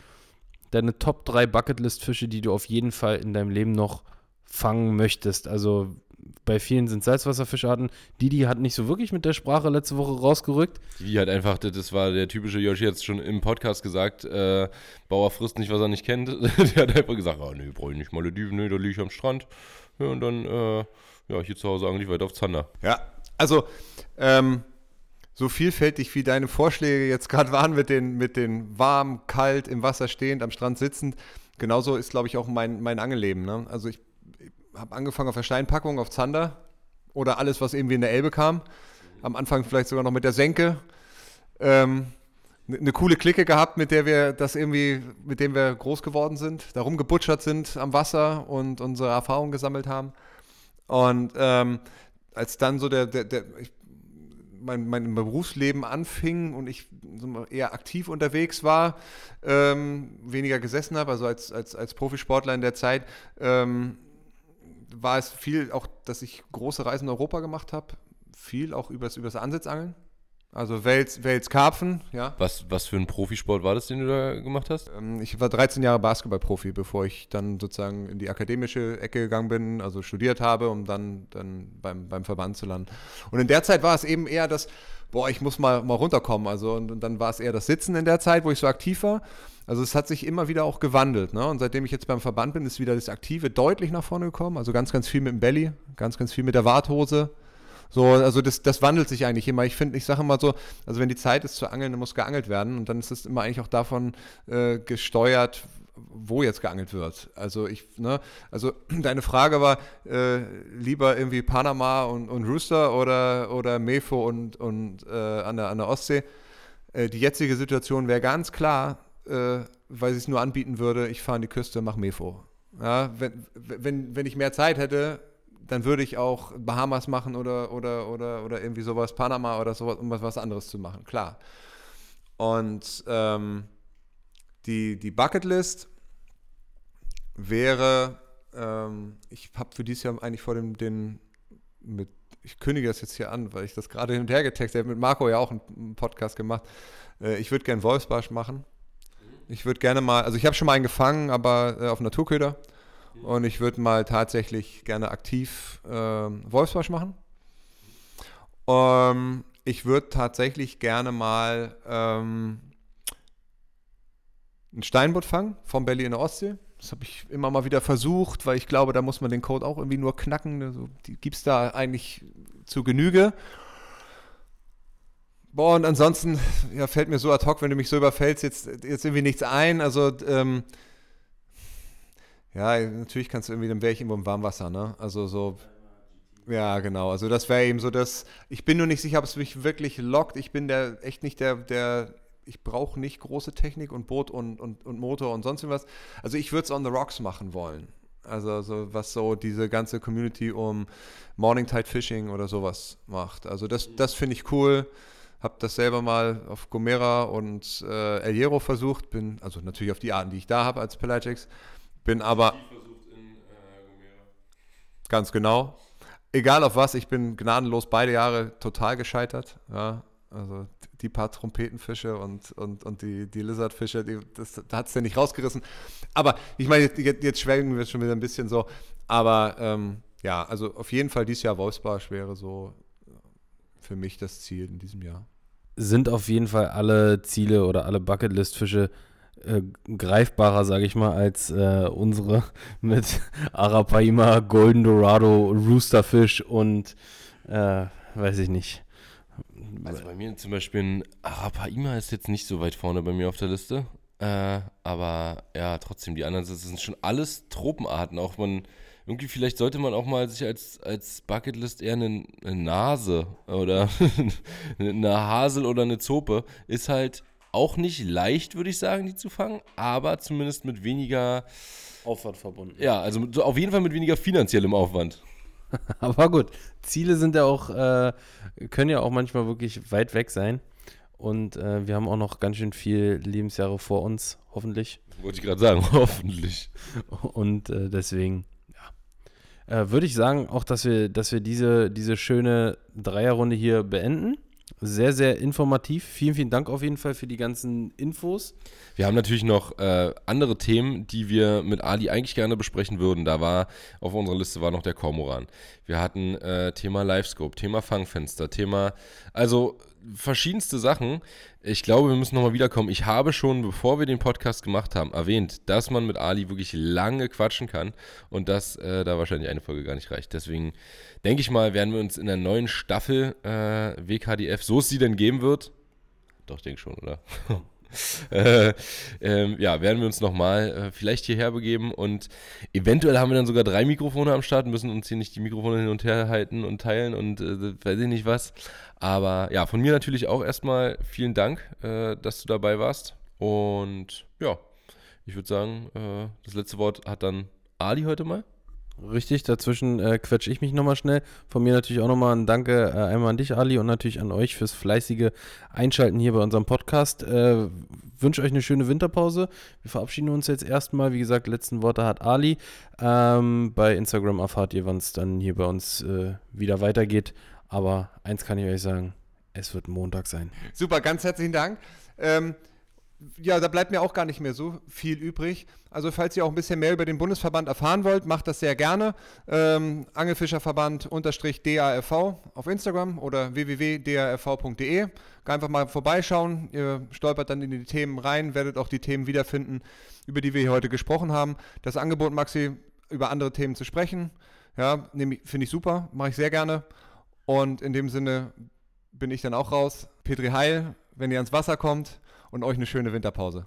deine Top 3 Bucketlist-Fische, die du auf jeden Fall in deinem Leben noch fangen möchtest. Also bei vielen sind Salzwasserfischarten. Didi hat nicht so wirklich mit der Sprache letzte Woche rausgerückt. Didi hat einfach, das war der typische Yoshi jetzt schon im Podcast gesagt, äh, Bauer frisst nicht, was er nicht kennt. *laughs* der hat einfach gesagt, ah nee, brauche ich nicht Malediven, nee, da liege ich am Strand. Ja, und dann, äh, ja, hier zu Hause eigentlich weiter auf Zander. Ja, also, ähm, so vielfältig wie deine Vorschläge jetzt gerade waren mit den, mit den warm, kalt, im Wasser stehend, am Strand sitzend, genauso ist, glaube ich, auch mein, mein Angelleben. Ne? Also ich habe angefangen auf der Steinpackung, auf Zander oder alles, was irgendwie in der Elbe kam. Am Anfang vielleicht sogar noch mit der Senke. Ähm, eine ne coole Clique gehabt, mit der wir das irgendwie, mit dem wir groß geworden sind, da rumgebutschert sind am Wasser und unsere Erfahrungen gesammelt haben. Und ähm, als dann so der, der, der ich mein, mein Berufsleben anfing und ich eher aktiv unterwegs war, ähm, weniger gesessen habe, also als, als, als Profisportler in der Zeit, ähm, war es viel auch, dass ich große Reisen in Europa gemacht habe, viel auch übers, übers Ansitzangeln. Also Wels, Wels Karpfen, ja. Was, was für ein Profisport war das, den du da gemacht hast? Ähm, ich war 13 Jahre Basketballprofi, bevor ich dann sozusagen in die akademische Ecke gegangen bin, also studiert habe, um dann, dann beim, beim Verband zu landen. Und in der Zeit war es eben eher das, boah, ich muss mal, mal runterkommen. Also und, und dann war es eher das Sitzen in der Zeit, wo ich so aktiv war. Also es hat sich immer wieder auch gewandelt. Ne? Und seitdem ich jetzt beim Verband bin, ist wieder das Aktive deutlich nach vorne gekommen. Also ganz, ganz viel mit dem Belly, ganz, ganz viel mit der Warthose, so, also das, das wandelt sich eigentlich immer. Ich finde, ich sage immer so, also wenn die Zeit ist zu angeln, dann muss geangelt werden und dann ist es immer eigentlich auch davon äh, gesteuert, wo jetzt geangelt wird. Also ich, ne, also *clears throat* deine Frage war äh, lieber irgendwie Panama und, und Rooster oder, oder Mefo und, und äh, an, der, an der Ostsee. Äh, die jetzige Situation wäre ganz klar, äh, weil sie es nur anbieten würde, ich fahre an die Küste, mache Mefo. Ja, wenn, wenn, wenn ich mehr Zeit hätte, dann würde ich auch Bahamas machen oder, oder, oder, oder irgendwie sowas, Panama oder sowas, um was anderes zu machen, klar. Und ähm, die, die Bucketlist wäre, ähm, ich habe für dieses Jahr eigentlich vor dem, den, mit, ich kündige das jetzt hier an, weil ich das gerade hin und her getextet habe, mit Marco ja auch einen Podcast gemacht. Äh, ich würde gerne Wolfsbarsch machen. Ich würde gerne mal, also ich habe schon mal einen gefangen, aber äh, auf Naturköder. Und ich würde mal tatsächlich gerne aktiv äh, Wolfsbarsch machen. Ähm, ich würde tatsächlich gerne mal ähm, einen Steinbutt fangen vom Belly in der Ostsee. Das habe ich immer mal wieder versucht, weil ich glaube, da muss man den Code auch irgendwie nur knacken. Also, die gibt es da eigentlich zu Genüge. Boah, und ansonsten ja, fällt mir so ad hoc, wenn du mich so überfällst, jetzt, jetzt irgendwie nichts ein. Also, ähm, ja, natürlich kannst du irgendwie, dann wäre ich irgendwo im Warmwasser, ne? Also so. Ja, genau. Also das wäre eben so das. Ich bin nur nicht sicher, ob es mich wirklich lockt. Ich bin der echt nicht der, der. Ich brauche nicht große Technik und Boot und, und, und Motor und sonst was. Also ich würde es on the rocks machen wollen. Also so, was so diese ganze Community um Morning Tide Fishing oder sowas macht. Also das, das finde ich cool. Hab das selber mal auf Gomera und äh, El Hierro versucht. Bin also natürlich auf die Arten, die ich da habe als Pelagics. Bin aber in, äh, ganz genau egal auf was, ich bin gnadenlos beide Jahre total gescheitert. Ja, also die paar Trompetenfische und, und, und die, die Lizardfische, die, das, da hat es ja nicht rausgerissen. Aber ich meine, jetzt, jetzt schwelgen wir schon wieder ein bisschen so. Aber ähm, ja, also auf jeden Fall dieses Jahr Wolfsbarsch wäre so für mich das Ziel in diesem Jahr. Sind auf jeden Fall alle Ziele oder alle Bucketlist-Fische äh, greifbarer, sage ich mal, als äh, unsere *laughs* mit Arapaima, Golden Dorado, Roosterfish und äh, weiß ich nicht. Also bei mir zum Beispiel ein Arapaima ist jetzt nicht so weit vorne bei mir auf der Liste. Äh, aber ja, trotzdem, die anderen das sind schon alles Tropenarten. Auch man, irgendwie vielleicht sollte man auch mal sich als, als Bucketlist eher eine, eine Nase oder *laughs* eine Hasel oder eine Zope ist halt auch nicht leicht, würde ich sagen, die zu fangen, aber zumindest mit weniger Aufwand verbunden. Ja, also auf jeden Fall mit weniger finanziellem Aufwand. *laughs* aber gut, Ziele sind ja auch, äh, können ja auch manchmal wirklich weit weg sein. Und äh, wir haben auch noch ganz schön viel Lebensjahre vor uns, hoffentlich. Wollte ich gerade sagen, *laughs* hoffentlich. Und äh, deswegen. Äh, würde ich sagen, auch, dass wir, dass wir diese, diese schöne Dreierrunde hier beenden. Sehr, sehr informativ. Vielen, vielen Dank auf jeden Fall für die ganzen Infos. Wir haben natürlich noch äh, andere Themen, die wir mit Ali eigentlich gerne besprechen würden. Da war auf unserer Liste war noch der Kormoran. Wir hatten äh, Thema Livescope, Thema Fangfenster, Thema, also verschiedenste Sachen. Ich glaube, wir müssen nochmal wiederkommen. Ich habe schon, bevor wir den Podcast gemacht haben, erwähnt, dass man mit Ali wirklich lange quatschen kann und dass äh, da wahrscheinlich eine Folge gar nicht reicht. Deswegen denke ich mal, werden wir uns in der neuen Staffel äh, WKDF, so es sie denn geben wird, doch, ich denke schon, oder? *laughs* *laughs* äh, ähm, ja, werden wir uns nochmal äh, vielleicht hierher begeben und eventuell haben wir dann sogar drei Mikrofone am Start, müssen uns hier nicht die Mikrofone hin und her halten und teilen und äh, weiß ich nicht was. Aber ja, von mir natürlich auch erstmal vielen Dank, äh, dass du dabei warst. Und ja, ich würde sagen, das letzte Wort hat dann Ali heute mal. Richtig, dazwischen äh, quetsche ich mich nochmal schnell. Von mir natürlich auch nochmal ein Danke äh, einmal an dich, Ali, und natürlich an euch fürs fleißige Einschalten hier bei unserem Podcast. Äh, wünsche euch eine schöne Winterpause. Wir verabschieden uns jetzt erstmal. Wie gesagt, letzten Worte hat Ali. Ähm, bei Instagram erfahrt ihr, wann es dann hier bei uns äh, wieder weitergeht. Aber eins kann ich euch sagen, es wird Montag sein. Super, ganz herzlichen Dank. Ähm, ja, da bleibt mir auch gar nicht mehr so viel übrig. Also falls ihr auch ein bisschen mehr über den Bundesverband erfahren wollt, macht das sehr gerne. Ähm, Angelfischerverband-DARV auf Instagram oder www.darv.de. Einfach mal vorbeischauen. Ihr stolpert dann in die Themen rein, werdet auch die Themen wiederfinden, über die wir hier heute gesprochen haben. Das Angebot, Maxi, über andere Themen zu sprechen, ja, finde ich super, mache ich sehr gerne. Und in dem Sinne bin ich dann auch raus. Petri Heil, wenn ihr ans Wasser kommt und euch eine schöne Winterpause.